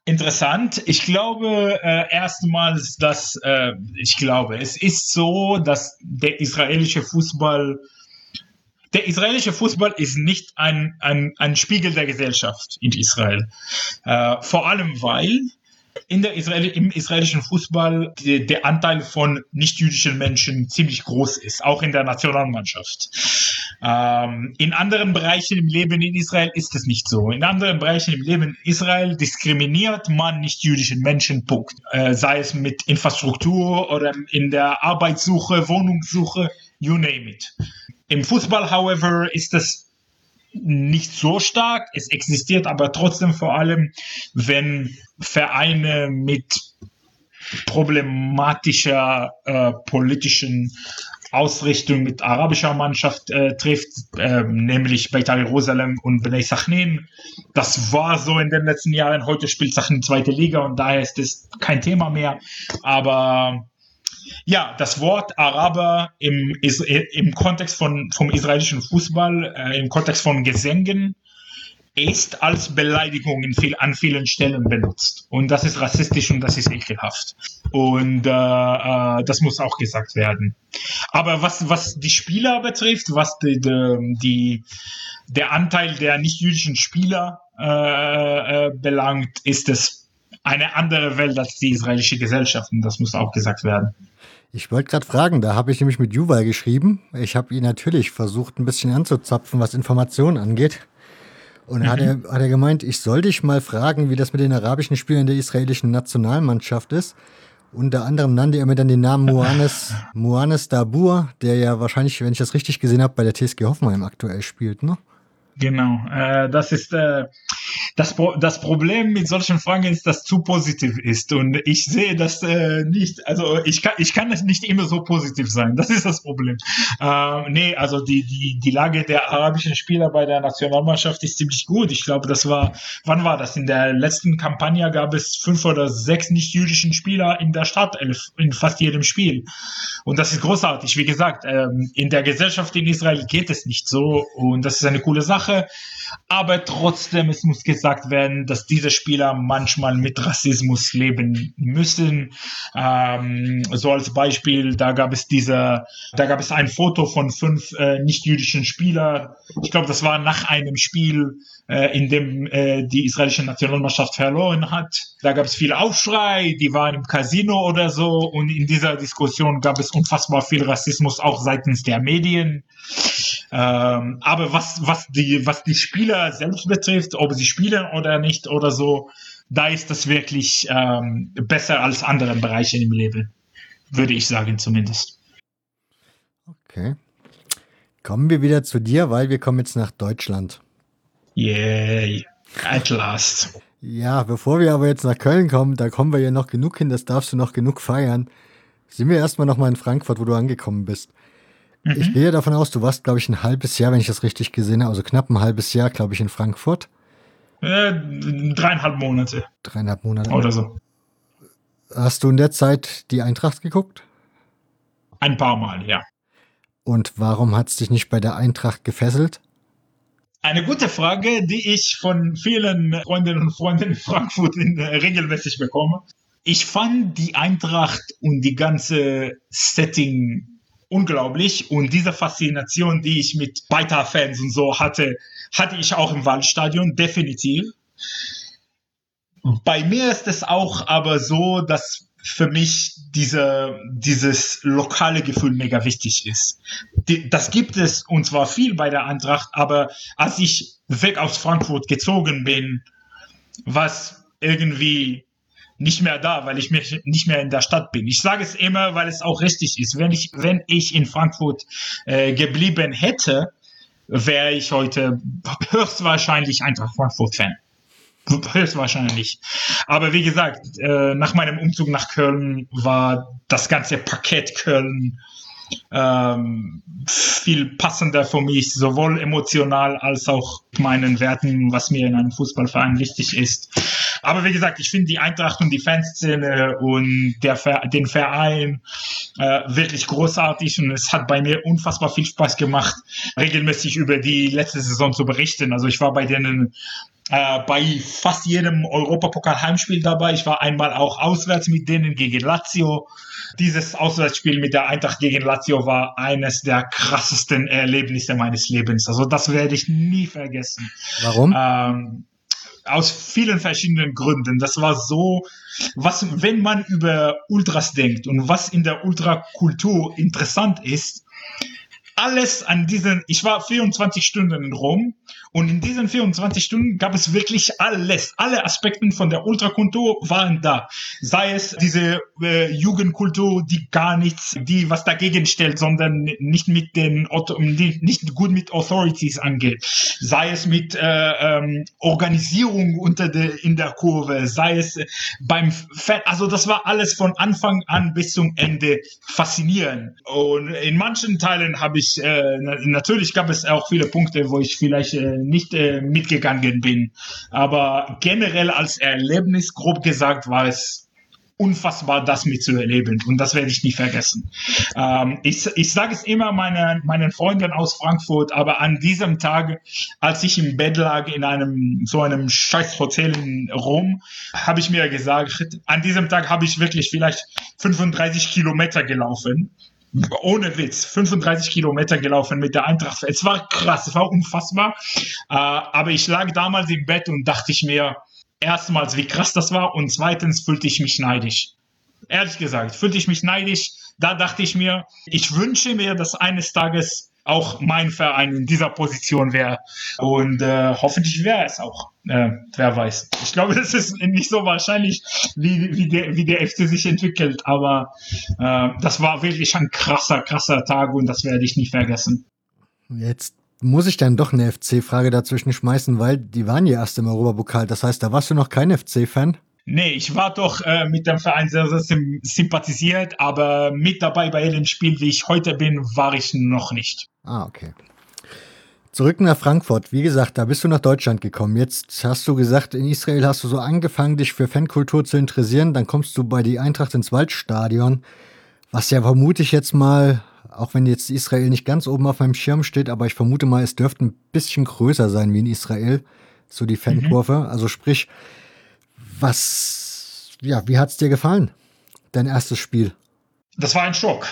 Interessant. Ich glaube äh, erstmals, dass äh, ich glaube, es ist so, dass der israelische Fußball, der israelische Fußball ist nicht ein, ein, ein Spiegel der Gesellschaft in Israel. Äh, vor allem, weil in der Israel, im israelischen Fußball die, der Anteil von nicht-jüdischen Menschen ziemlich groß ist, auch in der Nationalmannschaft. Ähm, in anderen Bereichen im Leben in Israel ist es nicht so. In anderen Bereichen im Leben in Israel diskriminiert man nicht-jüdischen Menschen, Punkt. Äh, sei es mit Infrastruktur oder in der Arbeitssuche, Wohnungssuche, you name it. Im Fußball, however, ist das nicht so stark. Es existiert aber trotzdem vor allem, wenn Vereine mit problematischer äh, politischen Ausrichtung mit arabischer Mannschaft äh, trifft, äh, nämlich Beitar Jerusalem und Bnei Sachnin. Das war so in den letzten Jahren. Heute spielt Sachnin zweite Liga und daher ist es kein Thema mehr. Aber ja, das Wort Araber im, im Kontext von, vom israelischen Fußball, äh, im Kontext von Gesängen, ist als Beleidigung viel, an vielen Stellen benutzt. Und das ist rassistisch und das ist ekelhaft. Und äh, äh, das muss auch gesagt werden. Aber was, was die Spieler betrifft, was die, die, die der Anteil der nicht-jüdischen Spieler äh, äh, belangt, ist es eine andere Welt als die israelische Gesellschaft. Und das muss auch gesagt werden. Ich wollte gerade fragen, da habe ich nämlich mit Juval geschrieben. Ich habe ihn natürlich versucht, ein bisschen anzuzapfen, was Informationen angeht. Und mhm. hat, er, hat er gemeint, ich soll dich mal fragen, wie das mit den arabischen Spielern der israelischen Nationalmannschaft ist. Unter anderem nannte er mir dann den Namen Moanes, Moanes Dabur, der ja wahrscheinlich, wenn ich das richtig gesehen habe, bei der TSG Hoffenheim aktuell spielt, ne? Genau, äh, das ist äh, das, das Problem mit solchen Fragen ist, dass zu positiv ist und ich sehe das äh, nicht, also ich kann, ich kann nicht immer so positiv sein, das ist das Problem. Äh, nee, also die, die, die Lage der arabischen Spieler bei der Nationalmannschaft ist ziemlich gut. Ich glaube, das war, wann war das? In der letzten Kampagne gab es fünf oder sechs nicht-jüdischen Spieler in der Startelf, in fast jedem Spiel. Und das ist großartig. Wie gesagt, ähm, in der Gesellschaft in Israel geht es nicht so und das ist eine coole Sache. Aber trotzdem, es muss gesagt werden, dass diese Spieler manchmal mit Rassismus leben müssen. Ähm, so als Beispiel, da gab es diese, da gab es ein Foto von fünf äh, nicht-jüdischen Spielern. Ich glaube, das war nach einem Spiel, äh, in dem äh, die israelische Nationalmannschaft verloren hat. Da gab es viel Aufschrei, die waren im Casino oder so und in dieser Diskussion gab es unfassbar viel Rassismus auch seitens der Medien. Ähm, aber was, was, die, was die Spieler selbst betrifft, ob sie spielen oder nicht oder so, da ist das wirklich ähm, besser als andere Bereiche im Leben, würde ich sagen zumindest. Okay. Kommen wir wieder zu dir, weil wir kommen jetzt nach Deutschland. Yay, at last. Ja, bevor wir aber jetzt nach Köln kommen, da kommen wir ja noch genug hin, das darfst du noch genug feiern. Sind wir erstmal nochmal in Frankfurt, wo du angekommen bist. Mhm. Ich gehe davon aus, du warst, glaube ich, ein halbes Jahr, wenn ich das richtig gesehen habe, also knapp ein halbes Jahr, glaube ich, in Frankfurt. Äh, dreieinhalb Monate. Dreieinhalb Monate. Oder so. Hast du in der Zeit die Eintracht geguckt? Ein paar Mal, ja. Und warum hat es dich nicht bei der Eintracht gefesselt? Eine gute Frage, die ich von vielen Freundinnen und Freunden in Frankfurt in, äh, regelmäßig bekomme. Ich fand die Eintracht und die ganze Setting unglaublich. Und diese Faszination, die ich mit Beitar-Fans und so hatte, hatte ich auch im Waldstadion, definitiv. Bei mir ist es auch aber so, dass für mich diese, dieses lokale Gefühl mega wichtig ist. Das gibt es und zwar viel bei der Eintracht, aber als ich weg aus Frankfurt gezogen bin, was irgendwie nicht mehr da, weil ich mich nicht mehr in der Stadt bin. Ich sage es immer, weil es auch richtig ist. Wenn ich, wenn ich in Frankfurt äh, geblieben hätte, wäre ich heute höchstwahrscheinlich Eintracht Frankfurt-Fan. Höchstwahrscheinlich. Aber wie gesagt, äh, nach meinem Umzug nach Köln war das ganze Paket Köln ähm, viel passender für mich, sowohl emotional als auch meinen Werten, was mir in einem Fußballverein wichtig ist. Aber wie gesagt, ich finde die Eintracht und die Fanszene und der, den Verein äh, wirklich großartig und es hat bei mir unfassbar viel Spaß gemacht, regelmäßig über die letzte Saison zu berichten. Also ich war bei denen äh, bei fast jedem Europapokal-Heimspiel dabei. Ich war einmal auch auswärts mit denen gegen Lazio. Dieses Auswärtsspiel mit der Eintracht gegen Lazio war eines der krassesten Erlebnisse meines Lebens. Also das werde ich nie vergessen. Warum? Ähm, aus vielen verschiedenen Gründen. Das war so, was, wenn man über Ultras denkt und was in der Ultrakultur interessant ist, alles an diesen, ich war 24 Stunden in Rom und in diesen 24 Stunden gab es wirklich alles, alle Aspekte von der Ultrakultur waren da. Sei es diese äh, Jugendkultur, die gar nichts, die was dagegen stellt, sondern nicht mit den, nicht gut mit Authorities angeht. Sei es mit äh, ähm, Organisierung unter der, in der Kurve, sei es beim Fan, also das war alles von Anfang an bis zum Ende faszinierend. Und in manchen Teilen habe ich ich, äh, natürlich gab es auch viele Punkte, wo ich vielleicht äh, nicht äh, mitgegangen bin. Aber generell als Erlebnis, grob gesagt, war es unfassbar, das mitzuerleben. Und das werde ich nie vergessen. Ähm, ich ich sage es immer meinen, meinen Freunden aus Frankfurt, aber an diesem Tag, als ich im Bett lag in einem so einem scheiß Hotel in Rom, habe ich mir gesagt, an diesem Tag habe ich wirklich vielleicht 35 Kilometer gelaufen ohne Witz, 35 Kilometer gelaufen mit der Eintracht. Es war krass, es war unfassbar. Äh, aber ich lag damals im Bett und dachte ich mir, erstmals, wie krass das war und zweitens fühlte ich mich neidisch. Ehrlich gesagt, fühlte ich mich neidisch. Da dachte ich mir, ich wünsche mir, dass eines Tages auch mein Verein in dieser Position wäre. Und äh, hoffentlich wäre es auch. Äh, wer weiß. Ich glaube, das ist nicht so wahrscheinlich, wie, wie, der, wie der FC sich entwickelt. Aber äh, das war wirklich ein krasser, krasser Tag und das werde ich nie vergessen. Jetzt muss ich dann doch eine FC-Frage dazwischen schmeißen, weil die waren ja erst im Europapokal. Das heißt, da warst du noch kein FC-Fan? Nee, ich war doch äh, mit dem Verein sehr, sehr sympathisiert, aber mit dabei bei jedem Spiel, wie ich heute bin, war ich noch nicht. Ah, okay. Zurück nach Frankfurt. Wie gesagt, da bist du nach Deutschland gekommen. Jetzt hast du gesagt, in Israel hast du so angefangen, dich für Fankultur zu interessieren. Dann kommst du bei die Eintracht ins Waldstadion, was ja vermute ich jetzt mal, auch wenn jetzt Israel nicht ganz oben auf meinem Schirm steht, aber ich vermute mal, es dürfte ein bisschen größer sein wie in Israel, so die Fankurve. Mhm. Also sprich, was, ja, wie hat's dir gefallen? Dein erstes Spiel? Das war ein Schock.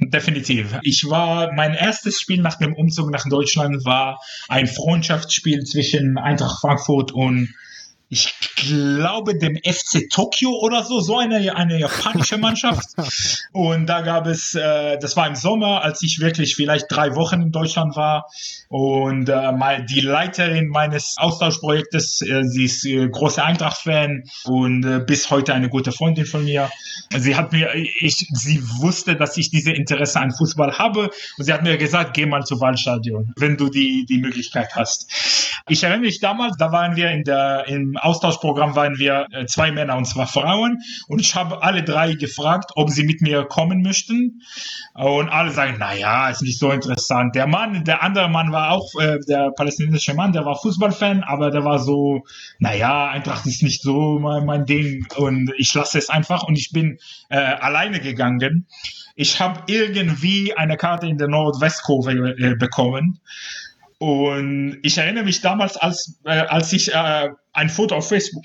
Definitiv. Ich war, mein erstes Spiel nach dem Umzug nach Deutschland war ein Freundschaftsspiel zwischen Eintracht Frankfurt und ich glaube, dem FC Tokio oder so, so eine, eine japanische Mannschaft. Und da gab es, äh, das war im Sommer, als ich wirklich vielleicht drei Wochen in Deutschland war. Und äh, mal die Leiterin meines Austauschprojektes, äh, sie ist äh, große Eintracht-Fan und äh, bis heute eine gute Freundin von mir. Sie hat mir, ich, sie wusste, dass ich diese Interesse an Fußball habe und sie hat mir gesagt, geh mal zu Waldstadion, wenn du die, die Möglichkeit hast. Ich erinnere mich damals, da waren wir in der, im Austauschprogramm waren wir äh, zwei Männer und zwei Frauen und ich habe alle drei gefragt, ob sie mit mir kommen möchten und alle sagen, na ja, ist nicht so interessant. Der Mann, der andere Mann war auch, äh, der palästinensische Mann, der war Fußballfan, aber der war so, na ja, Eintracht ist nicht so mein, mein Ding und ich lasse es einfach und ich bin äh, alleine gegangen. Ich habe irgendwie eine Karte in der Nordwestkurve äh, bekommen und ich erinnere mich damals, als, äh, als ich äh, ein Foto auf Facebook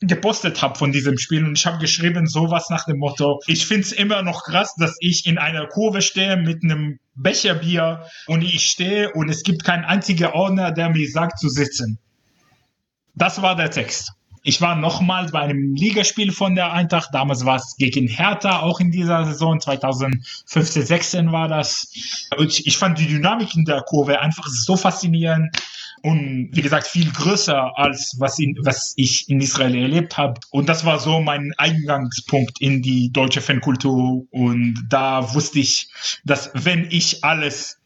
gepostet habe von diesem Spiel und ich habe geschrieben sowas nach dem Motto, ich find's immer noch krass, dass ich in einer Kurve stehe mit einem Becherbier und ich stehe und es gibt keinen einzigen Ordner, der mir sagt zu sitzen. Das war der Text. Ich war nochmal bei einem Ligaspiel von der Eintracht. Damals war es gegen Hertha, auch in dieser Saison. 2015, 16 war das. Und ich fand die Dynamik in der Kurve einfach so faszinierend und wie gesagt viel größer als was, in, was ich in Israel erlebt habe. Und das war so mein Eingangspunkt in die deutsche Fankultur. Und da wusste ich, dass wenn ich alles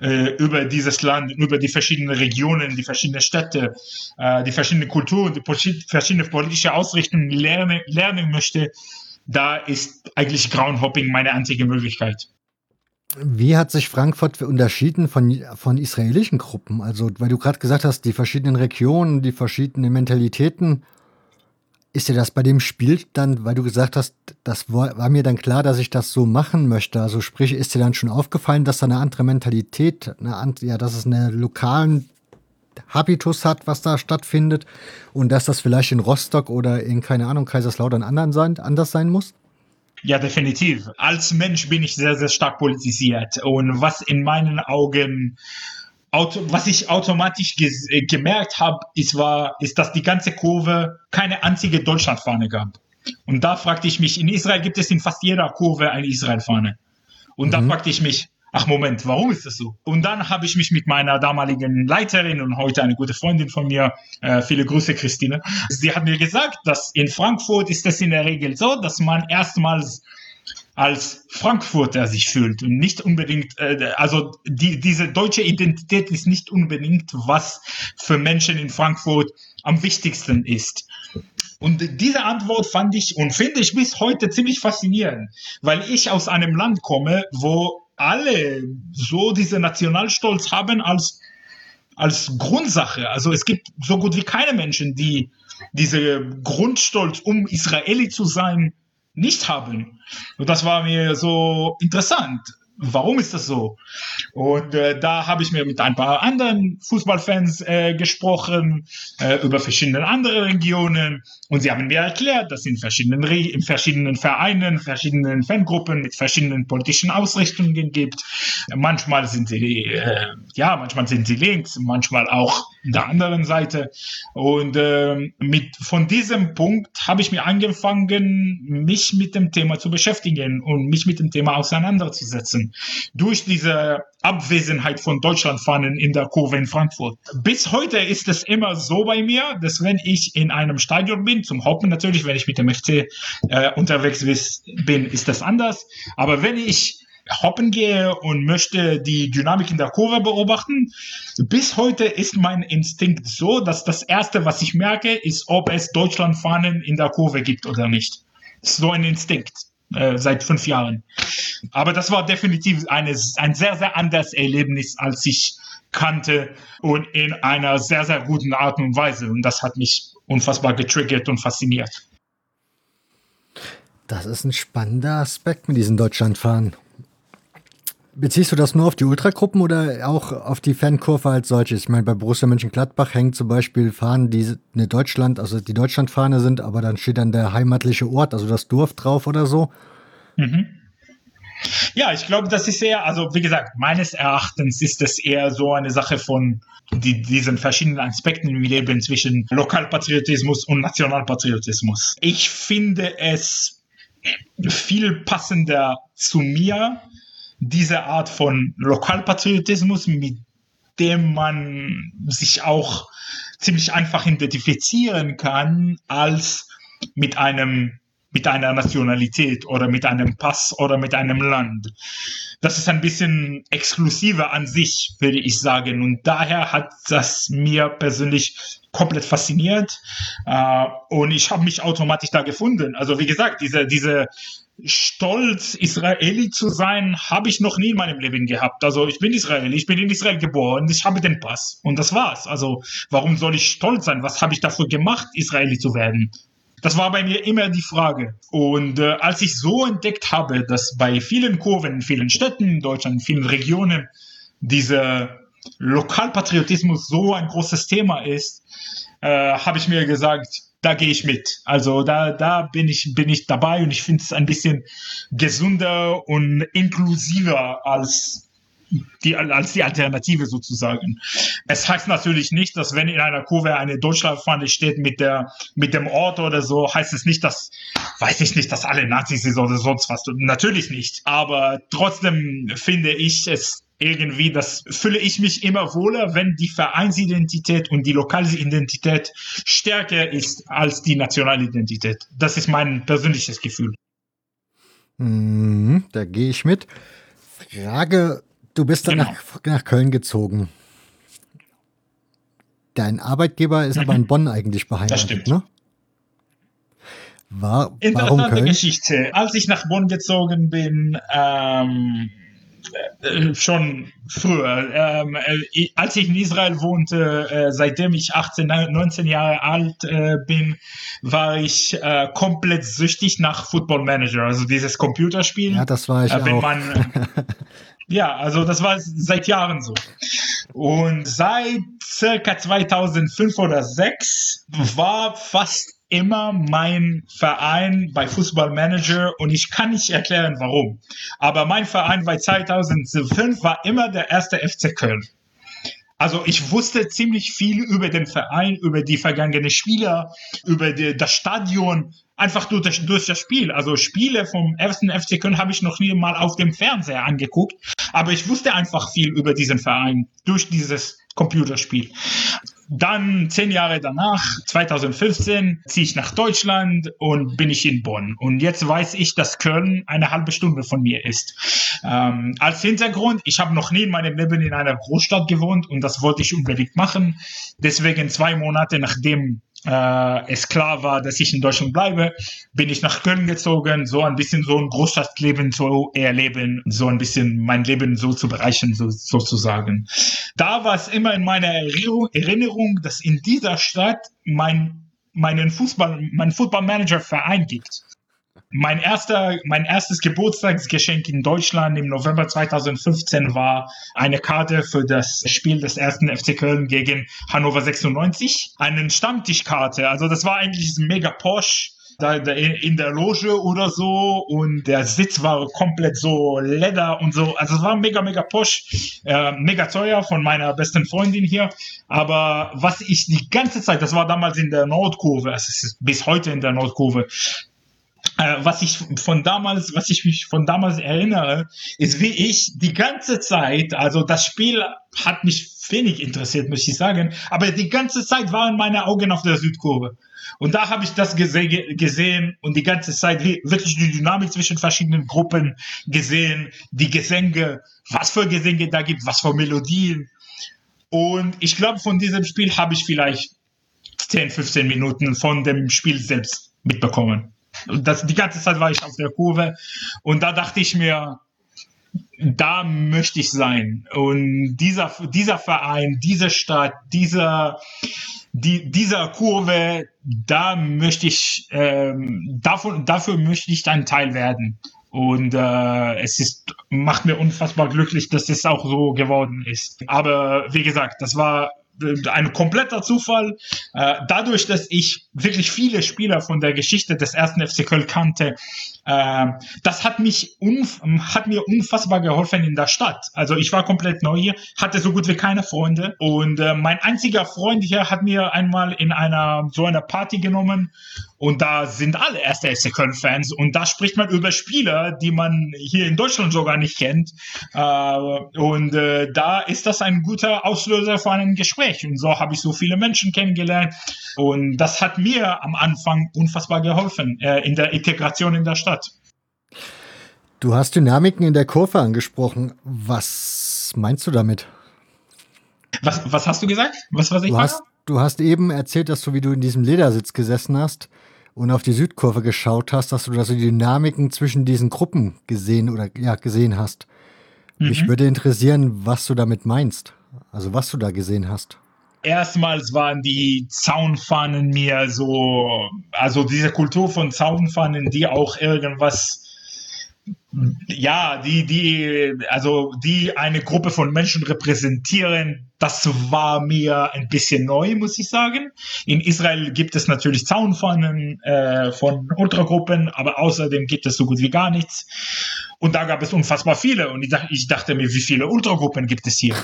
äh, über dieses Land, über die verschiedenen Regionen, die verschiedenen Städte, äh, die verschiedenen Kulturen, die verschiedene politische Ausrichtungen lernen, lernen möchte, da ist eigentlich Groundhopping meine einzige Möglichkeit. Wie hat sich Frankfurt unterschieden von, von israelischen Gruppen? Also, weil du gerade gesagt hast, die verschiedenen Regionen, die verschiedenen Mentalitäten ist dir das bei dem Spiel dann, weil du gesagt hast, das war, mir dann klar, dass ich das so machen möchte. Also sprich, ist dir dann schon aufgefallen, dass da eine andere Mentalität, eine, ja, dass es einen lokalen Habitus hat, was da stattfindet und dass das vielleicht in Rostock oder in, keine Ahnung, Kaiserslautern anderen sein, anders sein muss? Ja, definitiv. Als Mensch bin ich sehr, sehr stark politisiert. Und was in meinen Augen auto, was ich automatisch äh, gemerkt habe, ist, war, ist, dass die ganze Kurve keine einzige Deutschlandfahne gab. Und da fragte ich mich, in Israel gibt es in fast jeder Kurve eine Israelfahne. Und mhm. da fragte ich mich, ach Moment, warum ist das so? Und dann habe ich mich mit meiner damaligen Leiterin und heute eine gute Freundin von mir, äh, viele Grüße Christine, sie hat mir gesagt, dass in Frankfurt ist es in der Regel so, dass man erstmals als Frankfurter sich fühlt und nicht unbedingt, äh, also die, diese deutsche Identität ist nicht unbedingt, was für Menschen in Frankfurt am wichtigsten ist. Und diese Antwort fand ich und finde ich bis heute ziemlich faszinierend, weil ich aus einem Land komme, wo alle so diese Nationalstolz haben als, als Grundsache. Also es gibt so gut wie keine Menschen, die diese Grundstolz, um Israeli zu sein, nicht haben. Und das war mir so interessant warum ist das so? Und äh, da habe ich mir mit ein paar anderen Fußballfans äh, gesprochen äh, über verschiedene andere Regionen und sie haben mir erklärt, dass in verschiedenen Re in verschiedenen Vereinen, verschiedenen Fangruppen mit verschiedenen politischen Ausrichtungen gibt. Manchmal sind sie äh, ja, manchmal sind sie links, manchmal auch der anderen Seite. Und äh, mit von diesem Punkt habe ich mir angefangen, mich mit dem Thema zu beschäftigen und mich mit dem Thema auseinanderzusetzen. Durch diese Abwesenheit von Deutschlandfahnen in der Kurve in Frankfurt. Bis heute ist es immer so bei mir, dass wenn ich in einem Stadion bin, zum Hoppen natürlich, wenn ich mit dem FC äh, unterwegs bin, ist das anders. Aber wenn ich hoppen gehe und möchte die Dynamik in der Kurve beobachten. Bis heute ist mein Instinkt so, dass das erste, was ich merke, ist, ob es Deutschlandfahnen in der Kurve gibt oder nicht. So ein Instinkt äh, seit fünf Jahren. Aber das war definitiv eine, ein sehr, sehr anderes Erlebnis, als ich kannte und in einer sehr, sehr guten Art und Weise. Und das hat mich unfassbar getriggert und fasziniert. Das ist ein spannender Aspekt mit diesen Deutschlandfahren. Beziehst du das nur auf die Ultragruppen oder auch auf die Fankurve als solches? Ich meine, bei Borussia Mönchengladbach hängt zum Beispiel Fahnen, die eine Deutschland, also die Deutschlandfahne sind, aber dann steht dann der heimatliche Ort, also das Dorf drauf oder so. Mhm. Ja, ich glaube, das ist eher, also wie gesagt, meines Erachtens ist das eher so eine Sache von die, diesen verschiedenen Aspekten im Leben zwischen Lokalpatriotismus und Nationalpatriotismus. Ich finde es viel passender zu mir, diese Art von Lokalpatriotismus, mit dem man sich auch ziemlich einfach identifizieren kann, als mit einem mit einer Nationalität oder mit einem Pass oder mit einem Land. Das ist ein bisschen exklusiver an sich, würde ich sagen. Und daher hat das mir persönlich komplett fasziniert. Äh, und ich habe mich automatisch da gefunden. Also wie gesagt, diese, diese Stolz, Israeli zu sein, habe ich noch nie in meinem Leben gehabt. Also ich bin Israeli, ich bin in Israel geboren, ich habe den Pass und das war's. Also warum soll ich stolz sein? Was habe ich dafür gemacht, Israeli zu werden? Das war bei mir immer die Frage. Und äh, als ich so entdeckt habe, dass bei vielen Kurven, in vielen Städten in Deutschland, in vielen Regionen, dieser Lokalpatriotismus so ein großes Thema ist, äh, habe ich mir gesagt, da gehe ich mit. Also da, da bin ich, bin ich dabei und ich finde es ein bisschen gesunder und inklusiver als die, als die Alternative sozusagen. Es heißt natürlich nicht, dass wenn in einer Kurve eine Deutschlandfahne steht mit der, mit dem Ort oder so, heißt es nicht, dass, weiß ich nicht, dass alle Nazis sind oder sonst was. Natürlich nicht. Aber trotzdem finde ich es irgendwie, das fühle ich mich immer wohler, wenn die Vereinsidentität und die lokale Identität stärker ist als die nationale Identität. Das ist mein persönliches Gefühl. Mhm, da gehe ich mit. Frage Du bist dann genau. nach, nach, Köln gezogen. Dein Arbeitgeber ist mhm. aber in Bonn eigentlich beheimatet, das stimmt. ne? War, Interessante Geschichte. Als ich nach Bonn gezogen bin, ähm, äh, schon früher, ähm, äh, als ich in Israel wohnte, äh, seitdem ich 18, 19 Jahre alt äh, bin, war ich äh, komplett süchtig nach Football Manager, also dieses Computerspiel. Ja, das war ich äh, auch. Man, Ja, also das war seit Jahren so. Und seit circa 2005 oder 2006 war fast immer mein Verein bei Fußballmanager und ich kann nicht erklären warum. Aber mein Verein bei 2005 war immer der erste FC Köln. Also ich wusste ziemlich viel über den Verein, über die vergangenen Spieler, über die, das Stadion, einfach durch das, durch das Spiel. Also Spiele vom ersten FC Köln habe ich noch nie mal auf dem Fernseher angeguckt, aber ich wusste einfach viel über diesen Verein durch dieses Computerspiel. Dann zehn Jahre danach, 2015, ziehe ich nach Deutschland und bin ich in Bonn. Und jetzt weiß ich, dass Köln eine halbe Stunde von mir ist. Ähm, als Hintergrund, ich habe noch nie in meinem Leben in einer Großstadt gewohnt und das wollte ich unbedingt machen. Deswegen zwei Monate nachdem äh, es klar war, dass ich in Deutschland bleibe, bin ich nach Köln gezogen, so ein bisschen so ein Großstadtleben zu erleben, so ein bisschen mein Leben so zu bereichern, so, sozusagen. Da war es immer in meiner Erinnerung, dass in dieser Stadt mein meinen Fußball, mein Footballmanager-Verein gibt mein erster, mein erstes Geburtstagsgeschenk in Deutschland im November 2015 war eine Karte für das Spiel des ersten FC Köln gegen Hannover 96. Eine Stammtischkarte. Also das war eigentlich mega Porsche da, in der Loge oder so und der Sitz war komplett so Leder und so. Also es war mega, mega posch, äh, mega teuer von meiner besten Freundin hier. Aber was ich die ganze Zeit, das war damals in der Nordkurve, es ist bis heute in der Nordkurve, was ich von damals, was ich mich von damals erinnere, ist wie ich die ganze Zeit, also das Spiel hat mich wenig interessiert, muss ich sagen, aber die ganze Zeit waren meine Augen auf der Südkurve. Und da habe ich das gese gesehen und die ganze Zeit wirklich die Dynamik zwischen verschiedenen Gruppen gesehen, die Gesänge, was für Gesänge da gibt, was für Melodien. Und ich glaube, von diesem Spiel habe ich vielleicht 10, 15 Minuten von dem Spiel selbst mitbekommen. Das, die ganze Zeit war ich auf der Kurve und da dachte ich mir, da möchte ich sein. Und dieser, dieser Verein, diese Stadt, dieser, die, dieser Kurve, da möchte ich, ähm, davon, dafür möchte ich ein Teil werden. Und äh, es ist, macht mir unfassbar glücklich, dass es auch so geworden ist. Aber wie gesagt, das war ein kompletter Zufall. Äh, dadurch, dass ich wirklich viele Spieler von der Geschichte des ersten FC Köln kannte, äh, das hat mich hat mir unfassbar geholfen in der Stadt. Also ich war komplett neu hier, hatte so gut wie keine Freunde und äh, mein einziger Freund hier hat mir einmal in einer so einer Party genommen und da sind alle erste FC Köln-Fans und da spricht man über Spieler, die man hier in Deutschland sogar nicht kennt. Äh, und äh, da ist das ein guter Auslöser für ein Gespräch. Und so habe ich so viele Menschen kennengelernt. Und das hat mir am Anfang unfassbar geholfen äh, in der Integration in der Stadt. Du hast Dynamiken in der Kurve angesprochen. Was meinst du damit? Was, was hast du gesagt? Was, was ich du, hast, du hast eben erzählt, dass du, wie du in diesem Ledersitz gesessen hast und auf die Südkurve geschaut hast, dass du da so die Dynamiken zwischen diesen Gruppen gesehen oder ja, gesehen hast. Mhm. Mich würde interessieren, was du damit meinst. Also was du da gesehen hast. Erstmals waren die Zaunfahnen mir so, also diese Kultur von Zaunfahnen, die auch irgendwas ja, die, die, also die eine Gruppe von Menschen repräsentieren, das war mir ein bisschen neu, muss ich sagen. In Israel gibt es natürlich Zaunfahnen äh, von Ultragruppen, aber außerdem gibt es so gut wie gar nichts. Und da gab es unfassbar viele. Und ich dachte, ich dachte mir, wie viele Ultragruppen gibt es hier?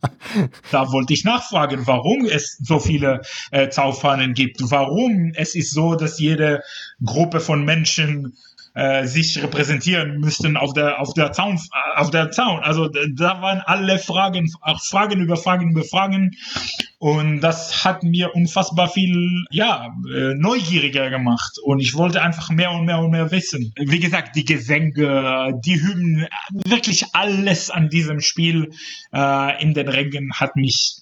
da wollte ich nachfragen, warum es so viele äh, Zaunfahnen gibt. Warum es ist so, dass jede Gruppe von Menschen äh, sich repräsentieren müssten auf der auf der Zaun auf der Zaun. Also da waren alle Fragen, auch Fragen über Fragen über Fragen und das hat mir unfassbar viel ja äh, neugieriger gemacht und ich wollte einfach mehr und mehr und mehr wissen. Wie gesagt, die Gesänge, die Hymnen, wirklich alles an diesem Spiel äh, in den Rängen hat mich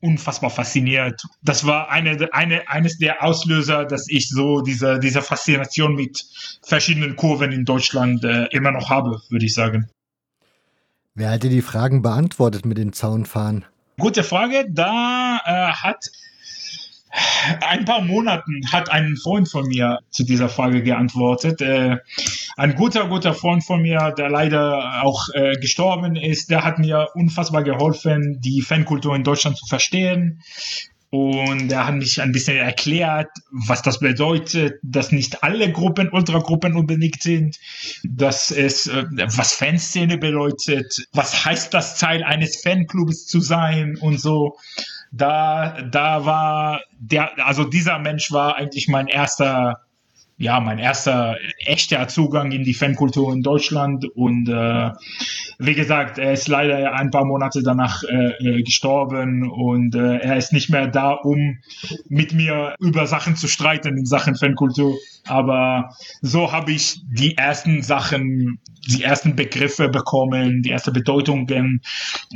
unfassbar fasziniert. Das war eine, eine, eines der Auslöser, dass ich so diese, diese Faszination mit verschiedenen Kurven in Deutschland äh, immer noch habe, würde ich sagen. Wer hat dir die Fragen beantwortet mit den Zaunfahren? Gute Frage. Da äh, hat ein paar Monaten hat ein Freund von mir zu dieser Frage geantwortet. Äh, ein guter, guter Freund von mir, der leider auch äh, gestorben ist, der hat mir unfassbar geholfen, die Fankultur in Deutschland zu verstehen. und er hat mich ein bisschen erklärt, was das bedeutet, dass nicht alle Gruppen Ultragruppen unbedingt sind, dass es, äh, was Fanszene bedeutet, was heißt das Teil eines Fanclubs zu sein und so. Da, da war der, also dieser Mensch war eigentlich mein erster ja, mein erster echter Zugang in die Fankultur in Deutschland. Und äh, wie gesagt, er ist leider ein paar Monate danach äh, äh, gestorben und äh, er ist nicht mehr da, um mit mir über Sachen zu streiten in Sachen Fankultur. Aber so habe ich die ersten Sachen, die ersten Begriffe bekommen, die ersten Bedeutungen,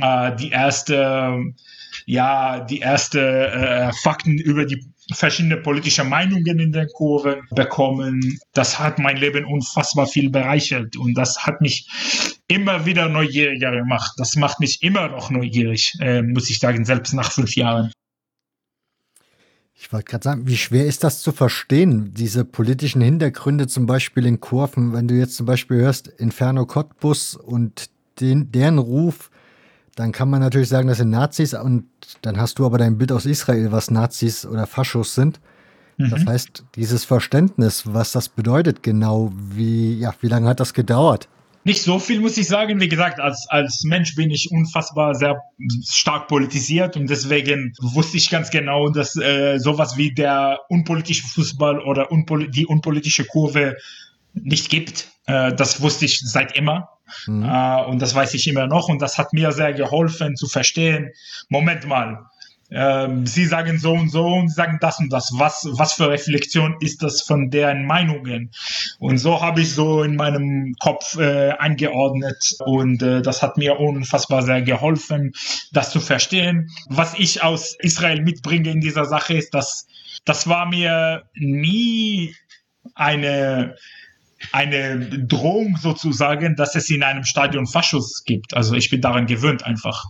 äh, die erste ja, die erste äh, Fakten über die verschiedene politische Meinungen in den Kurven bekommen. Das hat mein Leben unfassbar viel bereichert und das hat mich immer wieder neugieriger gemacht. Das macht mich immer noch neugierig, äh, muss ich sagen, selbst nach fünf Jahren. Ich wollte gerade sagen, wie schwer ist das zu verstehen, diese politischen Hintergründe zum Beispiel in Kurven, wenn du jetzt zum Beispiel hörst Inferno Cottbus und den, deren Ruf dann kann man natürlich sagen, das sind Nazis und dann hast du aber dein Bild aus Israel, was Nazis oder Faschos sind. Mhm. Das heißt, dieses Verständnis, was das bedeutet genau, wie, ja, wie lange hat das gedauert? Nicht so viel, muss ich sagen. Wie gesagt, als, als Mensch bin ich unfassbar sehr stark politisiert und deswegen wusste ich ganz genau, dass äh, sowas wie der unpolitische Fußball oder unpol die unpolitische Kurve nicht gibt. Äh, das wusste ich seit immer. Mhm. Äh, und das weiß ich immer noch. Und das hat mir sehr geholfen zu verstehen. Moment mal. Ähm, sie sagen so und so und sie sagen das und das. Was, was für Reflexion ist das von deren Meinungen? Und so habe ich so in meinem Kopf äh, eingeordnet und äh, das hat mir unfassbar sehr geholfen, das zu verstehen. Was ich aus Israel mitbringe in dieser Sache ist, dass das war mir nie eine eine Drohung sozusagen, dass es in einem Stadion Faschus gibt. Also ich bin daran gewöhnt einfach.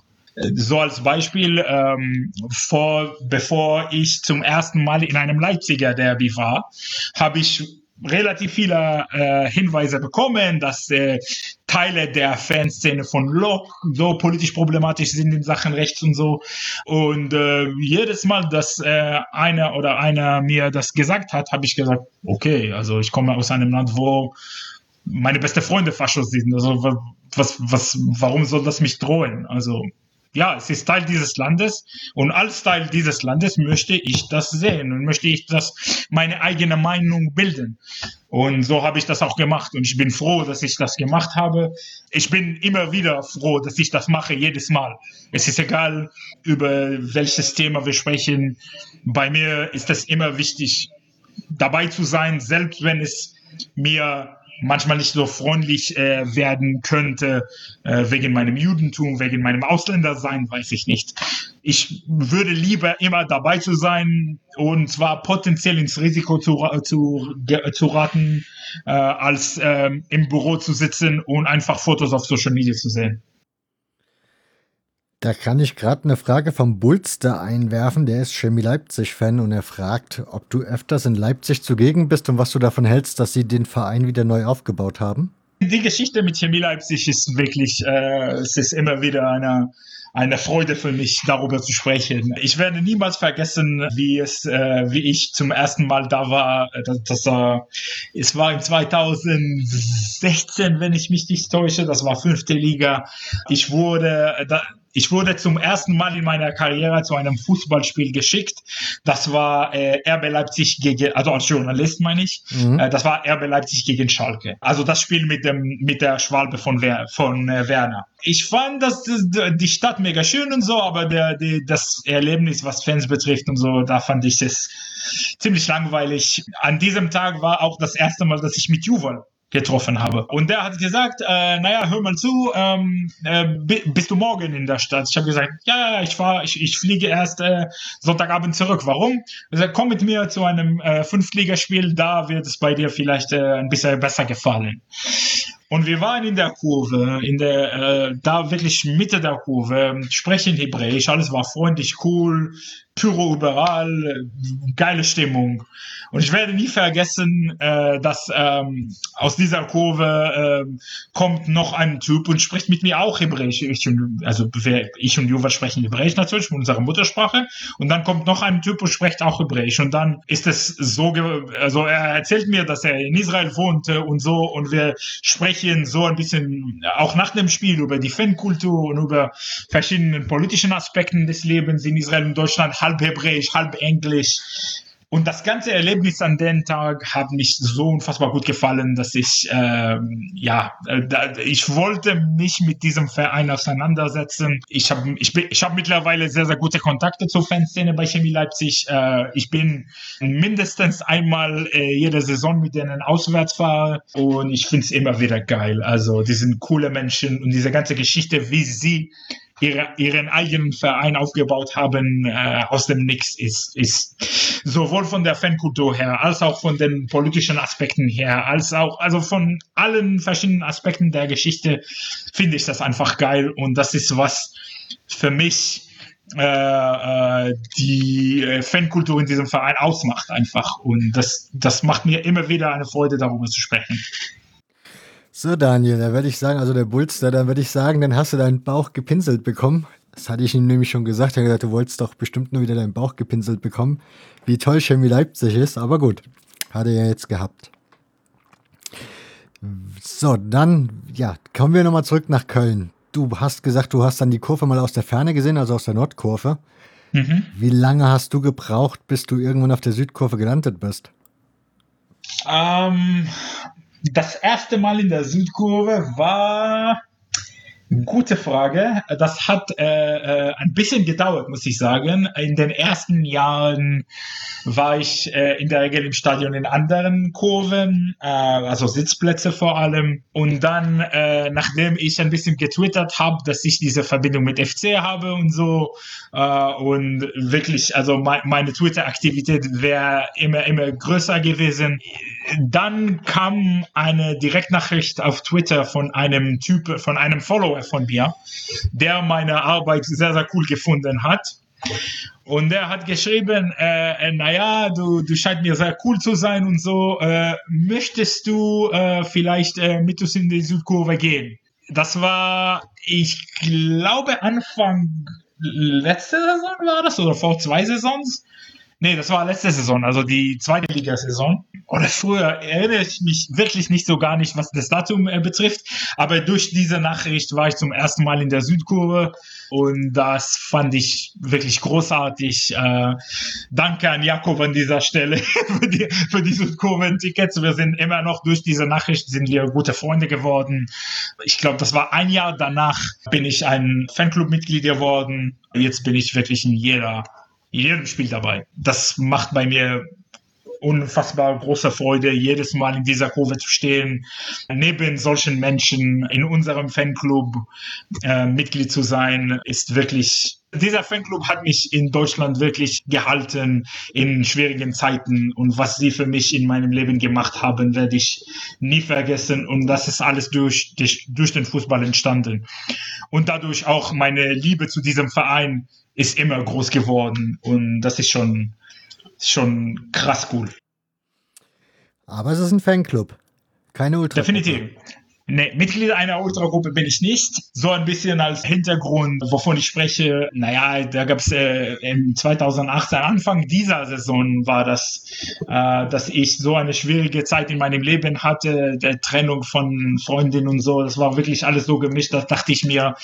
So als Beispiel, ähm, vor, bevor ich zum ersten Mal in einem Leipziger Derby war, habe ich relativ viele äh, Hinweise bekommen, dass äh, Teile der Fanszene von Lok so politisch problematisch sind in Sachen Rechts und so. Und äh, jedes Mal, dass äh, einer oder einer mir das gesagt hat, habe ich gesagt, okay, also ich komme aus einem Land, wo meine beste Freunde Faschos sind. Also was, was, warum soll das mich drohen? Also ja, es ist Teil dieses Landes und als Teil dieses Landes möchte ich das sehen und möchte ich das meine eigene Meinung bilden. Und so habe ich das auch gemacht und ich bin froh, dass ich das gemacht habe. Ich bin immer wieder froh, dass ich das mache, jedes Mal. Es ist egal, über welches Thema wir sprechen. Bei mir ist es immer wichtig, dabei zu sein, selbst wenn es mir manchmal nicht so freundlich äh, werden könnte, äh, wegen meinem Judentum, wegen meinem Ausländersein, weiß ich nicht. Ich würde lieber immer dabei zu sein und zwar potenziell ins Risiko zu, zu, zu raten, äh, als äh, im Büro zu sitzen und einfach Fotos auf Social Media zu sehen. Da kann ich gerade eine Frage vom Bulster einwerfen. Der ist Chemie Leipzig-Fan und er fragt, ob du öfters in Leipzig zugegen bist und was du davon hältst, dass sie den Verein wieder neu aufgebaut haben. Die Geschichte mit Chemie Leipzig ist wirklich, äh, es ist immer wieder eine, eine Freude für mich, darüber zu sprechen. Ich werde niemals vergessen, wie es, äh, wie ich zum ersten Mal da war. Das, das äh, es war in 2016, wenn ich mich nicht täusche. Das war fünfte Liga. Ich wurde, äh, da, ich wurde zum ersten Mal in meiner Karriere zu einem Fußballspiel geschickt. Das war äh, RB Leipzig gegen, also als Journalist meine ich, mhm. äh, das war RB Leipzig gegen Schalke. Also das Spiel mit dem mit der Schwalbe von, Wer, von äh, Werner. Ich fand das, die Stadt mega schön und so, aber der, der, das Erlebnis, was Fans betrifft und so, da fand ich es ziemlich langweilig. An diesem Tag war auch das erste Mal, dass ich mit Juval getroffen habe. Und der hat gesagt, äh, naja, hör mal zu, ähm, äh, bist du morgen in der Stadt? Ich habe gesagt, ja, ich fahr, ich, ich fliege erst äh, Sonntagabend zurück. Warum? Er sagt, komm mit mir zu einem äh, Fünftligaspiel, da wird es bei dir vielleicht äh, ein bisschen besser gefallen. Und wir waren in der Kurve, in der, äh, da wirklich Mitte der Kurve, sprechen Hebräisch, alles war freundlich, cool, Pyro überall, geile Stimmung. Und ich werde nie vergessen, äh, dass ähm, aus dieser Kurve äh, kommt noch ein Typ und spricht mit mir auch Hebräisch. Ich und, also ich und Juva sprechen Hebräisch natürlich, unsere Muttersprache. Und dann kommt noch ein Typ und spricht auch Hebräisch. Und dann ist es so, also er erzählt mir, dass er in Israel wohnte und so. Und wir sprechen so ein bisschen auch nach dem Spiel über die Fankultur und über verschiedene politischen Aspekten des Lebens in Israel und Deutschland halb Hebräisch, halb Englisch. Und das ganze Erlebnis an dem Tag hat mich so unfassbar gut gefallen, dass ich, ähm, ja, äh, da, ich wollte mich mit diesem Verein auseinandersetzen. Ich habe ich ich hab mittlerweile sehr, sehr gute Kontakte zur Fanszene bei Chemie Leipzig. Äh, ich bin mindestens einmal äh, jede Saison mit denen auswärts fahre und ich finde es immer wieder geil. Also, die sind coole Menschen und diese ganze Geschichte, wie sie ihre, ihren eigenen Verein aufgebaut haben äh, aus dem Nix ist, ist sowohl von der Fankultur her, als auch von den politischen Aspekten her, als auch also von allen verschiedenen Aspekten der Geschichte finde ich das einfach geil und das ist was für mich äh, äh die Fankultur in diesem Verein ausmacht einfach und das das macht mir immer wieder eine Freude darüber zu sprechen. So, Daniel, da würde ich sagen, also der Bulster, dann würde ich sagen, dann hast du deinen Bauch gepinselt bekommen. Das hatte ich ihm nämlich schon gesagt. Er hat gesagt, du wolltest doch bestimmt nur wieder deinen Bauch gepinselt bekommen. Wie toll Chemie Leipzig ist, aber gut. Hat er ja jetzt gehabt. So, dann, ja, kommen wir nochmal zurück nach Köln. Du hast gesagt, du hast dann die Kurve mal aus der Ferne gesehen, also aus der Nordkurve. Mhm. Wie lange hast du gebraucht, bis du irgendwann auf der Südkurve gelandet bist? Ähm, das erste Mal in der Südkurve war Gute Frage. Das hat äh, äh, ein bisschen gedauert, muss ich sagen. In den ersten Jahren war ich äh, in der Regel im Stadion in anderen Kurven, äh, also Sitzplätze vor allem. Und dann, äh, nachdem ich ein bisschen getwittert habe, dass ich diese Verbindung mit FC habe und so, und wirklich, also me meine Twitter-Aktivität wäre immer, immer größer gewesen. Dann kam eine Direktnachricht auf Twitter von einem Typ, von einem Follower von mir, der meine Arbeit sehr, sehr cool gefunden hat. Und der hat geschrieben, äh, äh, naja, du, du scheinst mir sehr cool zu sein und so, äh, möchtest du äh, vielleicht äh, mit uns in die Südkurve gehen? Das war, ich glaube, Anfang letzte Saison war das oder vor zwei Saisons. Nee, das war letzte Saison, also die zweite Liga-Saison. Oder früher erinnere ich mich wirklich nicht so gar nicht, was das Datum äh, betrifft. Aber durch diese Nachricht war ich zum ersten Mal in der Südkurve und das fand ich wirklich großartig. Äh, danke an Jakob an dieser Stelle für die, für die Südkurven-Tickets. Wir sind immer noch durch diese Nachricht sind wir gute Freunde geworden. Ich glaube, das war ein Jahr danach bin ich ein Fanclub-Mitglied geworden. Jetzt bin ich wirklich in jeder jedem Spiel dabei. Das macht bei mir unfassbar große Freude, jedes Mal in dieser Kurve zu stehen, neben solchen Menschen in unserem Fanclub äh, Mitglied zu sein, ist wirklich dieser Fanclub hat mich in Deutschland wirklich gehalten in schwierigen Zeiten und was sie für mich in meinem Leben gemacht haben, werde ich nie vergessen und das ist alles durch, durch, durch den Fußball entstanden und dadurch auch meine Liebe zu diesem Verein ist immer groß geworden und das ist schon, schon krass cool. Aber es ist ein Fanclub, keine Ultra. Definitiv. Nee, Mitglied einer Ultragruppe bin ich nicht. So ein bisschen als Hintergrund, wovon ich spreche. Naja, da gab es äh, im 2018, Anfang dieser Saison war das, äh, dass ich so eine schwierige Zeit in meinem Leben hatte, der Trennung von Freundinnen und so. Das war wirklich alles so gemischt. Da dachte ich mir,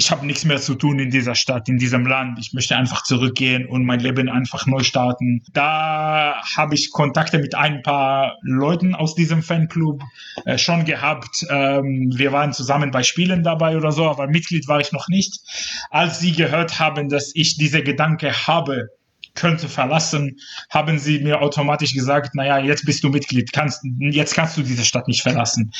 ich habe nichts mehr zu tun in dieser Stadt, in diesem Land. Ich möchte einfach zurückgehen und mein Leben einfach neu starten. Da habe ich Kontakte mit ein paar Leuten aus diesem Fanclub äh, schon gehabt. Ähm, wir waren zusammen bei Spielen dabei oder so, aber Mitglied war ich noch nicht. Als sie gehört haben, dass ich diese Gedanke habe, könnte verlassen, haben sie mir automatisch gesagt, naja, jetzt bist du Mitglied, kannst, jetzt kannst du diese Stadt nicht verlassen.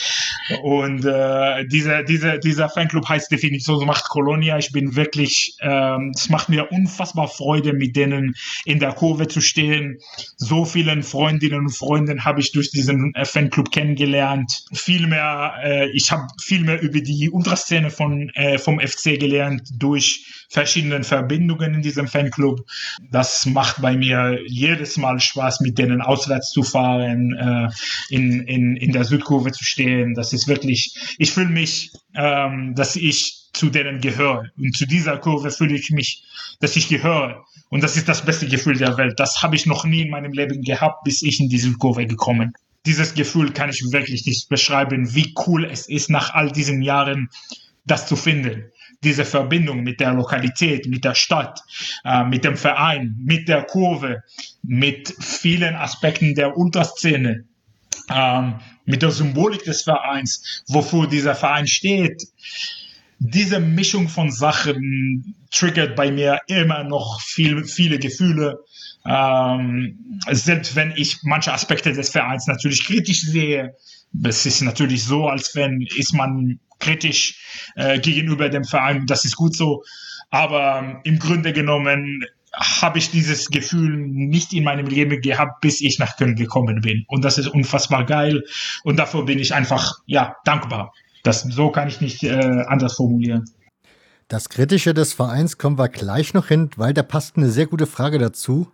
Und äh, dieser, dieser, dieser Fanclub heißt definitiv so macht Colonia. Ich bin wirklich, ähm, es macht mir unfassbar Freude, mit denen in der Kurve zu stehen. So vielen Freundinnen und Freunden habe ich durch diesen äh, Fanclub kennengelernt. Viel mehr, äh, ich habe viel mehr über die Ultraszene von, äh, vom FC gelernt durch verschiedene Verbindungen in diesem Fanclub. Das macht bei mir jedes Mal Spaß, mit denen auswärts zu fahren, äh, in, in, in der Südkurve zu stehen. Das ist wirklich, ich fühle mich, ähm, dass ich zu denen gehöre. Und zu dieser Kurve fühle ich mich, dass ich gehöre. Und das ist das beste Gefühl der Welt. Das habe ich noch nie in meinem Leben gehabt, bis ich in diese Kurve gekommen. Dieses Gefühl kann ich wirklich nicht beschreiben, wie cool es ist, nach all diesen Jahren das zu finden diese Verbindung mit der Lokalität, mit der Stadt, äh, mit dem Verein, mit der Kurve, mit vielen Aspekten der Unterszene, ähm, mit der Symbolik des Vereins, wofür dieser Verein steht. Diese Mischung von Sachen triggert bei mir immer noch viel, viele Gefühle. Ähm, selbst wenn ich manche Aspekte des Vereins natürlich kritisch sehe, es ist natürlich so, als wenn ist man kritisch äh, gegenüber dem Verein. Das ist gut so. Aber ähm, im Grunde genommen habe ich dieses Gefühl nicht in meinem Leben gehabt, bis ich nach Köln gekommen bin. Und das ist unfassbar geil. Und dafür bin ich einfach, ja, dankbar. Das, so kann ich nicht äh, anders formulieren. Das Kritische des Vereins kommen wir gleich noch hin, weil da passt eine sehr gute Frage dazu.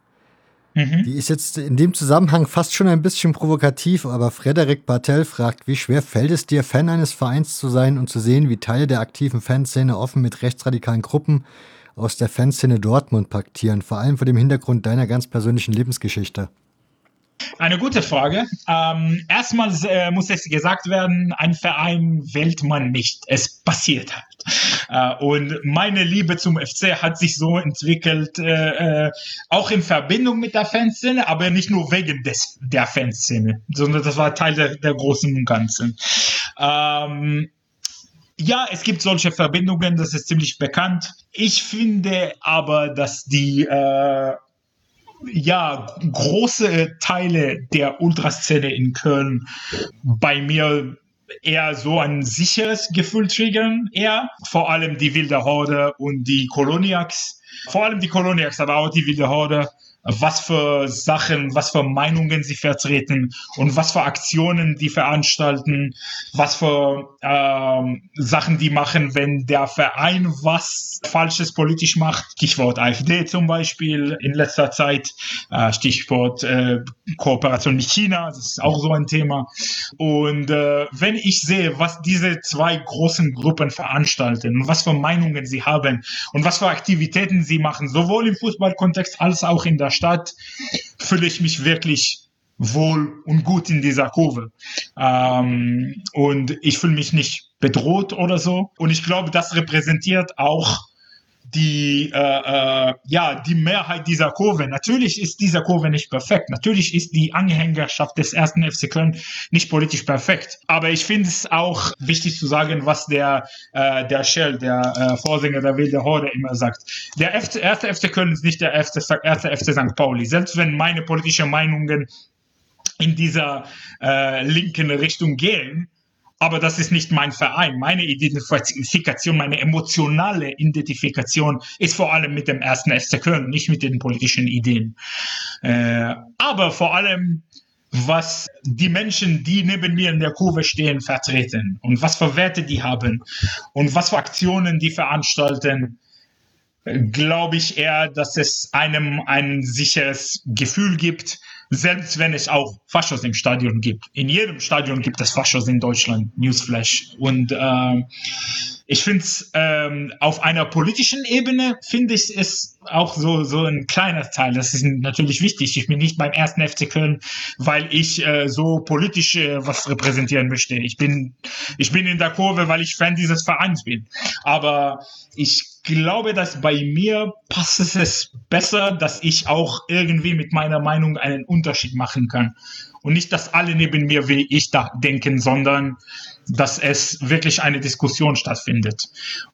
Mhm. Die ist jetzt in dem Zusammenhang fast schon ein bisschen provokativ, aber Frederik Bartel fragt, wie schwer fällt es dir, Fan eines Vereins zu sein und zu sehen, wie Teile der aktiven Fanszene offen mit rechtsradikalen Gruppen aus der Fanszene Dortmund paktieren, vor allem vor dem Hintergrund deiner ganz persönlichen Lebensgeschichte? Eine gute Frage. Ähm, erstmal äh, muss es gesagt werden, ein Verein wählt man nicht. Es passiert halt. Äh, und meine Liebe zum FC hat sich so entwickelt, äh, äh, auch in Verbindung mit der Fanszene, aber nicht nur wegen des, der Fanszene, sondern das war Teil der, der Großen und Ganzen. Ähm, ja, es gibt solche Verbindungen, das ist ziemlich bekannt. Ich finde aber, dass die äh, ja, große Teile der Ultraszene in Köln bei mir eher so ein sicheres Gefühl triggern, eher. Vor allem die Wilde Horde und die Koloniacs. Vor allem die Koloniacs, aber auch die Wilde Horde was für Sachen, was für Meinungen sie vertreten und was für Aktionen die veranstalten, was für ähm, Sachen die machen, wenn der Verein was Falsches politisch macht. Stichwort AfD zum Beispiel in letzter Zeit, äh, Stichwort äh, Kooperation mit China, das ist auch so ein Thema. Und äh, wenn ich sehe, was diese zwei großen Gruppen veranstalten und was für Meinungen sie haben und was für Aktivitäten sie machen, sowohl im Fußballkontext als auch in der Stadt fühle ich mich wirklich wohl und gut in dieser Kurve. Ähm, und ich fühle mich nicht bedroht oder so. Und ich glaube, das repräsentiert auch die, äh, äh, ja, die Mehrheit dieser Kurve. Natürlich ist diese Kurve nicht perfekt. Natürlich ist die Anhängerschaft des ersten FC Köln nicht politisch perfekt. Aber ich finde es auch wichtig zu sagen, was der, äh, der Shell, der äh, Vorsänger der Wilde Horde immer sagt. Der erste FC Köln ist nicht der erste, erste FC St. Pauli. Selbst wenn meine politischen Meinungen in dieser äh, linken Richtung gehen, aber das ist nicht mein Verein. Meine Identifikation, meine emotionale Identifikation ist vor allem mit dem ersten FC Köln, nicht mit den politischen Ideen. Äh, aber vor allem, was die Menschen, die neben mir in der Kurve stehen, vertreten und was für Werte die haben und was für Aktionen die veranstalten, glaube ich eher, dass es einem ein sicheres Gefühl gibt, selbst wenn es auch Faschos im Stadion gibt. In jedem Stadion gibt es Faschos in Deutschland, Newsflash. Und äh, ich finde es ähm, auf einer politischen Ebene, finde ich es auch so, so ein kleiner Teil. Das ist natürlich wichtig. Ich bin nicht beim ersten FC Köln, weil ich äh, so politisch äh, was repräsentieren möchte. Ich bin, ich bin in der Kurve, weil ich Fan dieses Vereins bin. Aber ich glaube, dass bei mir passt es besser, dass ich auch irgendwie mit meiner Meinung einen Unterschied machen kann. und nicht, dass alle neben mir wie ich da denken, sondern dass es wirklich eine Diskussion stattfindet.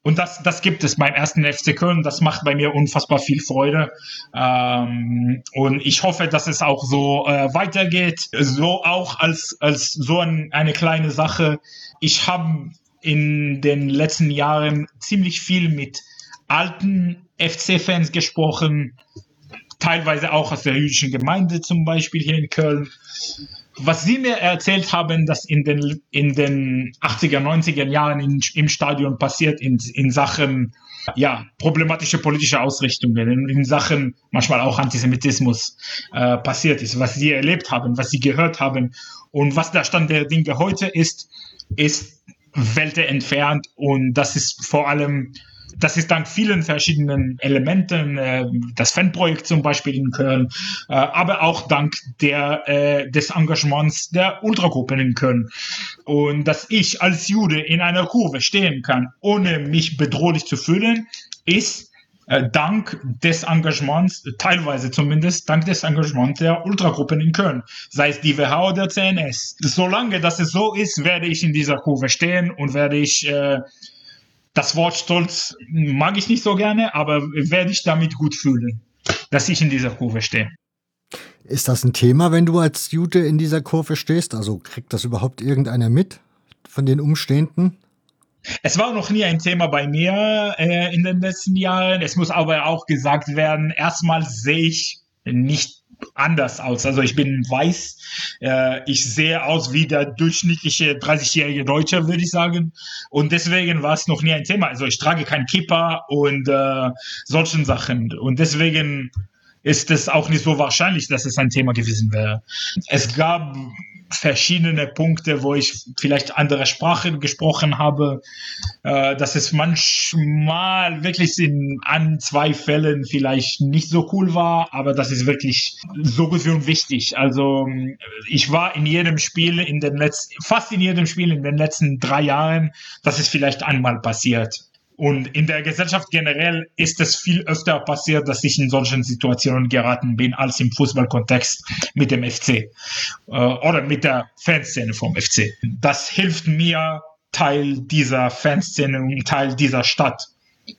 Und das, das gibt es beim ersten FC Köln. Das macht bei mir unfassbar viel Freude. Ähm, und ich hoffe, dass es auch so äh, weitergeht. So auch als, als so ein, eine kleine Sache. Ich habe in den letzten Jahren ziemlich viel mit alten FC-Fans gesprochen, teilweise auch aus der jüdischen Gemeinde zum Beispiel hier in Köln. Was Sie mir erzählt haben, dass in den, in den 80er, 90er Jahren in, im Stadion passiert in, in Sachen ja, problematische politische Ausrichtungen, in, in Sachen manchmal auch Antisemitismus äh, passiert ist, was Sie erlebt haben, was Sie gehört haben. Und was der Stand der Dinge heute ist, ist Welte entfernt und das ist vor allem das ist dank vielen verschiedenen Elementen, äh, das Fanprojekt zum Beispiel in Köln, äh, aber auch dank der, äh, des Engagements der Ultragruppen in Köln. Und dass ich als Jude in einer Kurve stehen kann, ohne mich bedrohlich zu fühlen, ist äh, dank des Engagements, teilweise zumindest, dank des Engagements der Ultragruppen in Köln, sei es die WH oder CNS. Solange das so ist, werde ich in dieser Kurve stehen und werde ich äh, das Wort Stolz mag ich nicht so gerne, aber werde ich damit gut fühlen, dass ich in dieser Kurve stehe. Ist das ein Thema, wenn du als Jude in dieser Kurve stehst? Also kriegt das überhaupt irgendeiner mit von den Umstehenden? Es war noch nie ein Thema bei mir äh, in den letzten Jahren. Es muss aber auch gesagt werden, erstmal sehe ich nicht anders aus. Also ich bin weiß, äh, ich sehe aus wie der durchschnittliche 30-jährige Deutsche, würde ich sagen. Und deswegen war es noch nie ein Thema. Also ich trage kein Kippa und äh, solchen Sachen. Und deswegen ist es auch nicht so wahrscheinlich, dass es ein Thema gewesen wäre. Es gab verschiedene Punkte, wo ich vielleicht andere Sprachen gesprochen habe, äh, dass es manchmal wirklich in an zwei Fällen vielleicht nicht so cool war, aber das ist wirklich so gut und wichtig. Also ich war in jedem Spiel in den letzten, fast in jedem Spiel in den letzten drei Jahren, das ist vielleicht einmal passiert. Und in der Gesellschaft generell ist es viel öfter passiert, dass ich in solchen Situationen geraten bin, als im Fußballkontext mit dem FC äh, oder mit der Fanszene vom FC. Das hilft mir, Teil dieser Fanszene und Teil dieser Stadt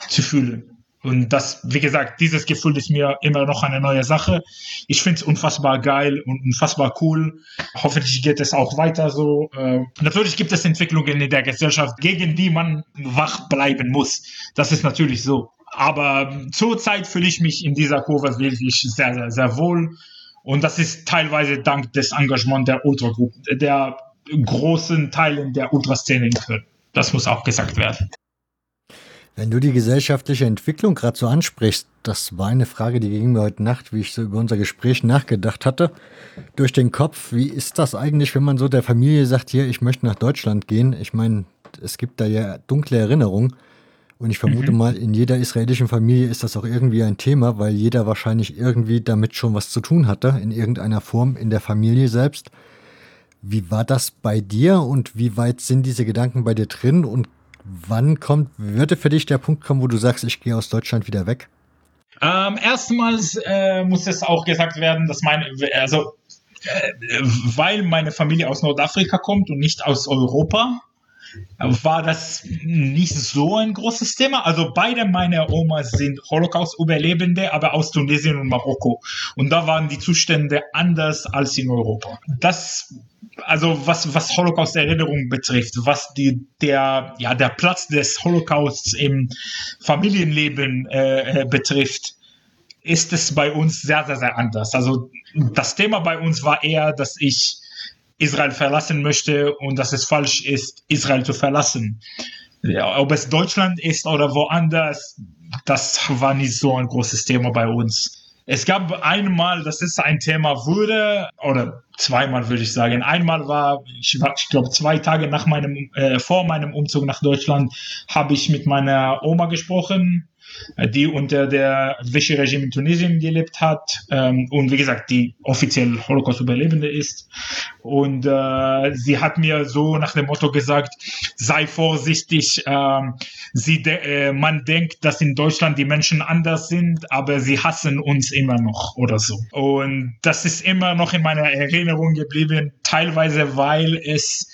zu fühlen. Und das, wie gesagt, dieses Gefühl ist mir immer noch eine neue Sache. Ich finde es unfassbar geil und unfassbar cool. Hoffentlich geht es auch weiter so. Äh, natürlich gibt es Entwicklungen in der Gesellschaft, gegen die man wach bleiben muss. Das ist natürlich so. Aber zurzeit fühle ich mich in dieser Kurve wirklich sehr, sehr, sehr wohl. Und das ist teilweise dank des Engagements der Ultragruppen, der großen Teilen der Ultraszene in Köln. Das muss auch gesagt werden. Wenn du die gesellschaftliche Entwicklung gerade so ansprichst, das war eine Frage, die ging mir heute Nacht, wie ich so über unser Gespräch nachgedacht hatte, durch den Kopf. Wie ist das eigentlich, wenn man so der Familie sagt, hier, ich möchte nach Deutschland gehen? Ich meine, es gibt da ja dunkle Erinnerungen. Und ich vermute mhm. mal, in jeder israelischen Familie ist das auch irgendwie ein Thema, weil jeder wahrscheinlich irgendwie damit schon was zu tun hatte, in irgendeiner Form in der Familie selbst. Wie war das bei dir und wie weit sind diese Gedanken bei dir drin und Wann kommt, würde für dich der Punkt kommen, wo du sagst, ich gehe aus Deutschland wieder weg? Ähm, erstmals äh, muss es auch gesagt werden, dass meine, also äh, weil meine Familie aus Nordafrika kommt und nicht aus Europa, war das nicht so ein großes Thema. Also beide meine Omas sind Holocaust-Überlebende, aber aus Tunesien und Marokko. Und da waren die Zustände anders als in Europa. Das also was, was Holocaust-Erinnerung betrifft, was die, der, ja, der Platz des Holocausts im Familienleben äh, äh, betrifft, ist es bei uns sehr, sehr, sehr anders. Also das Thema bei uns war eher, dass ich Israel verlassen möchte und dass es falsch ist, Israel zu verlassen. Ja, ob es Deutschland ist oder woanders, das war nicht so ein großes Thema bei uns. Es gab einmal, dass es ein Thema wurde, oder zweimal würde ich sagen. Einmal war, ich, ich glaube, zwei Tage nach meinem, äh, vor meinem Umzug nach Deutschland, habe ich mit meiner Oma gesprochen die unter der Vichy-Regime in Tunesien gelebt hat ähm, und wie gesagt, die offiziell Holocaust-Überlebende ist. Und äh, sie hat mir so nach dem Motto gesagt, sei vorsichtig, ähm, sie de äh, man denkt, dass in Deutschland die Menschen anders sind, aber sie hassen uns immer noch oder so. Und das ist immer noch in meiner Erinnerung geblieben, teilweise weil es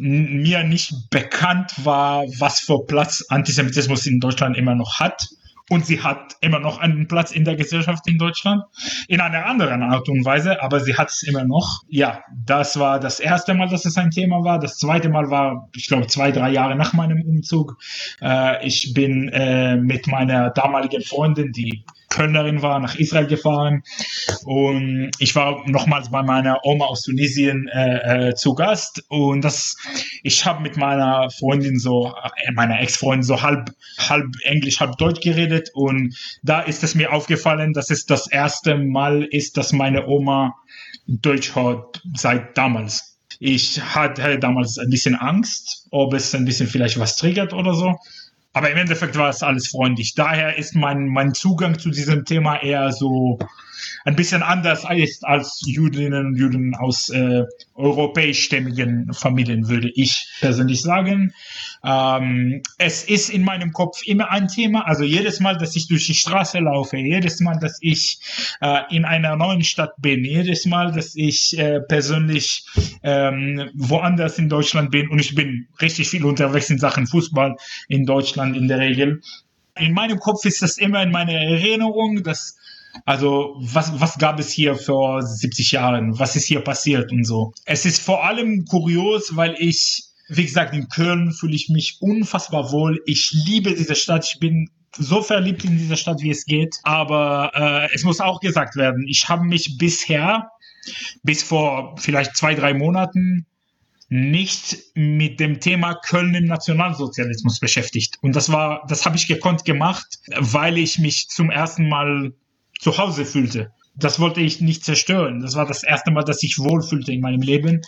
mir nicht bekannt war, was für Platz Antisemitismus in Deutschland immer noch hat. Und sie hat immer noch einen Platz in der Gesellschaft in Deutschland. In einer anderen Art und Weise, aber sie hat es immer noch. Ja, das war das erste Mal, dass es ein Thema war. Das zweite Mal war, ich glaube, zwei, drei Jahre nach meinem Umzug. Äh, ich bin äh, mit meiner damaligen Freundin, die Kölnerin war, nach Israel gefahren. Und ich war nochmals bei meiner Oma aus Tunesien äh, äh, zu Gast. Und das, ich habe mit meiner Freundin so, äh, meiner Ex-Freundin so halb, halb Englisch, halb Deutsch geredet. Und da ist es mir aufgefallen, dass es das erste Mal ist, dass meine Oma Deutsch hört seit damals. Ich hatte damals ein bisschen Angst, ob es ein bisschen vielleicht was triggert oder so. Aber im Endeffekt war es alles freundlich. Daher ist mein, mein Zugang zu diesem Thema eher so ein bisschen anders als, als Jüdinnen und Juden aus äh, europäischstämmigen Familien, würde ich persönlich sagen. Ähm, es ist in meinem Kopf immer ein Thema. Also jedes Mal, dass ich durch die Straße laufe, jedes Mal, dass ich äh, in einer neuen Stadt bin, jedes Mal, dass ich äh, persönlich ähm, woanders in Deutschland bin und ich bin richtig viel unterwegs in Sachen Fußball in Deutschland in der Regel. In meinem Kopf ist das immer in meiner Erinnerung, dass also was, was gab es hier vor 70 Jahren? Was ist hier passiert und so? Es ist vor allem kurios, weil ich, wie gesagt, in Köln fühle ich mich unfassbar wohl. Ich liebe diese Stadt. Ich bin so verliebt in diese Stadt, wie es geht. Aber äh, es muss auch gesagt werden, ich habe mich bisher, bis vor vielleicht zwei, drei Monaten, nicht mit dem Thema Köln im Nationalsozialismus beschäftigt. Und das war, das habe ich gekonnt gemacht, weil ich mich zum ersten Mal zu Hause fühlte. Das wollte ich nicht zerstören. Das war das erste Mal, dass ich wohlfühlte in meinem Leben.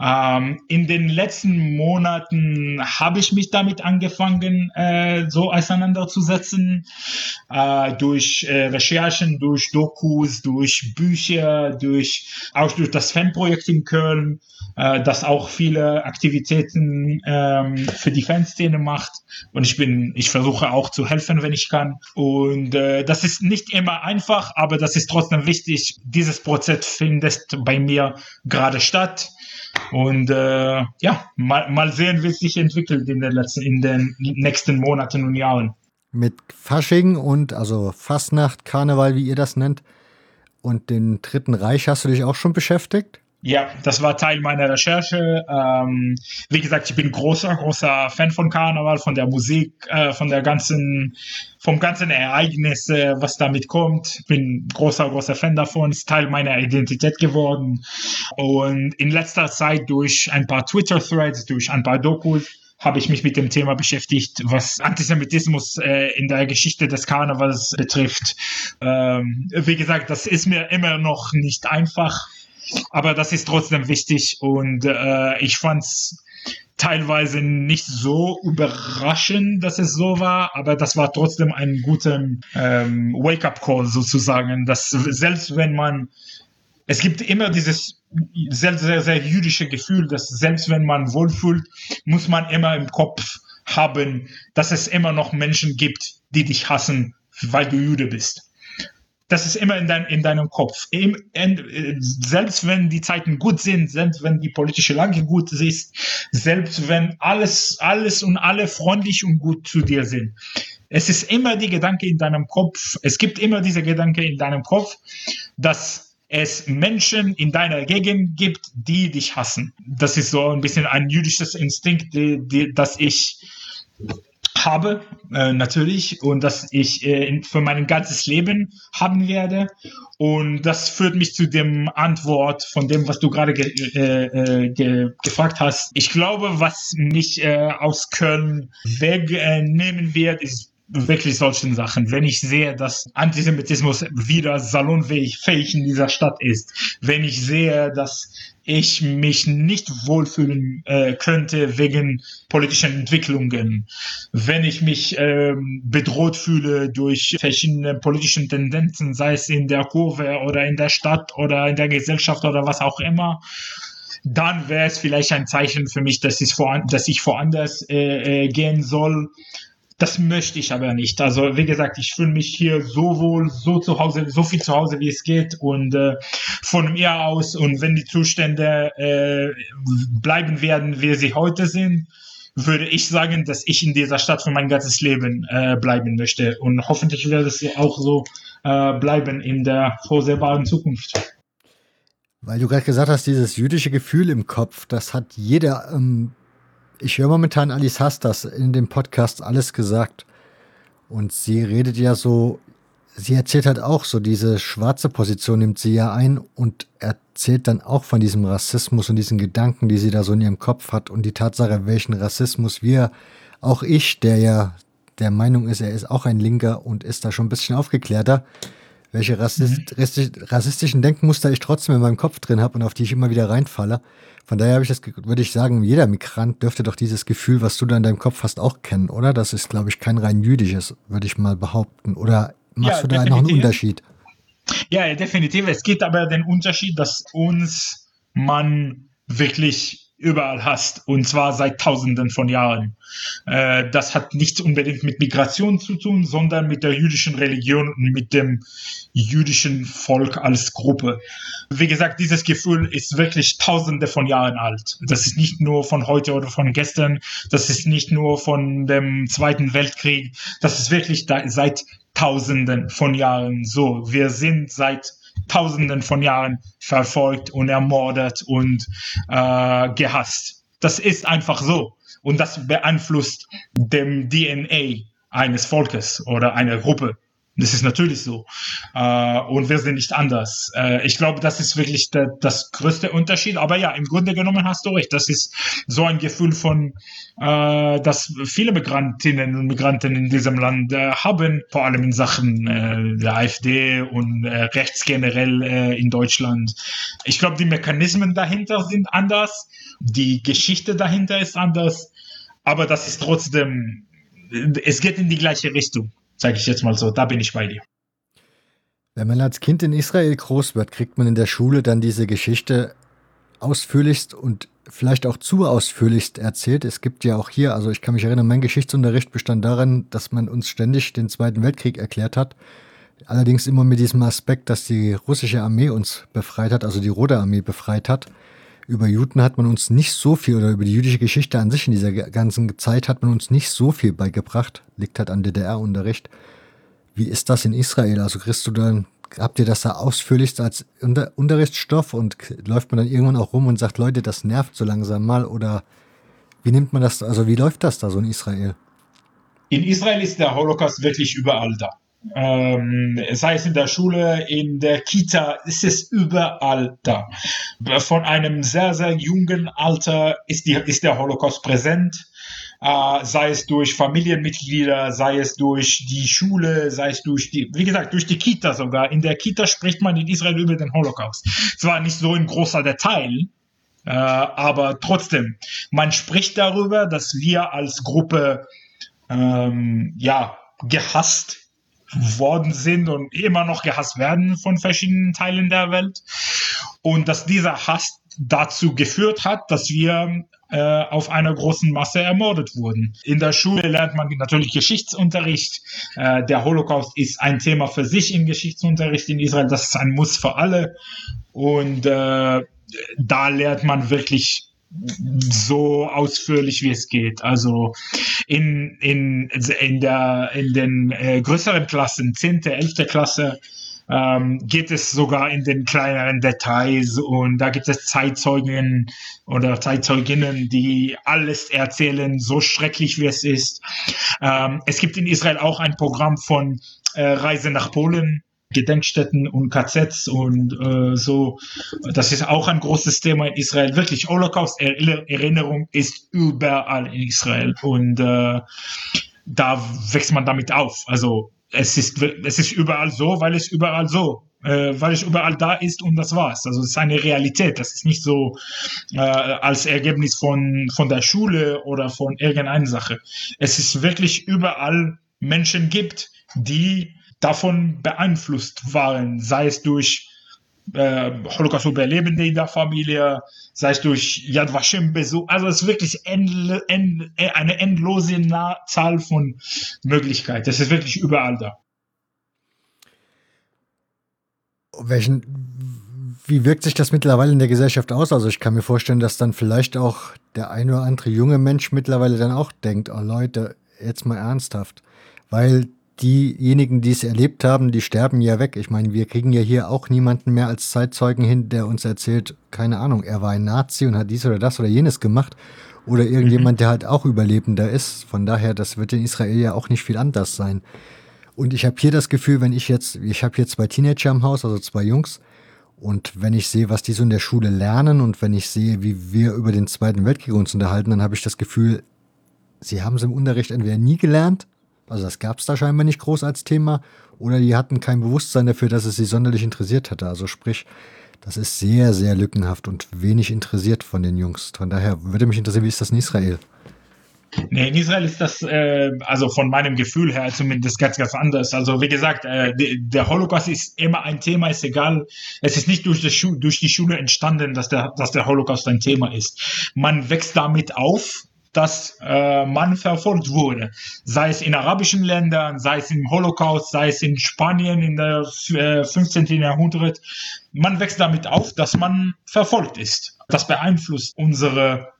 Ähm, in den letzten Monaten habe ich mich damit angefangen, äh, so auseinanderzusetzen. Äh, durch äh, Recherchen, durch Dokus, durch Bücher, durch, auch durch das Fanprojekt in Köln äh, das auch viele Aktivitäten ähm, für die Fanszene macht. Und ich bin, ich versuche auch zu helfen, wenn ich kann. Und äh, das ist nicht immer einfach, aber das ist trotzdem wichtig. Dieses Prozess findet bei mir gerade statt. Und äh, ja, mal, mal sehen, wie es sich entwickelt in den letzten, in den nächsten Monaten und Jahren. Mit Fasching und also Fastnacht, Karneval, wie ihr das nennt, und den Dritten Reich hast du dich auch schon beschäftigt? Ja, das war Teil meiner Recherche. Ähm, wie gesagt, ich bin großer, großer Fan von Karneval, von der Musik, äh, von der ganzen, vom ganzen Ereignis, äh, was damit kommt. Bin großer, großer Fan davon. Ist Teil meiner Identität geworden. Und in letzter Zeit durch ein paar Twitter-Threads, durch ein paar Dokus, habe ich mich mit dem Thema beschäftigt, was Antisemitismus äh, in der Geschichte des Karnevals betrifft. Ähm, wie gesagt, das ist mir immer noch nicht einfach aber das ist trotzdem wichtig und äh, ich fand's teilweise nicht so überraschend, dass es so war, aber das war trotzdem ein guter ähm, Wake-up-Call sozusagen, dass selbst wenn man, es gibt immer dieses sehr, sehr, sehr jüdische Gefühl, dass selbst wenn man wohlfühlt, muss man immer im Kopf haben, dass es immer noch Menschen gibt, die dich hassen, weil du Jude bist das ist immer in, dein, in deinem Kopf. Im, in, selbst wenn die Zeiten gut sind, selbst wenn die politische Lage gut ist, selbst wenn alles, alles und alle freundlich und gut zu dir sind. Es ist immer die Gedanke in deinem Kopf, es gibt immer diese Gedanke in deinem Kopf, dass es Menschen in deiner Gegend gibt, die dich hassen. Das ist so ein bisschen ein jüdisches Instinkt, die, die, das ich habe, äh, natürlich, und dass ich äh, für mein ganzes Leben haben werde. Und das führt mich zu dem Antwort von dem, was du gerade ge äh, äh, ge gefragt hast. Ich glaube, was mich äh, aus Köln wegnehmen wird, ist wirklich solchen Sachen, wenn ich sehe, dass Antisemitismus wieder salonfähig in dieser Stadt ist, wenn ich sehe, dass ich mich nicht wohlfühlen äh, könnte wegen politischen Entwicklungen, wenn ich mich ähm, bedroht fühle durch verschiedene politischen Tendenzen, sei es in der Kurve oder in der Stadt oder in der Gesellschaft oder was auch immer, dann wäre es vielleicht ein Zeichen für mich, dass, ich, vor, dass ich woanders äh, äh, gehen soll. Das möchte ich aber nicht. Also wie gesagt, ich fühle mich hier so wohl, so zu Hause, so viel zu Hause, wie es geht und äh, von mir aus und wenn die Zustände äh, bleiben werden, wie sie heute sind, würde ich sagen, dass ich in dieser Stadt für mein ganzes Leben äh, bleiben möchte und hoffentlich wird es auch so äh, bleiben in der vorsehbaren Zukunft. Weil du gerade gesagt hast, dieses jüdische Gefühl im Kopf, das hat jeder. Ähm, ich höre momentan Alice Hastas in dem Podcast alles gesagt. Und sie redet ja so, sie erzählt halt auch so, diese schwarze Position nimmt sie ja ein und erzählt dann auch von diesem Rassismus und diesen Gedanken, die sie da so in ihrem Kopf hat und die Tatsache, welchen Rassismus wir, auch ich, der ja der Meinung ist, er ist auch ein Linker und ist da schon ein bisschen aufgeklärter, welche Rassist, mhm. rassistischen Denkmuster ich trotzdem in meinem Kopf drin habe und auf die ich immer wieder reinfalle. Von daher habe ich das, würde ich sagen, jeder Migrant dürfte doch dieses Gefühl, was du da in deinem Kopf hast, auch kennen, oder? Das ist, glaube ich, kein rein jüdisches, würde ich mal behaupten. Oder machst ja, du da definitiv. noch einen Unterschied? Ja, definitiv. Es gibt aber den Unterschied, dass uns man wirklich überall hast, und zwar seit Tausenden von Jahren. Äh, das hat nichts unbedingt mit Migration zu tun, sondern mit der jüdischen Religion und mit dem jüdischen Volk als Gruppe. Wie gesagt, dieses Gefühl ist wirklich Tausende von Jahren alt. Das ist nicht nur von heute oder von gestern, das ist nicht nur von dem Zweiten Weltkrieg, das ist wirklich seit Tausenden von Jahren so. Wir sind seit Tausenden von Jahren verfolgt und ermordet und äh, gehasst. Das ist einfach so. Und das beeinflusst dem DNA eines Volkes oder einer Gruppe. Das ist natürlich so. Äh, und wir sind nicht anders. Äh, ich glaube, das ist wirklich der, das größte Unterschied. Aber ja, im Grunde genommen hast du recht. Das ist so ein Gefühl von, äh, dass viele Migrantinnen und Migranten in diesem Land äh, haben, vor allem in Sachen äh, der AfD und äh, rechts generell in Deutschland. Ich glaube, die Mechanismen dahinter sind anders. Die Geschichte dahinter ist anders. Aber das ist trotzdem, es geht in die gleiche Richtung sage ich jetzt mal so, da bin ich bei dir. Wenn man als Kind in Israel groß wird, kriegt man in der Schule dann diese Geschichte ausführlichst und vielleicht auch zu ausführlichst erzählt. Es gibt ja auch hier, also ich kann mich erinnern, mein Geschichtsunterricht bestand darin, dass man uns ständig den Zweiten Weltkrieg erklärt hat. Allerdings immer mit diesem Aspekt, dass die russische Armee uns befreit hat, also die Rote Armee befreit hat. Über Juden hat man uns nicht so viel, oder über die jüdische Geschichte an sich in dieser ganzen Zeit hat man uns nicht so viel beigebracht. Liegt halt an DDR-Unterricht. Wie ist das in Israel? Also kriegst du dann, habt ihr das da ausführlichst als Unter Unterrichtsstoff und läuft man dann irgendwann auch rum und sagt, Leute, das nervt so langsam mal oder wie nimmt man das, also wie läuft das da so in Israel? In Israel ist der Holocaust wirklich überall da. Ähm, sei es in der Schule, in der Kita, ist es überall da. Von einem sehr, sehr jungen Alter ist, die, ist der Holocaust präsent äh, sei es durch Familienmitglieder, sei es durch die Schule, sei es durch die, wie gesagt, durch die Kita sogar. In der Kita spricht man in Israel über den Holocaust. Zwar nicht so in großer Detail, äh, aber trotzdem, man spricht darüber, dass wir als Gruppe ähm, ja gehasst worden sind und immer noch gehasst werden von verschiedenen Teilen der Welt und dass dieser Hass dazu geführt hat, dass wir äh, auf einer großen Masse ermordet wurden. In der Schule lernt man natürlich Geschichtsunterricht. Äh, der Holocaust ist ein Thema für sich im Geschichtsunterricht in Israel. Das ist ein Muss für alle. Und äh, da lernt man wirklich so ausführlich wie es geht. Also in, in, in, der, in den äh, größeren Klassen, 10., 11. Klasse, ähm, geht es sogar in den kleineren Details und da gibt es Zeitzeugen oder Zeitzeuginnen, die alles erzählen, so schrecklich wie es ist. Ähm, es gibt in Israel auch ein Programm von äh, Reise nach Polen, Gedenkstätten und KZs und äh, so. Das ist auch ein großes Thema in Israel. Wirklich, Holocaust-Erinnerung ist überall in Israel. Und äh, da wächst man damit auf. Also es ist, es ist überall so, weil es überall so, äh, weil es überall da ist und das war's. Also es ist eine Realität. Das ist nicht so äh, als Ergebnis von, von der Schule oder von irgendeiner Sache. Es ist wirklich überall Menschen gibt, die davon beeinflusst waren, sei es durch äh, Holocaust-Überlebende in der Familie, sei es durch Yad Vashem-Besuch. Also es ist wirklich endl end eine endlose Zahl von Möglichkeiten. Das ist wirklich überall da. Welchen, wie wirkt sich das mittlerweile in der Gesellschaft aus? Also ich kann mir vorstellen, dass dann vielleicht auch der ein oder andere junge Mensch mittlerweile dann auch denkt, oh Leute, jetzt mal ernsthaft. Weil diejenigen, die es erlebt haben, die sterben ja weg. Ich meine, wir kriegen ja hier auch niemanden mehr als Zeitzeugen hin, der uns erzählt, keine Ahnung, er war ein Nazi und hat dies oder das oder jenes gemacht. Oder irgendjemand, mhm. der halt auch Überlebender ist. Von daher, das wird in Israel ja auch nicht viel anders sein. Und ich habe hier das Gefühl, wenn ich jetzt, ich habe hier zwei Teenager im Haus, also zwei Jungs, und wenn ich sehe, was die so in der Schule lernen und wenn ich sehe, wie wir über den Zweiten Weltkrieg uns unterhalten, dann habe ich das Gefühl, sie haben es im Unterricht entweder nie gelernt also das gab es da scheinbar nicht groß als Thema oder die hatten kein Bewusstsein dafür, dass es sie sonderlich interessiert hatte. Also sprich, das ist sehr, sehr lückenhaft und wenig interessiert von den Jungs. Von daher würde mich interessieren, wie ist das in Israel? Nee, in Israel ist das, äh, also von meinem Gefühl her zumindest ganz, ganz anders. Also wie gesagt, äh, der Holocaust ist immer ein Thema, ist egal. Es ist nicht durch die, durch die Schule entstanden, dass der, dass der Holocaust ein Thema ist. Man wächst damit auf dass äh, man verfolgt wurde. Sei es in arabischen Ländern, sei es im Holocaust, sei es in Spanien in der äh, 15. Jahrhundert. Man wächst damit auf, dass man verfolgt ist. Das beeinflusst unsere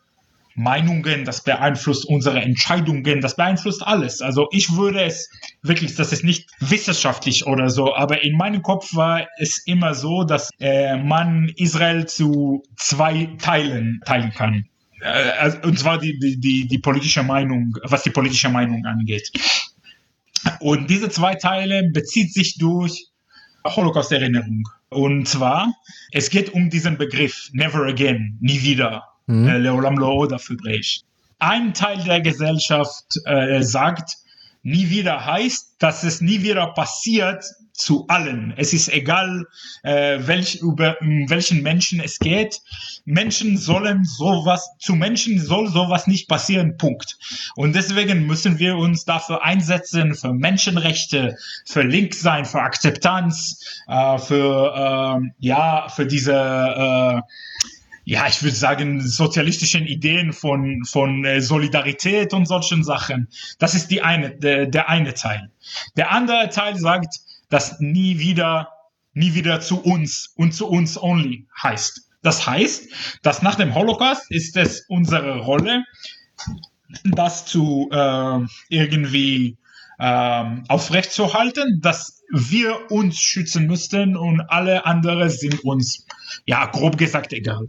Meinungen, das beeinflusst unsere Entscheidungen, das beeinflusst alles. Also ich würde es wirklich, das ist nicht wissenschaftlich oder so, aber in meinem Kopf war es immer so, dass äh, man Israel zu zwei Teilen teilen kann. Äh, also, und zwar die, die, die politische Meinung, was die politische Meinung angeht. Und diese zwei Teile bezieht sich durch Holocaust-Erinnerung. Und zwar, es geht um diesen Begriff Never Again, nie wieder, mhm. Äh, Leolam dafür Hebräisch. Ein Teil der Gesellschaft äh, sagt, nie wieder heißt, dass es nie wieder passiert, zu allen. Es ist egal, äh, welch, über um welchen Menschen es geht. Menschen sollen sowas, zu Menschen soll sowas nicht passieren, Punkt. Und deswegen müssen wir uns dafür einsetzen, für Menschenrechte, für Linksein, für Akzeptanz, äh, für, äh, ja, für diese, äh, ja, ich würde sagen, sozialistischen Ideen von, von äh, Solidarität und solchen Sachen. Das ist die eine, der, der eine Teil. Der andere Teil sagt, das nie wieder, nie wieder zu uns und zu uns only heißt. Das heißt, dass nach dem Holocaust ist es unsere Rolle, das zu äh, irgendwie äh, aufrechtzuerhalten, dass wir uns schützen müssten und alle anderen sind uns, ja, grob gesagt, egal.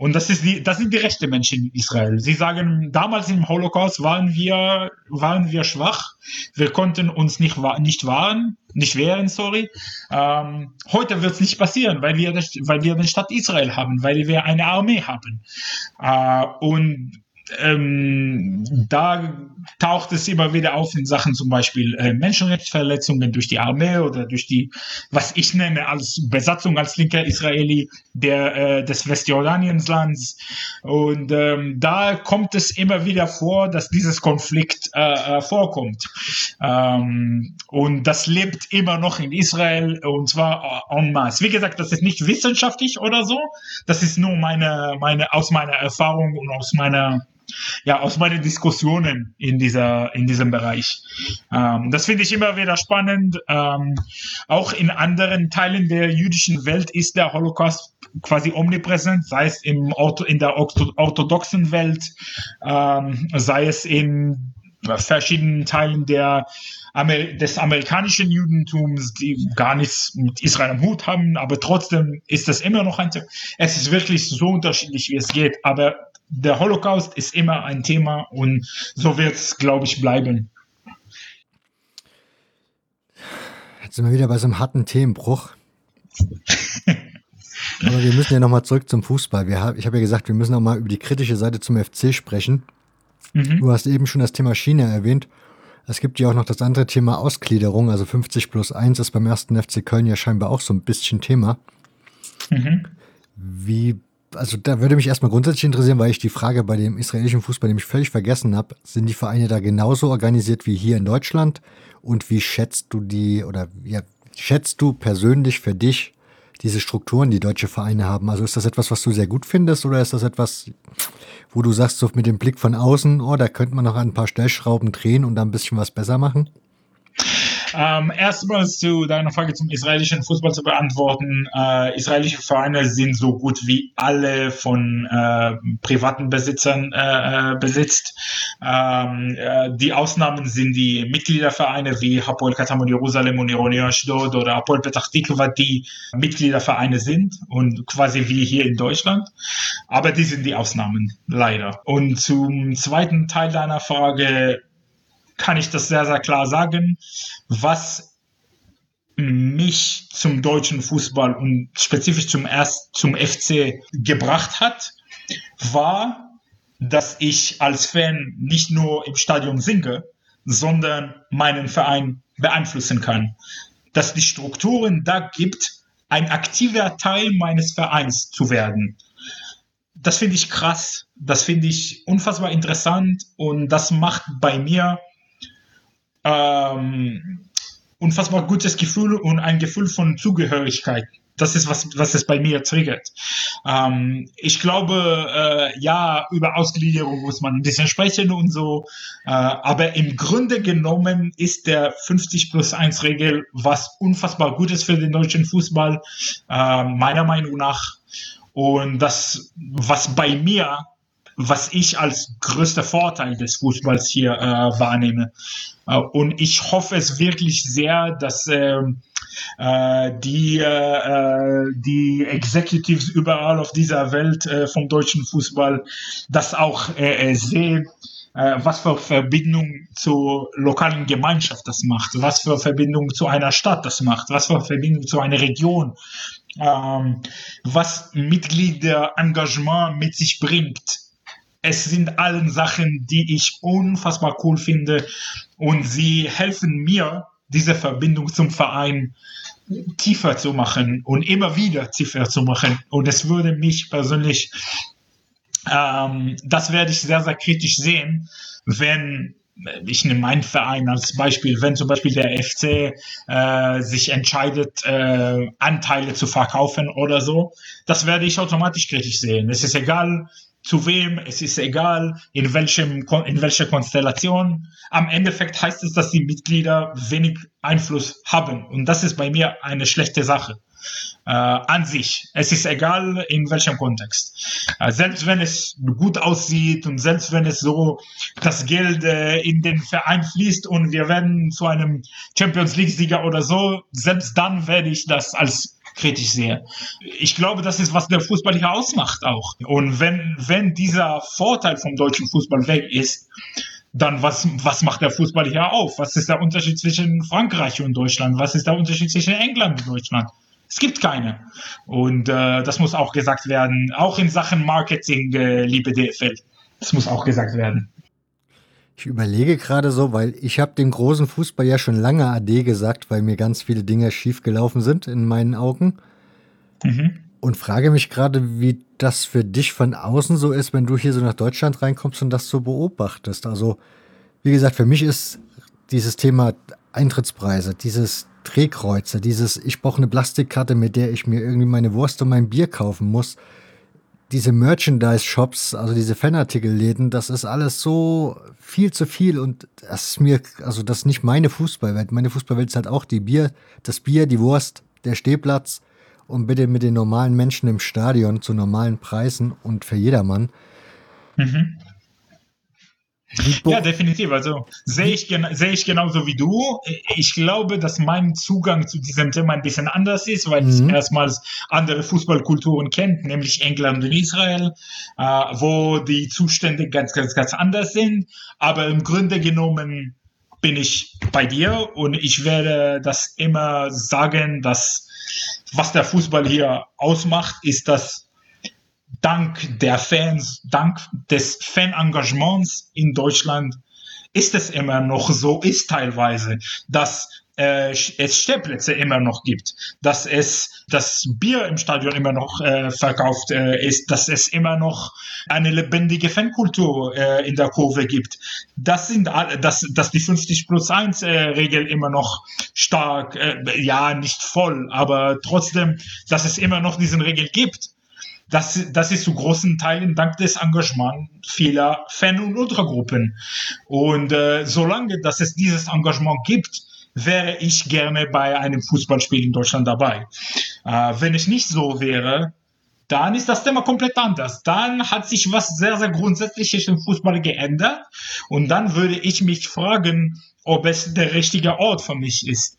Und das ist die, das sind die rechten Menschen in Israel. Sie sagen, damals im Holocaust waren wir, waren wir schwach. Wir konnten uns nicht, nicht wahren, nicht wehren, sorry. Ähm, heute wird es nicht passieren, weil wir, weil wir den Staat Israel haben, weil wir eine Armee haben. Äh, und ähm, da taucht es immer wieder auf in Sachen zum Beispiel äh, Menschenrechtsverletzungen durch die Armee oder durch die, was ich nenne als Besatzung als linker Israeli der, äh, des Westjordanienslands. Und ähm, da kommt es immer wieder vor, dass dieses Konflikt äh, äh, vorkommt. Ähm, und das lebt immer noch in Israel und zwar en masse. Wie gesagt, das ist nicht wissenschaftlich oder so. Das ist nur meine, meine, aus meiner Erfahrung und aus meiner ja, aus meinen Diskussionen in dieser, in diesem Bereich. Ähm, das finde ich immer wieder spannend. Ähm, auch in anderen Teilen der jüdischen Welt ist der Holocaust quasi omnipräsent, sei es im Ortho, in der orthodoxen Welt, ähm, sei es in verschiedenen Teilen der Amer des amerikanischen Judentums, die gar nichts mit Israel am Hut haben, aber trotzdem ist das immer noch ein, es ist wirklich so unterschiedlich, wie es geht, aber der Holocaust ist immer ein Thema und so wird es, glaube ich, bleiben. Jetzt sind wir wieder bei so einem harten Themenbruch. Aber wir müssen ja nochmal zurück zum Fußball. Wir, ich habe ja gesagt, wir müssen auch mal über die kritische Seite zum FC sprechen. Mhm. Du hast eben schon das Thema China erwähnt. Es gibt ja auch noch das andere Thema Ausgliederung, also 50 plus 1 ist beim ersten FC Köln ja scheinbar auch so ein bisschen Thema. Mhm. Wie, also da würde mich erstmal grundsätzlich interessieren, weil ich die Frage bei dem israelischen Fußball nämlich völlig vergessen habe. Sind die Vereine da genauso organisiert wie hier in Deutschland? Und wie schätzt du die oder ja, schätzt du persönlich für dich diese Strukturen, die deutsche Vereine haben? Also ist das etwas, was du sehr gut findest oder ist das etwas, wo du sagst, so mit dem Blick von außen, oh, da könnte man noch ein paar Stellschrauben drehen und da ein bisschen was besser machen? Ähm, erstmals zu deiner Frage zum israelischen Fußball zu beantworten. Äh, israelische Vereine sind so gut wie alle von äh, privaten Besitzern äh, äh besitzt. Ähm, äh, die Ausnahmen sind die Mitgliedervereine wie Hapoel Katamon Jerusalem und Ironi Ashdod oder Hapoel Petach Tikva, die Mitgliedervereine sind und quasi wie hier in Deutschland. Aber die sind die Ausnahmen, leider. Und zum zweiten Teil deiner Frage, kann ich das sehr, sehr klar sagen. Was mich zum deutschen Fußball und spezifisch zum, erst, zum FC gebracht hat, war, dass ich als Fan nicht nur im Stadion singe, sondern meinen Verein beeinflussen kann. Dass die Strukturen da gibt, ein aktiver Teil meines Vereins zu werden. Das finde ich krass, das finde ich unfassbar interessant und das macht bei mir ähm, unfassbar gutes Gefühl und ein Gefühl von Zugehörigkeit. Das ist, was, was es bei mir triggert. Ähm, ich glaube, äh, ja, über Ausgliederung muss man ein bisschen sprechen und so. Äh, aber im Grunde genommen ist der 50 plus 1 Regel was unfassbar Gutes für den deutschen Fußball, äh, meiner Meinung nach. Und das, was bei mir was ich als größter Vorteil des Fußballs hier äh, wahrnehme. Äh, und ich hoffe es wirklich sehr, dass ähm, äh, die, äh, die Executives überall auf dieser Welt äh, vom deutschen Fußball das auch äh, sehen was für Verbindung zur lokalen Gemeinschaft das macht, was für Verbindung zu einer Stadt das macht, was für Verbindung zu einer Region, ähm, was Mitgliederengagement mit sich bringt es sind allen Sachen, die ich unfassbar cool finde und sie helfen mir, diese Verbindung zum Verein tiefer zu machen und immer wieder tiefer zu machen. Und es würde mich persönlich, ähm, das werde ich sehr, sehr kritisch sehen, wenn ich nehme meinen Verein als Beispiel, wenn zum Beispiel der FC äh, sich entscheidet, äh, Anteile zu verkaufen oder so, das werde ich automatisch kritisch sehen. Es ist egal, zu wem, es ist egal, in welchem, in welcher Konstellation. Am Endeffekt heißt es, dass die Mitglieder wenig Einfluss haben. Und das ist bei mir eine schlechte Sache. Äh, an sich. Es ist egal, in welchem Kontext. Äh, selbst wenn es gut aussieht und selbst wenn es so das Geld äh, in den Verein fließt und wir werden zu einem Champions League-Sieger oder so, selbst dann werde ich das als kritisch sehe. Ich glaube, das ist, was der Fußball hier ausmacht auch. Und wenn, wenn dieser Vorteil vom deutschen Fußball weg ist, dann was, was macht der Fußball hier auf? Was ist der Unterschied zwischen Frankreich und Deutschland? Was ist der Unterschied zwischen England und Deutschland? Es gibt keine. Und äh, das muss auch gesagt werden, auch in Sachen Marketing, äh, liebe DFL. Das muss auch gesagt werden. Ich überlege gerade so, weil ich habe dem großen Fußball ja schon lange AD gesagt, weil mir ganz viele Dinge schiefgelaufen sind in meinen Augen. Mhm. Und frage mich gerade, wie das für dich von außen so ist, wenn du hier so nach Deutschland reinkommst und das so beobachtest. Also, wie gesagt, für mich ist dieses Thema Eintrittspreise, dieses Drehkreuze, dieses ich brauche eine Plastikkarte, mit der ich mir irgendwie meine Wurst und mein Bier kaufen muss, diese Merchandise-Shops, also diese Fanartikelläden, das ist alles so viel zu viel und das ist mir, also das ist nicht meine Fußballwelt. Meine Fußballwelt ist halt auch die Bier, das Bier, die Wurst, der Stehplatz und bitte mit den normalen Menschen im Stadion zu normalen Preisen und für jedermann. Mhm. Ja, definitiv. Also sehe ich, sehe ich genauso wie du. Ich glaube, dass mein Zugang zu diesem Thema ein bisschen anders ist, weil mhm. ich erstmals andere Fußballkulturen kennt, nämlich England und Israel, äh, wo die Zustände ganz, ganz, ganz anders sind. Aber im Grunde genommen bin ich bei dir und ich werde das immer sagen, dass was der Fußball hier ausmacht, ist, dass dank der Fans, dank des Fanengagements in Deutschland ist es immer noch so ist teilweise, dass äh, es Stellplätze immer noch gibt, dass es das Bier im Stadion immer noch äh, verkauft äh, ist, dass es immer noch eine lebendige Fankultur äh, in der Kurve gibt. Das sind alle, dass, dass die 50 plus 1 äh, Regel immer noch stark, äh, ja, nicht voll, aber trotzdem, dass es immer noch diesen Regel gibt. Das, das ist zu großen Teilen dank des Engagements vieler Fan- und Ultragruppen. Und äh, solange dass es dieses Engagement gibt, wäre ich gerne bei einem Fußballspiel in Deutschland dabei. Äh, wenn es nicht so wäre, dann ist das Thema komplett anders. Dann hat sich was sehr, sehr Grundsätzliches im Fußball geändert. Und dann würde ich mich fragen, ob es der richtige Ort für mich ist.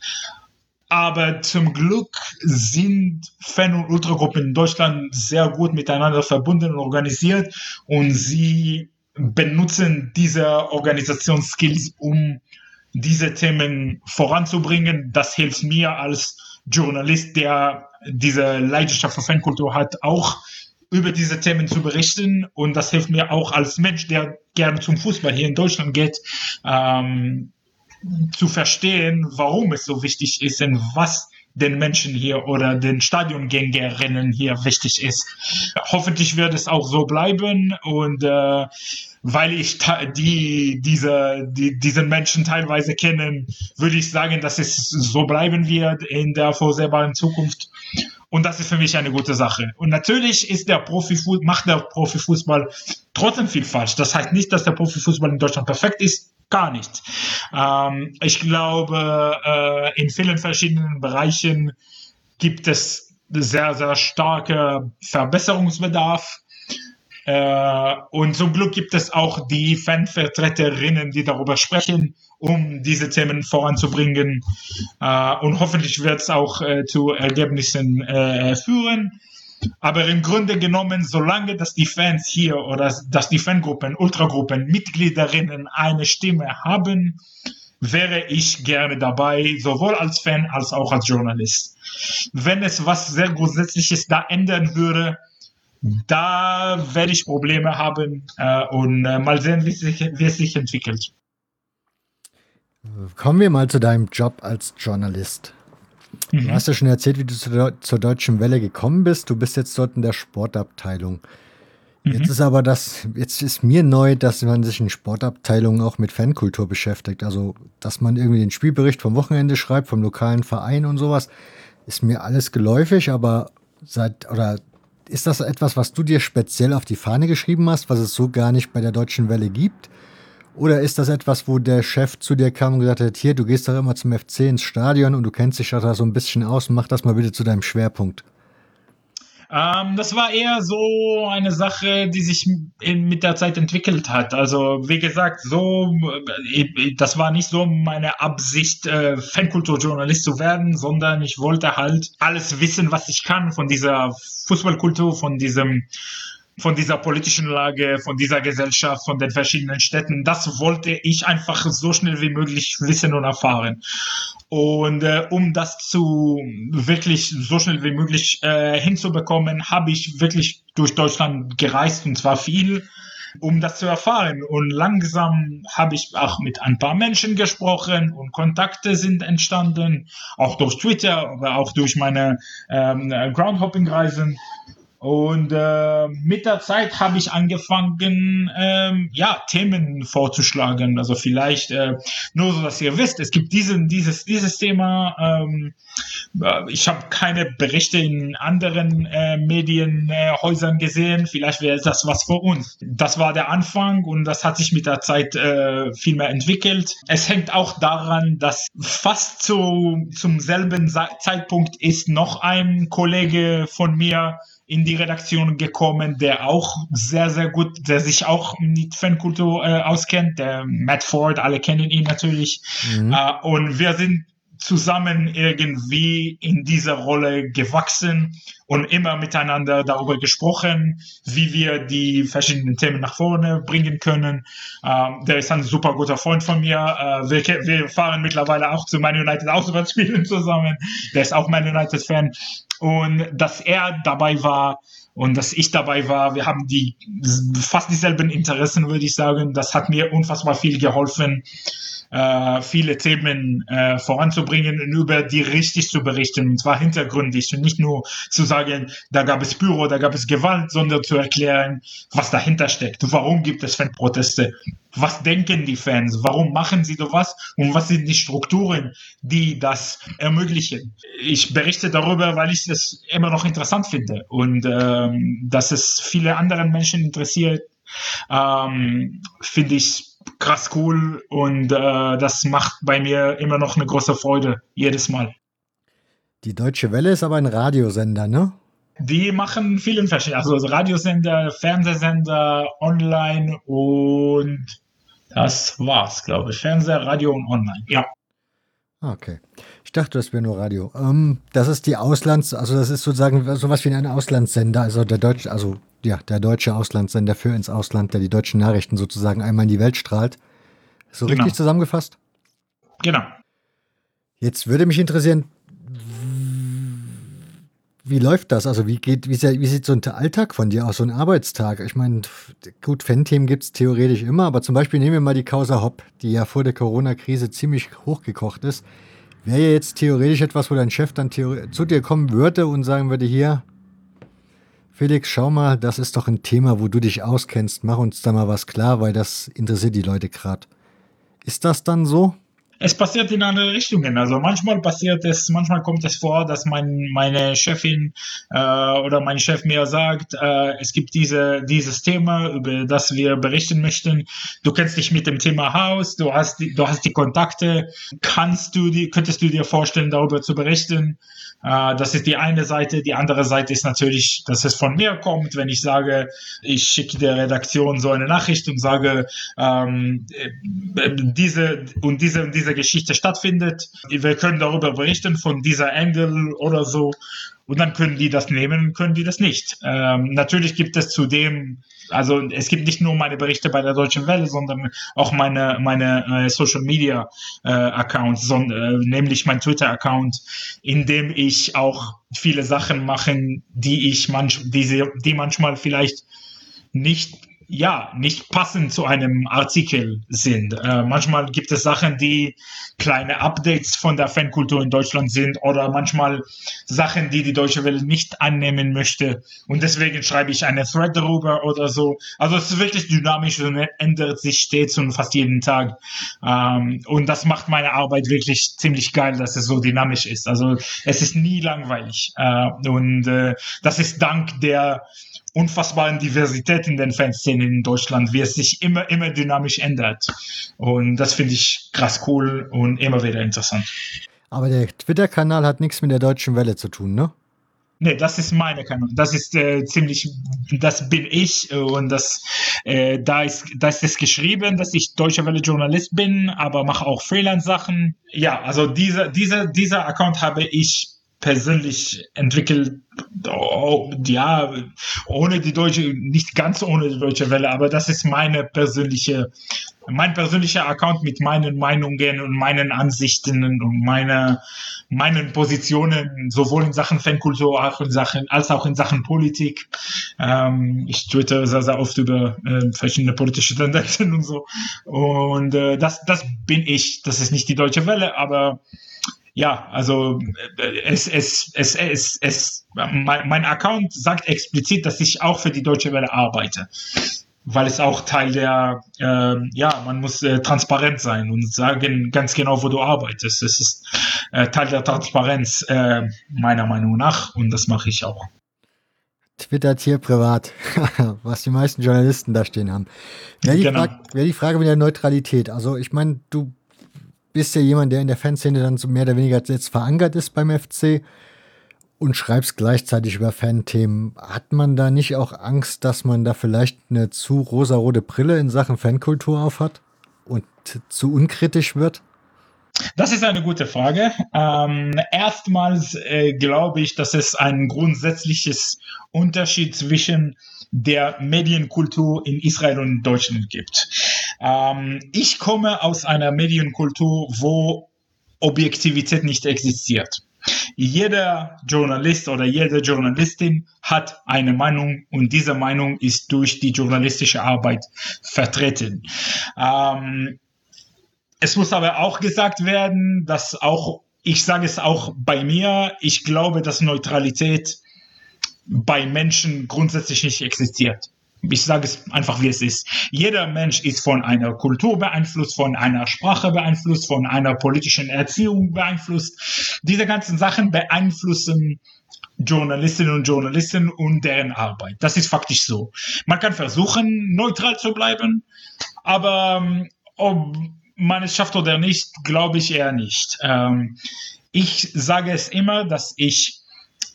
Aber zum Glück sind Fan- und Ultragruppen in Deutschland sehr gut miteinander verbunden und organisiert und sie benutzen diese Organisationsskills, um diese Themen voranzubringen. Das hilft mir als Journalist, der diese Leidenschaft für Fankultur hat, auch über diese Themen zu berichten. Und das hilft mir auch als Mensch, der gerne zum Fußball hier in Deutschland geht, ähm, zu verstehen, warum es so wichtig ist und was den Menschen hier oder den Stadiongängerinnen hier wichtig ist. Hoffentlich wird es auch so bleiben und äh, weil ich die, diese, die, diesen Menschen teilweise kennen, würde ich sagen, dass es so bleiben wird in der vorsehbaren Zukunft. Und das ist für mich eine gute Sache. Und natürlich ist der Profifußball, macht der Profifußball trotzdem viel falsch. Das heißt nicht, dass der Profifußball in Deutschland perfekt ist. Gar nicht. Ähm, ich glaube, äh, in vielen verschiedenen Bereichen gibt es sehr, sehr starke Verbesserungsbedarf. Äh, und zum Glück gibt es auch die Fanvertreterinnen, die darüber sprechen, um diese Themen voranzubringen. Äh, und hoffentlich wird es auch äh, zu Ergebnissen äh, führen. Aber im Grunde genommen, solange dass die Fans hier oder dass die Fangruppen, Ultragruppen, Mitgliederinnen eine Stimme haben, wäre ich gerne dabei, sowohl als Fan als auch als Journalist. Wenn es was sehr Grundsätzliches da ändern würde, da werde ich Probleme haben äh, und äh, mal sehen, wie, sich, wie es sich entwickelt. Kommen wir mal zu deinem Job als Journalist. Du mhm. hast ja schon erzählt, wie du zu zur Deutschen Welle gekommen bist. Du bist jetzt dort in der Sportabteilung. Mhm. Jetzt ist aber das, jetzt ist mir neu, dass man sich in Sportabteilungen auch mit Fankultur beschäftigt. Also, dass man irgendwie den Spielbericht vom Wochenende schreibt, vom lokalen Verein und sowas, ist mir alles geläufig, aber seit, oder ist das etwas, was du dir speziell auf die Fahne geschrieben hast, was es so gar nicht bei der Deutschen Welle gibt? Oder ist das etwas, wo der Chef zu dir kam und gesagt hat, hier, du gehst doch immer zum FC ins Stadion und du kennst dich da so ein bisschen aus, mach das mal bitte zu deinem Schwerpunkt? Ähm, das war eher so eine Sache, die sich in, mit der Zeit entwickelt hat. Also wie gesagt, so äh, das war nicht so meine Absicht, äh, Fankulturjournalist zu werden, sondern ich wollte halt alles wissen, was ich kann von dieser Fußballkultur, von diesem von dieser politischen Lage, von dieser Gesellschaft, von den verschiedenen Städten. Das wollte ich einfach so schnell wie möglich wissen und erfahren. Und äh, um das zu wirklich so schnell wie möglich äh, hinzubekommen, habe ich wirklich durch Deutschland gereist und zwar viel um das zu erfahren. Und langsam habe ich auch mit ein paar Menschen gesprochen und Kontakte sind entstanden, auch durch Twitter, aber auch durch meine ähm, Groundhopping-Reisen. Und äh, mit der Zeit habe ich angefangen, ähm, ja, Themen vorzuschlagen. Also vielleicht äh, nur so, dass ihr wisst, es gibt diesen, dieses, dieses Thema. Ähm, äh, ich habe keine Berichte in anderen äh, Medienhäusern äh, gesehen. Vielleicht wäre das was für uns. Das war der Anfang und das hat sich mit der Zeit äh, viel mehr entwickelt. Es hängt auch daran, dass fast zu, zum selben Zeitpunkt ist noch ein Kollege von mir in die Redaktion gekommen, der auch sehr, sehr gut, der sich auch mit Fankultur äh, auskennt, der Matt Ford, alle kennen ihn natürlich. Mhm. Äh, und wir sind zusammen irgendwie in dieser Rolle gewachsen und immer miteinander darüber gesprochen, wie wir die verschiedenen Themen nach vorne bringen können. Ähm, der ist ein super guter Freund von mir. Äh, wir, wir, fahren mittlerweile auch zu Man United Auswärtsspielen zusammen. Der ist auch Man United Fan. Und dass er dabei war, und dass ich dabei war. Wir haben die fast dieselben Interessen, würde ich sagen. Das hat mir unfassbar viel geholfen, äh, viele Themen äh, voranzubringen und über die richtig zu berichten, und zwar hintergründig und nicht nur zu sagen, da gab es Büro, da gab es Gewalt, sondern zu erklären, was dahinter steckt. Warum gibt es Fanproteste? Was denken die Fans? Warum machen sie sowas? Und was sind die Strukturen, die das ermöglichen? Ich berichte darüber, weil ich es immer noch interessant finde und ähm, dass es viele andere Menschen interessiert, ähm, finde ich krass cool und äh, das macht bei mir immer noch eine große Freude, jedes Mal. Die Deutsche Welle ist aber ein Radiosender, ne? Die machen vielen verschiedenen, also Radiosender, Fernsehsender, online und das war's, glaube ich. Fernseher, Radio und online, ja. Okay. Ich dachte, das wäre nur Radio. Ähm, das ist die Auslands-, also das ist sozusagen sowas wie ein Auslandssender, also der deutsche, also ja, der deutsche Auslandssender für ins Ausland, der die deutschen Nachrichten sozusagen einmal in die Welt strahlt. So genau. richtig zusammengefasst? Genau. Jetzt würde mich interessieren, wie läuft das? Also wie geht, wie, wie, sieht so ein Alltag von dir aus, so ein Arbeitstag? Ich meine, gut, Fan-Themen gibt es theoretisch immer, aber zum Beispiel nehmen wir mal die Causa Hopp, die ja vor der Corona-Krise ziemlich hochgekocht ist. Wäre ja jetzt theoretisch etwas, wo dein Chef dann zu dir kommen würde und sagen würde, hier, Felix, schau mal, das ist doch ein Thema, wo du dich auskennst. Mach uns da mal was klar, weil das interessiert die Leute gerade. Ist das dann so? Es passiert in andere Richtungen. Also manchmal passiert es, manchmal kommt es vor, dass mein, meine Chefin äh, oder mein Chef mir sagt, äh, es gibt diese, dieses Thema, über das wir berichten möchten. Du kennst dich mit dem Thema aus, du hast die, du hast die Kontakte. Kannst du die, könntest du dir vorstellen, darüber zu berichten? Äh, das ist die eine Seite. Die andere Seite ist natürlich, dass es von mir kommt, wenn ich sage, ich schicke der Redaktion so eine Nachricht und sage, ähm, äh, diese und diese und diese Geschichte stattfindet. Wir können darüber berichten von dieser Angle oder so. Und dann können die das nehmen, können die das nicht. Ähm, natürlich gibt es zudem, also es gibt nicht nur meine Berichte bei der Deutschen Welle, sondern auch meine, meine äh, Social Media äh, Accounts, sondern, äh, nämlich mein Twitter Account, in dem ich auch viele Sachen mache, die ich manch, die, die manchmal vielleicht nicht ja, nicht passend zu einem Artikel sind. Äh, manchmal gibt es Sachen, die kleine Updates von der Fankultur in Deutschland sind oder manchmal Sachen, die die Deutsche Welle nicht annehmen möchte. Und deswegen schreibe ich eine Thread darüber oder so. Also es ist wirklich dynamisch und ändert sich stets und fast jeden Tag. Ähm, und das macht meine Arbeit wirklich ziemlich geil, dass es so dynamisch ist. Also es ist nie langweilig. Äh, und äh, das ist dank der unfassbaren Diversität in den Fanszenen in Deutschland, wie es sich immer, immer dynamisch ändert. Und das finde ich krass cool und immer wieder interessant. Aber der Twitter-Kanal hat nichts mit der Deutschen Welle zu tun, ne? Nee, das ist meine Kanal. Das ist äh, ziemlich, das bin ich und das, äh, da ist, da ist es geschrieben, dass ich Deutsche Welle Journalist bin, aber mache auch Freelance-Sachen. Ja, also dieser, dieser, dieser Account habe ich persönlich entwickelt, ja, ohne die deutsche, nicht ganz ohne die deutsche Welle, aber das ist meine persönliche, mein persönlicher Account mit meinen Meinungen und meinen Ansichten und meine, meinen Positionen, sowohl in Sachen Fankultur auch in Sachen, als auch in Sachen Politik. Ähm, ich twitter sehr, sehr oft über äh, verschiedene politische Tendenzen und so. Und äh, das, das bin ich. Das ist nicht die deutsche Welle, aber ja, also äh, es, es, es, es, es, mein, mein Account sagt explizit, dass ich auch für die Deutsche Welle arbeite, weil es auch Teil der, äh, ja, man muss äh, transparent sein und sagen ganz genau, wo du arbeitest. Es ist äh, Teil der Transparenz äh, meiner Meinung nach und das mache ich auch. Twittert hier privat, was die meisten Journalisten da stehen haben. Wäre die, genau. Frage, wär die Frage mit der Neutralität. Also ich meine, du bist ja jemand, der in der Fanszene dann so mehr oder weniger jetzt verankert ist beim FC und schreibst gleichzeitig über Fanthemen. Hat man da nicht auch Angst, dass man da vielleicht eine zu rosarote Brille in Sachen Fankultur aufhat und zu unkritisch wird? Das ist eine gute Frage. Ähm, erstmals äh, glaube ich, dass es ein grundsätzliches Unterschied zwischen der Medienkultur in Israel und Deutschland gibt. Ähm, ich komme aus einer Medienkultur, wo Objektivität nicht existiert. Jeder Journalist oder jede Journalistin hat eine Meinung und diese Meinung ist durch die journalistische Arbeit vertreten. Ähm, es muss aber auch gesagt werden, dass auch, ich sage es auch bei mir, ich glaube, dass Neutralität bei Menschen grundsätzlich nicht existiert. Ich sage es einfach, wie es ist. Jeder Mensch ist von einer Kultur beeinflusst, von einer Sprache beeinflusst, von einer politischen Erziehung beeinflusst. Diese ganzen Sachen beeinflussen Journalistinnen und Journalisten und deren Arbeit. Das ist faktisch so. Man kann versuchen, neutral zu bleiben, aber ähm, ob man es schafft oder nicht, glaube ich eher nicht. Ähm, ich sage es immer, dass ich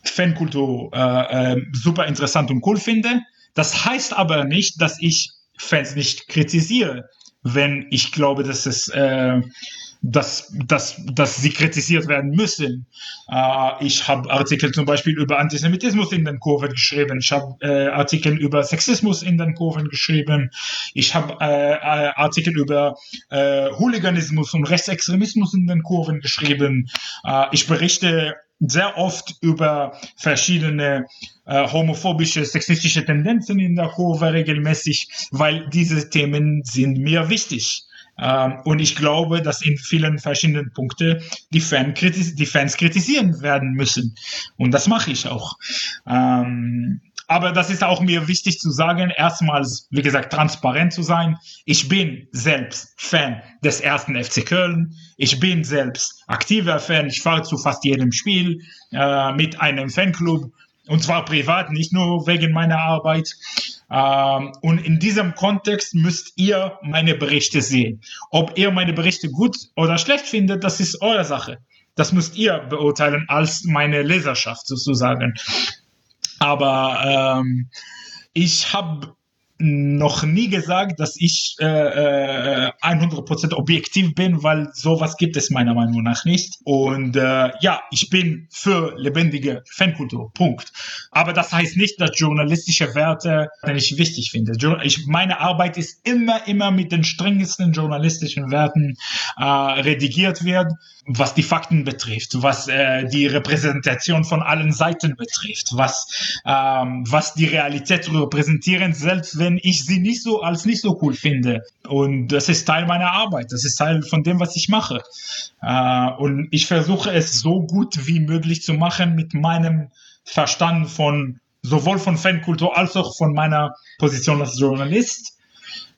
Fankultur äh, äh, super interessant und cool finde. Das heißt aber nicht, dass ich Fans nicht kritisiere, wenn ich glaube, dass es äh, dass, dass, dass sie kritisiert werden müssen. Äh, ich habe Artikel zum Beispiel über Antisemitismus in den Kurven geschrieben. Ich habe äh, Artikel über Sexismus in den Kurven geschrieben. Ich habe äh, äh, Artikel über äh, Hooliganismus und Rechtsextremismus in den Kurven geschrieben. Äh, ich berichte sehr oft über verschiedene äh, homophobische, sexistische Tendenzen in der Kurve regelmäßig, weil diese Themen sind mir wichtig. Ähm, und ich glaube, dass in vielen verschiedenen Punkten die, Fan kritis die Fans kritisieren werden müssen. Und das mache ich auch. Ähm, aber das ist auch mir wichtig zu sagen, erstmals, wie gesagt, transparent zu sein. Ich bin selbst Fan des ersten FC Köln. Ich bin selbst aktiver Fan. Ich fahre zu fast jedem Spiel äh, mit einem Fanclub. Und zwar privat, nicht nur wegen meiner Arbeit. Ähm, und in diesem Kontext müsst ihr meine Berichte sehen. Ob ihr meine Berichte gut oder schlecht findet, das ist eure Sache. Das müsst ihr beurteilen als meine Leserschaft sozusagen. Aber ähm, ich habe noch nie gesagt, dass ich äh, äh, 100% objektiv bin, weil sowas gibt es meiner Meinung nach nicht. Und äh, ja, ich bin für lebendige Fankultur, Punkt. Aber das heißt nicht, dass journalistische Werte nicht wichtig finde. Ich, meine Arbeit ist immer, immer mit den strengsten journalistischen Werten äh, redigiert wird was die Fakten betrifft, was äh, die Repräsentation von allen Seiten betrifft, was, ähm, was die Realität repräsentieren, selbst wenn ich sie nicht so als nicht so cool finde. Und das ist Teil meiner Arbeit, das ist Teil von dem, was ich mache. Äh, und ich versuche es so gut wie möglich zu machen mit meinem Verstand von sowohl von Fankultur als auch von meiner Position als Journalist.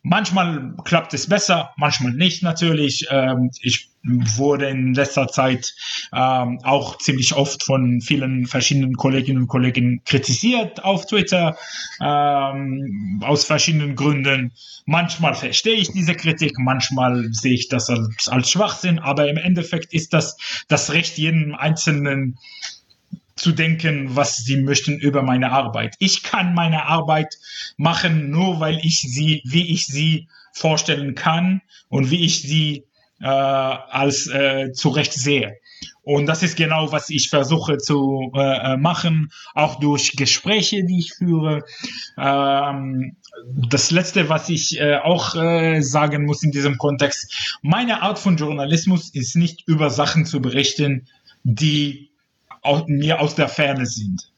Manchmal klappt es besser, manchmal nicht natürlich. Ähm, ich wurde in letzter Zeit ähm, auch ziemlich oft von vielen verschiedenen Kolleginnen und Kollegen kritisiert auf Twitter ähm, aus verschiedenen Gründen. Manchmal verstehe ich diese Kritik, manchmal sehe ich das als, als Schwachsinn, aber im Endeffekt ist das das Recht jeden einzelnen zu denken, was sie möchten über meine Arbeit. Ich kann meine Arbeit machen, nur weil ich sie, wie ich sie vorstellen kann und wie ich sie äh, als äh, zurecht sehe. Und das ist genau, was ich versuche zu äh, machen, auch durch Gespräche, die ich führe. Ähm, das Letzte, was ich äh, auch äh, sagen muss in diesem Kontext, meine Art von Journalismus ist nicht über Sachen zu berichten, die aus, mir aus der Ferne sind.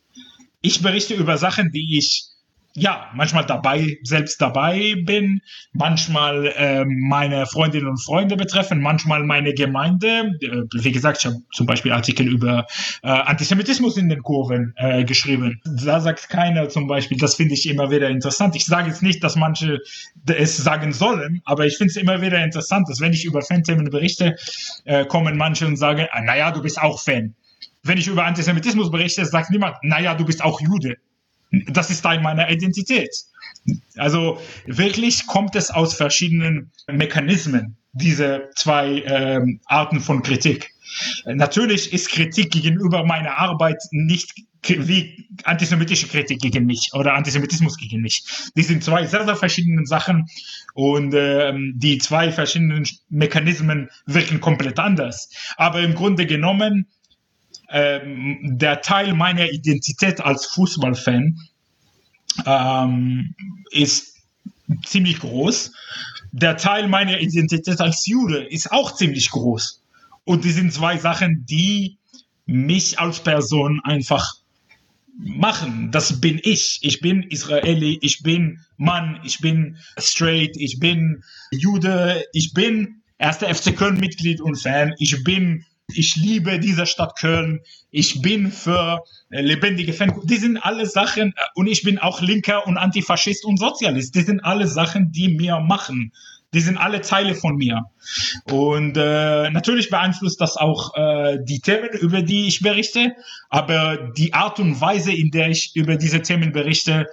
Ich berichte über Sachen, die ich ja, manchmal dabei, selbst dabei bin, manchmal äh, meine Freundinnen und Freunde betreffen, manchmal meine Gemeinde. Äh, wie gesagt, ich habe zum Beispiel Artikel über äh, Antisemitismus in den Kurven äh, geschrieben. Da sagt keiner zum Beispiel, das finde ich immer wieder interessant. Ich sage jetzt nicht, dass manche es sagen sollen, aber ich finde es immer wieder interessant, dass wenn ich über Fanthemen berichte, äh, kommen manche und sagen, ah, naja, du bist auch Fan wenn ich über Antisemitismus berichte, sagt niemand, naja, du bist auch Jude. Das ist Teil meiner Identität. Also wirklich kommt es aus verschiedenen Mechanismen, diese zwei ähm, Arten von Kritik. Natürlich ist Kritik gegenüber meiner Arbeit nicht wie antisemitische Kritik gegen mich oder Antisemitismus gegen mich. Die sind zwei sehr, sehr verschiedene Sachen und ähm, die zwei verschiedenen Mechanismen wirken komplett anders. Aber im Grunde genommen ähm, der Teil meiner Identität als Fußballfan ähm, ist ziemlich groß. Der Teil meiner Identität als Jude ist auch ziemlich groß. Und die sind zwei Sachen, die mich als Person einfach machen. Das bin ich. Ich bin Israeli, ich bin Mann, ich bin straight, ich bin Jude, ich bin erster FC Köln Mitglied und Fan. Ich bin ich liebe diese Stadt Köln, ich bin für äh, lebendige Fan. Die sind alle Sachen, äh, und ich bin auch Linker und Antifaschist und Sozialist. Die sind alle Sachen, die mir machen. Die sind alle Teile von mir. Und äh, natürlich beeinflusst das auch äh, die Themen, über die ich berichte, aber die Art und Weise, in der ich über diese Themen berichte,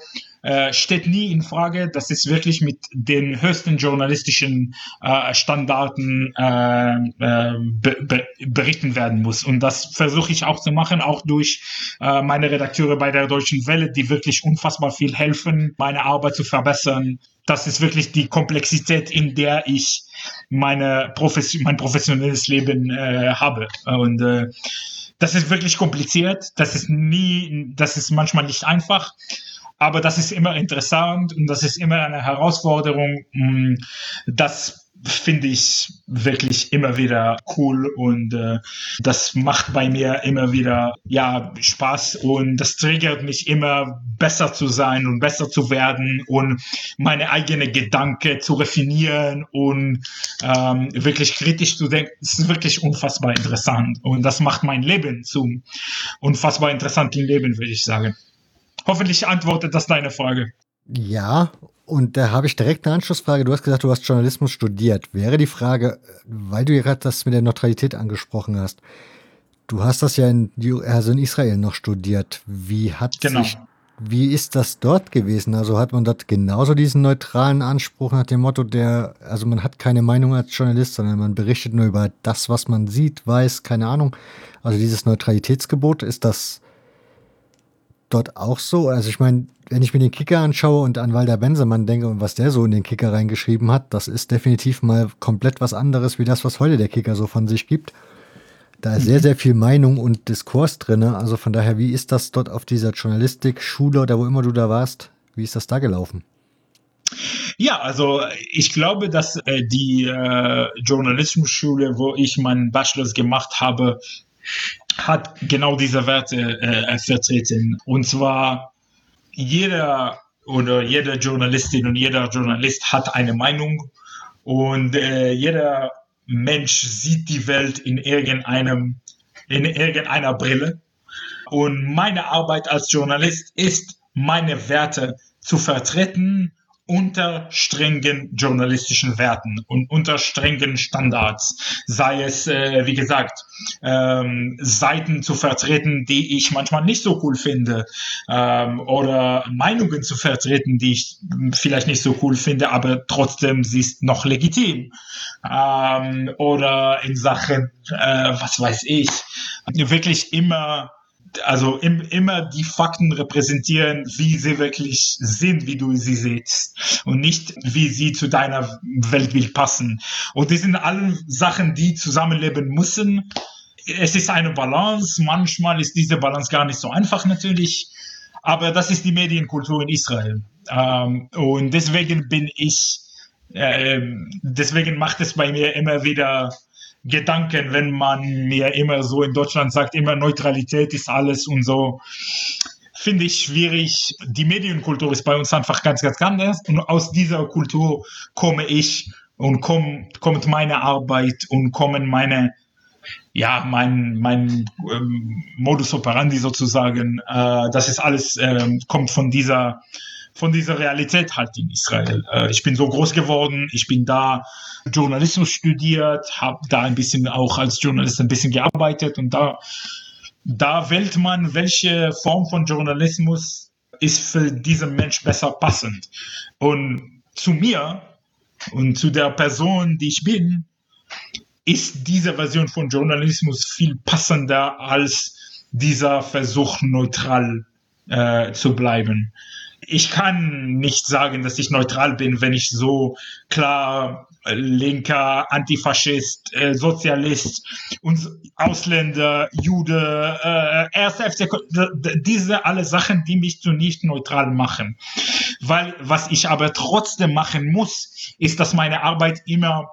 äh, steht nie in Frage. Das ist wirklich mit den höchsten journalistischen äh, Standarten äh, äh, be be berichten werden muss. Und das versuche ich auch zu machen, auch durch äh, meine Redakteure bei der Deutschen Welle, die wirklich unfassbar viel helfen, meine Arbeit zu verbessern. Das ist wirklich die Komplexität, in der ich meine Profes mein professionelles Leben habe. Und das ist wirklich kompliziert. Das ist nie, das ist manchmal nicht einfach. Aber das ist immer interessant und das ist immer eine Herausforderung. Mm, das finde ich wirklich immer wieder cool und äh, das macht bei mir immer wieder ja Spaß und das triggert mich immer besser zu sein und besser zu werden und meine eigene Gedanken zu refinieren und ähm, wirklich kritisch zu denken. Es ist wirklich unfassbar interessant und das macht mein Leben zum unfassbar interessanten Leben, würde ich sagen. Hoffentlich antwortet das deine Frage. Ja, und da habe ich direkt eine Anschlussfrage. Du hast gesagt, du hast Journalismus studiert. Wäre die Frage, weil du gerade das mit der Neutralität angesprochen hast. Du hast das ja in, also in Israel noch studiert. Wie hat genau. sich, wie ist das dort gewesen? Also hat man dort genauso diesen neutralen Anspruch nach dem Motto, der, also man hat keine Meinung als Journalist, sondern man berichtet nur über das, was man sieht, weiß, keine Ahnung. Also dieses Neutralitätsgebot, ist das dort auch so? Also ich meine, wenn ich mir den Kicker anschaue und an Walter Bensemann denke und was der so in den Kicker reingeschrieben hat, das ist definitiv mal komplett was anderes wie das, was heute der Kicker so von sich gibt. Da ist sehr, mhm. sehr viel Meinung und Diskurs drin. Also von daher, wie ist das dort auf dieser Journalistik-Schule oder wo immer du da warst? Wie ist das da gelaufen? Ja, also ich glaube, dass äh, die äh, Journalismusschule, wo ich meinen Bachelor gemacht habe, hat genau diese Werte äh, vertreten. Und zwar jeder oder jede Journalistin und jeder Journalist hat eine Meinung und äh, jeder Mensch sieht die Welt in irgendeinem in irgendeiner Brille. Und meine Arbeit als Journalist ist, meine Werte zu vertreten unter strengen journalistischen Werten und unter strengen Standards, sei es, äh, wie gesagt, ähm, Seiten zu vertreten, die ich manchmal nicht so cool finde, ähm, oder Meinungen zu vertreten, die ich vielleicht nicht so cool finde, aber trotzdem sie ist noch legitim. Ähm, oder in Sachen, äh, was weiß ich, wirklich immer also im, immer die Fakten repräsentieren, wie sie wirklich sind, wie du sie siehst und nicht, wie sie zu deiner Weltbild passen. Und das sind alle Sachen, die zusammenleben müssen. Es ist eine Balance. Manchmal ist diese Balance gar nicht so einfach natürlich. Aber das ist die Medienkultur in Israel. Ähm, und deswegen bin ich, äh, deswegen macht es bei mir immer wieder Gedanken, wenn man mir immer so in Deutschland sagt, immer Neutralität ist alles und so. Finde ich schwierig. Die Medienkultur ist bei uns einfach ganz, ganz anders. Und aus dieser Kultur komme ich und komm, kommt meine Arbeit und kommen meine, ja, mein, mein ähm, Modus operandi sozusagen. Äh, das ist alles, äh, kommt von dieser von dieser Realität halt in Israel. Äh, ich bin so groß geworden, ich bin da Journalismus studiert, habe da ein bisschen auch als Journalist ein bisschen gearbeitet und da, da wählt man, welche Form von Journalismus ist für diesen Mensch besser passend. Und zu mir und zu der Person, die ich bin, ist diese Version von Journalismus viel passender als dieser Versuch, neutral äh, zu bleiben ich kann nicht sagen, dass ich neutral bin, wenn ich so klar äh, linker, Antifaschist, äh, Sozialist und Ausländer, Jude, äh, RSF, diese alle Sachen, die mich zu nicht neutral machen. Weil was ich aber trotzdem machen muss, ist, dass meine Arbeit immer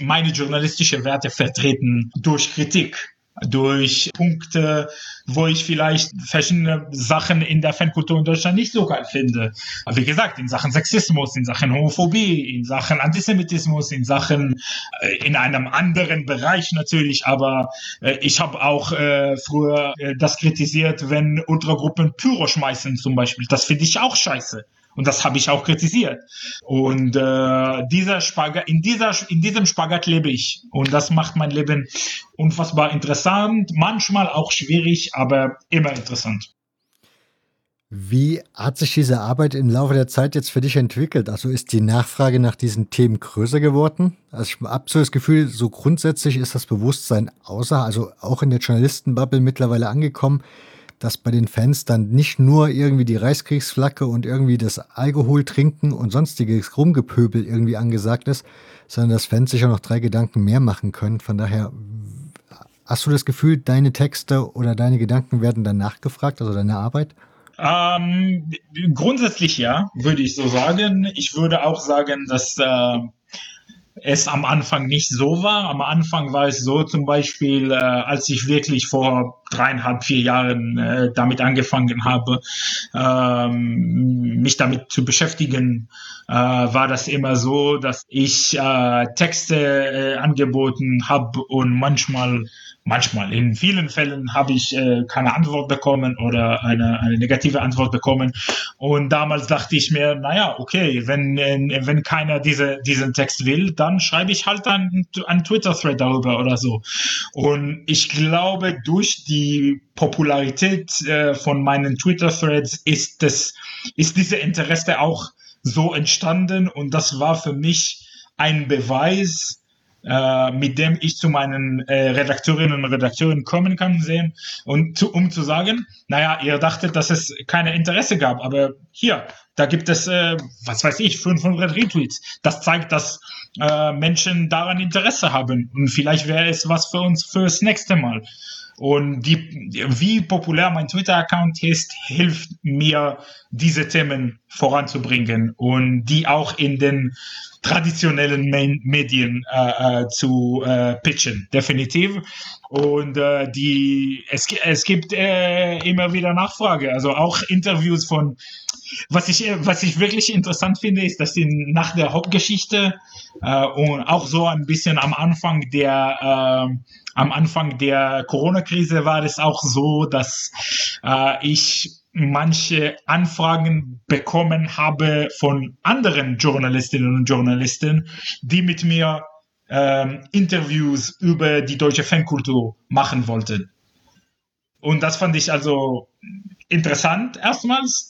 meine journalistische Werte vertreten durch Kritik durch Punkte, wo ich vielleicht verschiedene Sachen in der Fankultur in Deutschland nicht so geil finde. Wie gesagt, in Sachen Sexismus, in Sachen Homophobie, in Sachen Antisemitismus, in Sachen äh, in einem anderen Bereich natürlich. Aber äh, ich habe auch äh, früher äh, das kritisiert, wenn Ultragruppen Pyro schmeißen zum Beispiel. Das finde ich auch scheiße. Und das habe ich auch kritisiert. Und äh, dieser Spagat, in, dieser, in diesem Spagat lebe ich. Und das macht mein Leben unfassbar interessant, manchmal auch schwierig, aber immer interessant. Wie hat sich diese Arbeit im Laufe der Zeit jetzt für dich entwickelt? Also ist die Nachfrage nach diesen Themen größer geworden? Also ich habe so das Gefühl, so grundsätzlich ist das Bewusstsein außer, also auch in der Journalistenbubble mittlerweile angekommen, dass bei den Fans dann nicht nur irgendwie die Reichskriegsflagge und irgendwie das Alkohol trinken und sonstiges Rumgepöbel irgendwie angesagt ist, sondern dass Fans sich auch noch drei Gedanken mehr machen können. Von daher, hast du das Gefühl, deine Texte oder deine Gedanken werden dann nachgefragt, also deine Arbeit? Ähm, grundsätzlich ja, würde ich so sagen. Ich würde auch sagen, dass äh, es am Anfang nicht so war. Am Anfang war es so zum Beispiel, äh, als ich wirklich vor dreieinhalb, vier Jahren äh, damit angefangen habe, ähm, mich damit zu beschäftigen, äh, war das immer so, dass ich äh, Texte äh, angeboten habe und manchmal manchmal. In vielen Fällen habe ich äh, keine Antwort bekommen oder eine, eine negative Antwort bekommen. Und damals dachte ich mir, naja, okay, wenn, äh, wenn keiner diese, diesen Text will, dann schreibe ich halt einen, einen Twitter-Thread darüber oder so. Und ich glaube, durch die Popularität äh, von meinen Twitter-Threads ist, das, ist diese Interesse auch so entstanden. Und das war für mich ein Beweis, äh, mit dem ich zu meinen äh, Redakteurinnen und Redakteuren kommen kann sehen und zu, um zu sagen, naja, ihr dachtet, dass es keine Interesse gab, aber hier, da gibt es, äh, was weiß ich, 500 Retweets. Das zeigt, dass äh, Menschen daran Interesse haben und vielleicht wäre es was für uns fürs nächste Mal. Und die, wie populär mein Twitter-Account ist, hilft mir, diese Themen voranzubringen und die auch in den traditionellen Medien äh, äh, zu äh, pitchen, definitiv. Und äh, die es, es gibt äh, immer wieder Nachfrage, also auch Interviews von was ich was ich wirklich interessant finde, ist, dass die nach der Hauptgeschichte äh, und auch so ein bisschen am Anfang der äh, am Anfang der Corona-Krise war es auch so, dass äh, ich manche Anfragen bekommen habe von anderen Journalistinnen und Journalisten, die mit mir ähm, Interviews über die deutsche Fankultur machen wollten. Und das fand ich also interessant erstmals,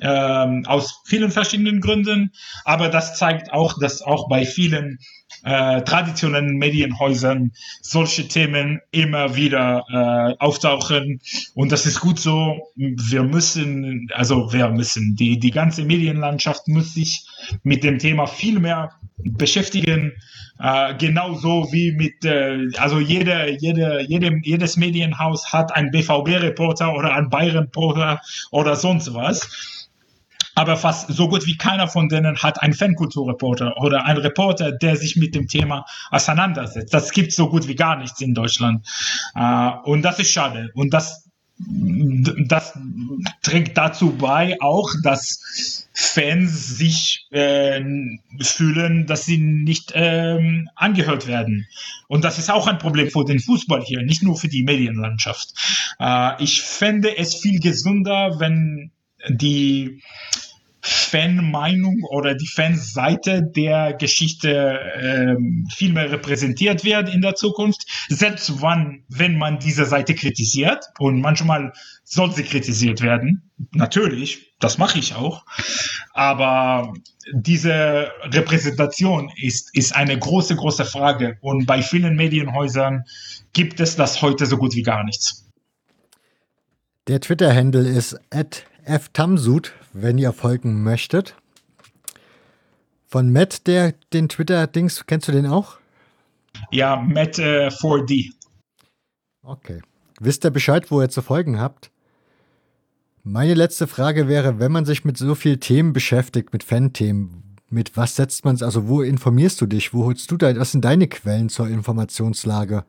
ähm, aus vielen verschiedenen Gründen, aber das zeigt auch, dass auch bei vielen äh, traditionellen Medienhäusern solche Themen immer wieder äh, auftauchen. Und das ist gut so. Wir müssen, also wir müssen, die, die ganze Medienlandschaft muss sich mit dem Thema viel mehr beschäftigen. Äh, genauso wie mit, äh, also jeder, jeder, jedem, jedes Medienhaus hat einen BVB-Reporter oder einen Bayern-Reporter oder sonst was aber fast so gut wie keiner von denen hat einen Fankulturreporter oder einen Reporter, der sich mit dem Thema auseinandersetzt. Das gibt so gut wie gar nichts in Deutschland. Äh, und das ist schade. Und das, das trägt dazu bei auch, dass Fans sich äh, fühlen, dass sie nicht ähm, angehört werden. Und das ist auch ein Problem für den Fußball hier, nicht nur für die Medienlandschaft. Äh, ich fände es viel gesünder, wenn die Fanmeinung oder die Fanseite der Geschichte ähm, viel mehr repräsentiert wird in der Zukunft. Selbst wann, wenn man diese Seite kritisiert und manchmal soll sie kritisiert werden, natürlich, das mache ich auch, aber diese Repräsentation ist, ist eine große, große Frage und bei vielen Medienhäusern gibt es das heute so gut wie gar nichts. Der Twitter-Handle ist at ftamsud, wenn ihr folgen möchtet. Von Matt, der den Twitter-Dings, kennst du den auch? Ja, Matt äh, 4D. Okay. Wisst ihr Bescheid, wo ihr zu folgen habt? Meine letzte Frage wäre, wenn man sich mit so vielen Themen beschäftigt, mit Fan-Themen, mit was setzt man es, also wo informierst du dich, wo holst du dein, was sind deine Quellen zur Informationslage?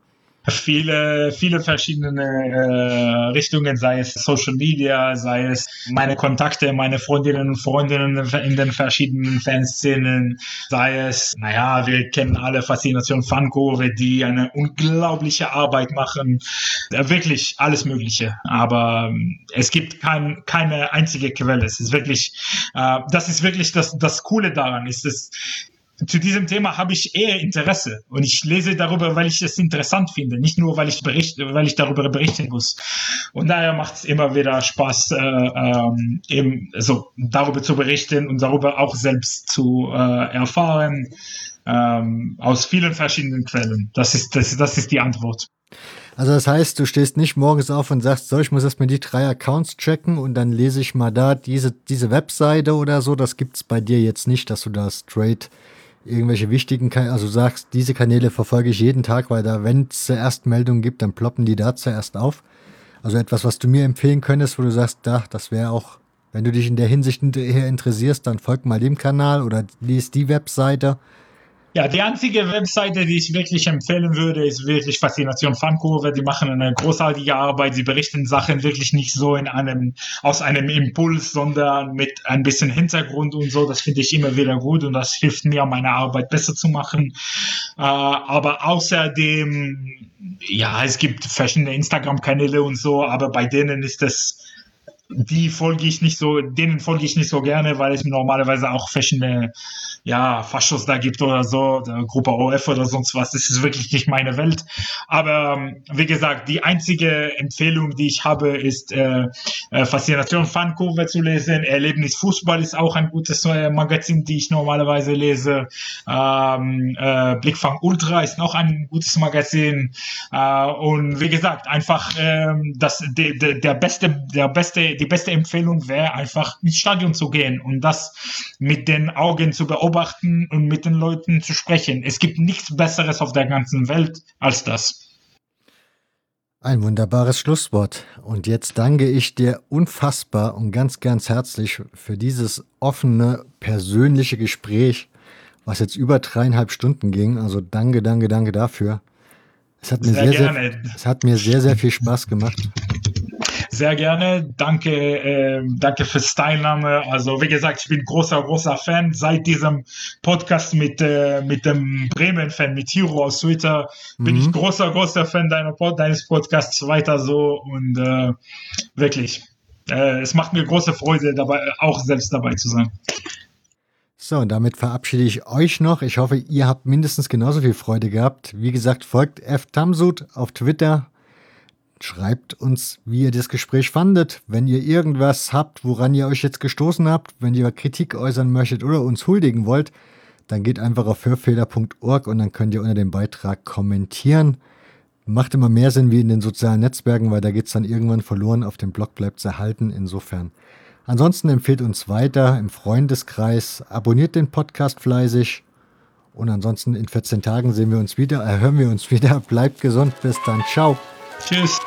Viele, viele verschiedene äh, Richtungen, sei es Social Media, sei es meine Kontakte, meine Freundinnen und Freundinnen in den verschiedenen Fanszenen, sei es, naja, wir kennen alle Faszination Fankurve, die eine unglaubliche Arbeit machen, äh, wirklich alles Mögliche, aber ähm, es gibt kein, keine einzige Quelle, es ist wirklich, äh, das ist wirklich das, das Coole daran, ist es, zu diesem Thema habe ich eher Interesse und ich lese darüber, weil ich es interessant finde, nicht nur, weil ich berichte, weil ich darüber berichten muss. Und daher macht es immer wieder Spaß, äh, ähm, eben so darüber zu berichten und darüber auch selbst zu äh, erfahren ähm, aus vielen verschiedenen Quellen. Das ist das, das ist die Antwort. Also das heißt, du stehst nicht morgens auf und sagst, so, ich muss erstmal die drei Accounts checken und dann lese ich mal da diese, diese Webseite oder so. Das gibt's bei dir jetzt nicht, dass du da straight irgendwelche wichtigen, Kanäle, also sagst, diese Kanäle verfolge ich jeden Tag, weil da, wenn es zuerst Meldungen gibt, dann ploppen die da zuerst auf. Also etwas, was du mir empfehlen könntest, wo du sagst, da, das wäre auch, wenn du dich in der Hinsicht interessierst, dann folg mal dem Kanal oder liest die Webseite ja, die einzige Webseite, die ich wirklich empfehlen würde, ist wirklich Faszination Fankurve. Die machen eine großartige Arbeit. Sie berichten Sachen wirklich nicht so in einem, aus einem Impuls, sondern mit ein bisschen Hintergrund und so. Das finde ich immer wieder gut und das hilft mir, meine Arbeit besser zu machen. Äh, aber außerdem, ja, es gibt verschiedene Instagram-Kanäle und so, aber bei denen ist das, die folge ich nicht so, denen folge ich nicht so gerne, weil es normalerweise auch verschiedene, ja, Faschos da gibt oder so, Gruppe OF oder sonst was. Das ist wirklich nicht meine Welt. Aber ähm, wie gesagt, die einzige Empfehlung, die ich habe, ist äh, äh, Faszination Fankurve zu lesen. Erlebnis Fußball ist auch ein gutes äh, Magazin, die ich normalerweise lese. Ähm, äh, Blickfang Ultra ist noch ein gutes Magazin. Äh, und wie gesagt, einfach äh, das, de, de, der beste, der beste die beste Empfehlung wäre einfach ins Stadion zu gehen und das mit den Augen zu beobachten und mit den Leuten zu sprechen. Es gibt nichts Besseres auf der ganzen Welt als das. Ein wunderbares Schlusswort. Und jetzt danke ich dir unfassbar und ganz, ganz herzlich für dieses offene, persönliche Gespräch, was jetzt über dreieinhalb Stunden ging. Also danke, danke, danke dafür. Es hat mir sehr, sehr, sehr es hat mir sehr, sehr viel Spaß gemacht. Sehr gerne. Danke, äh, danke fürs Teilnahme. Also wie gesagt, ich bin großer, großer Fan. Seit diesem Podcast mit, äh, mit dem Bremen-Fan, mit Hiro aus Twitter, mhm. bin ich mhm. großer, großer Fan deiner, deines Podcasts. Weiter so und äh, wirklich, äh, es macht mir große Freude, dabei auch selbst dabei zu sein. So, und damit verabschiede ich euch noch. Ich hoffe, ihr habt mindestens genauso viel Freude gehabt. Wie gesagt, folgt F. Tamsud auf Twitter, Schreibt uns, wie ihr das Gespräch fandet. Wenn ihr irgendwas habt, woran ihr euch jetzt gestoßen habt, wenn ihr Kritik äußern möchtet oder uns huldigen wollt, dann geht einfach auf hörfehler.org und dann könnt ihr unter dem Beitrag kommentieren. Macht immer mehr Sinn wie in den sozialen Netzwerken, weil da geht es dann irgendwann verloren. Auf dem Blog bleibt es erhalten. Insofern. Ansonsten empfehlt uns weiter im Freundeskreis. Abonniert den Podcast fleißig. Und ansonsten in 14 Tagen sehen wir uns wieder, äh, hören wir uns wieder. Bleibt gesund. Bis dann. Ciao. Tschüss.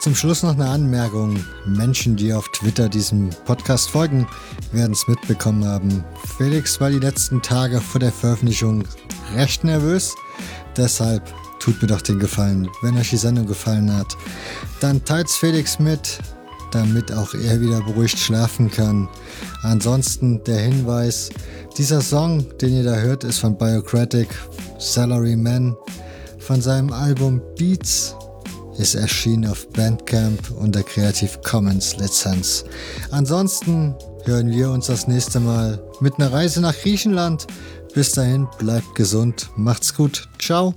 Zum Schluss noch eine Anmerkung. Menschen, die auf Twitter diesem Podcast folgen, werden es mitbekommen haben. Felix war die letzten Tage vor der Veröffentlichung recht nervös. Deshalb tut mir doch den Gefallen, wenn euch die Sendung gefallen hat, dann teilt Felix mit, damit auch er wieder beruhigt schlafen kann. Ansonsten der Hinweis, dieser Song, den ihr da hört, ist von Biocratic, Salary Man, von seinem Album Beats, ist erschienen auf Bandcamp unter Creative Commons Lizenz. Ansonsten hören wir uns das nächste Mal mit einer Reise nach Griechenland. Bis dahin, bleibt gesund, macht's gut, ciao.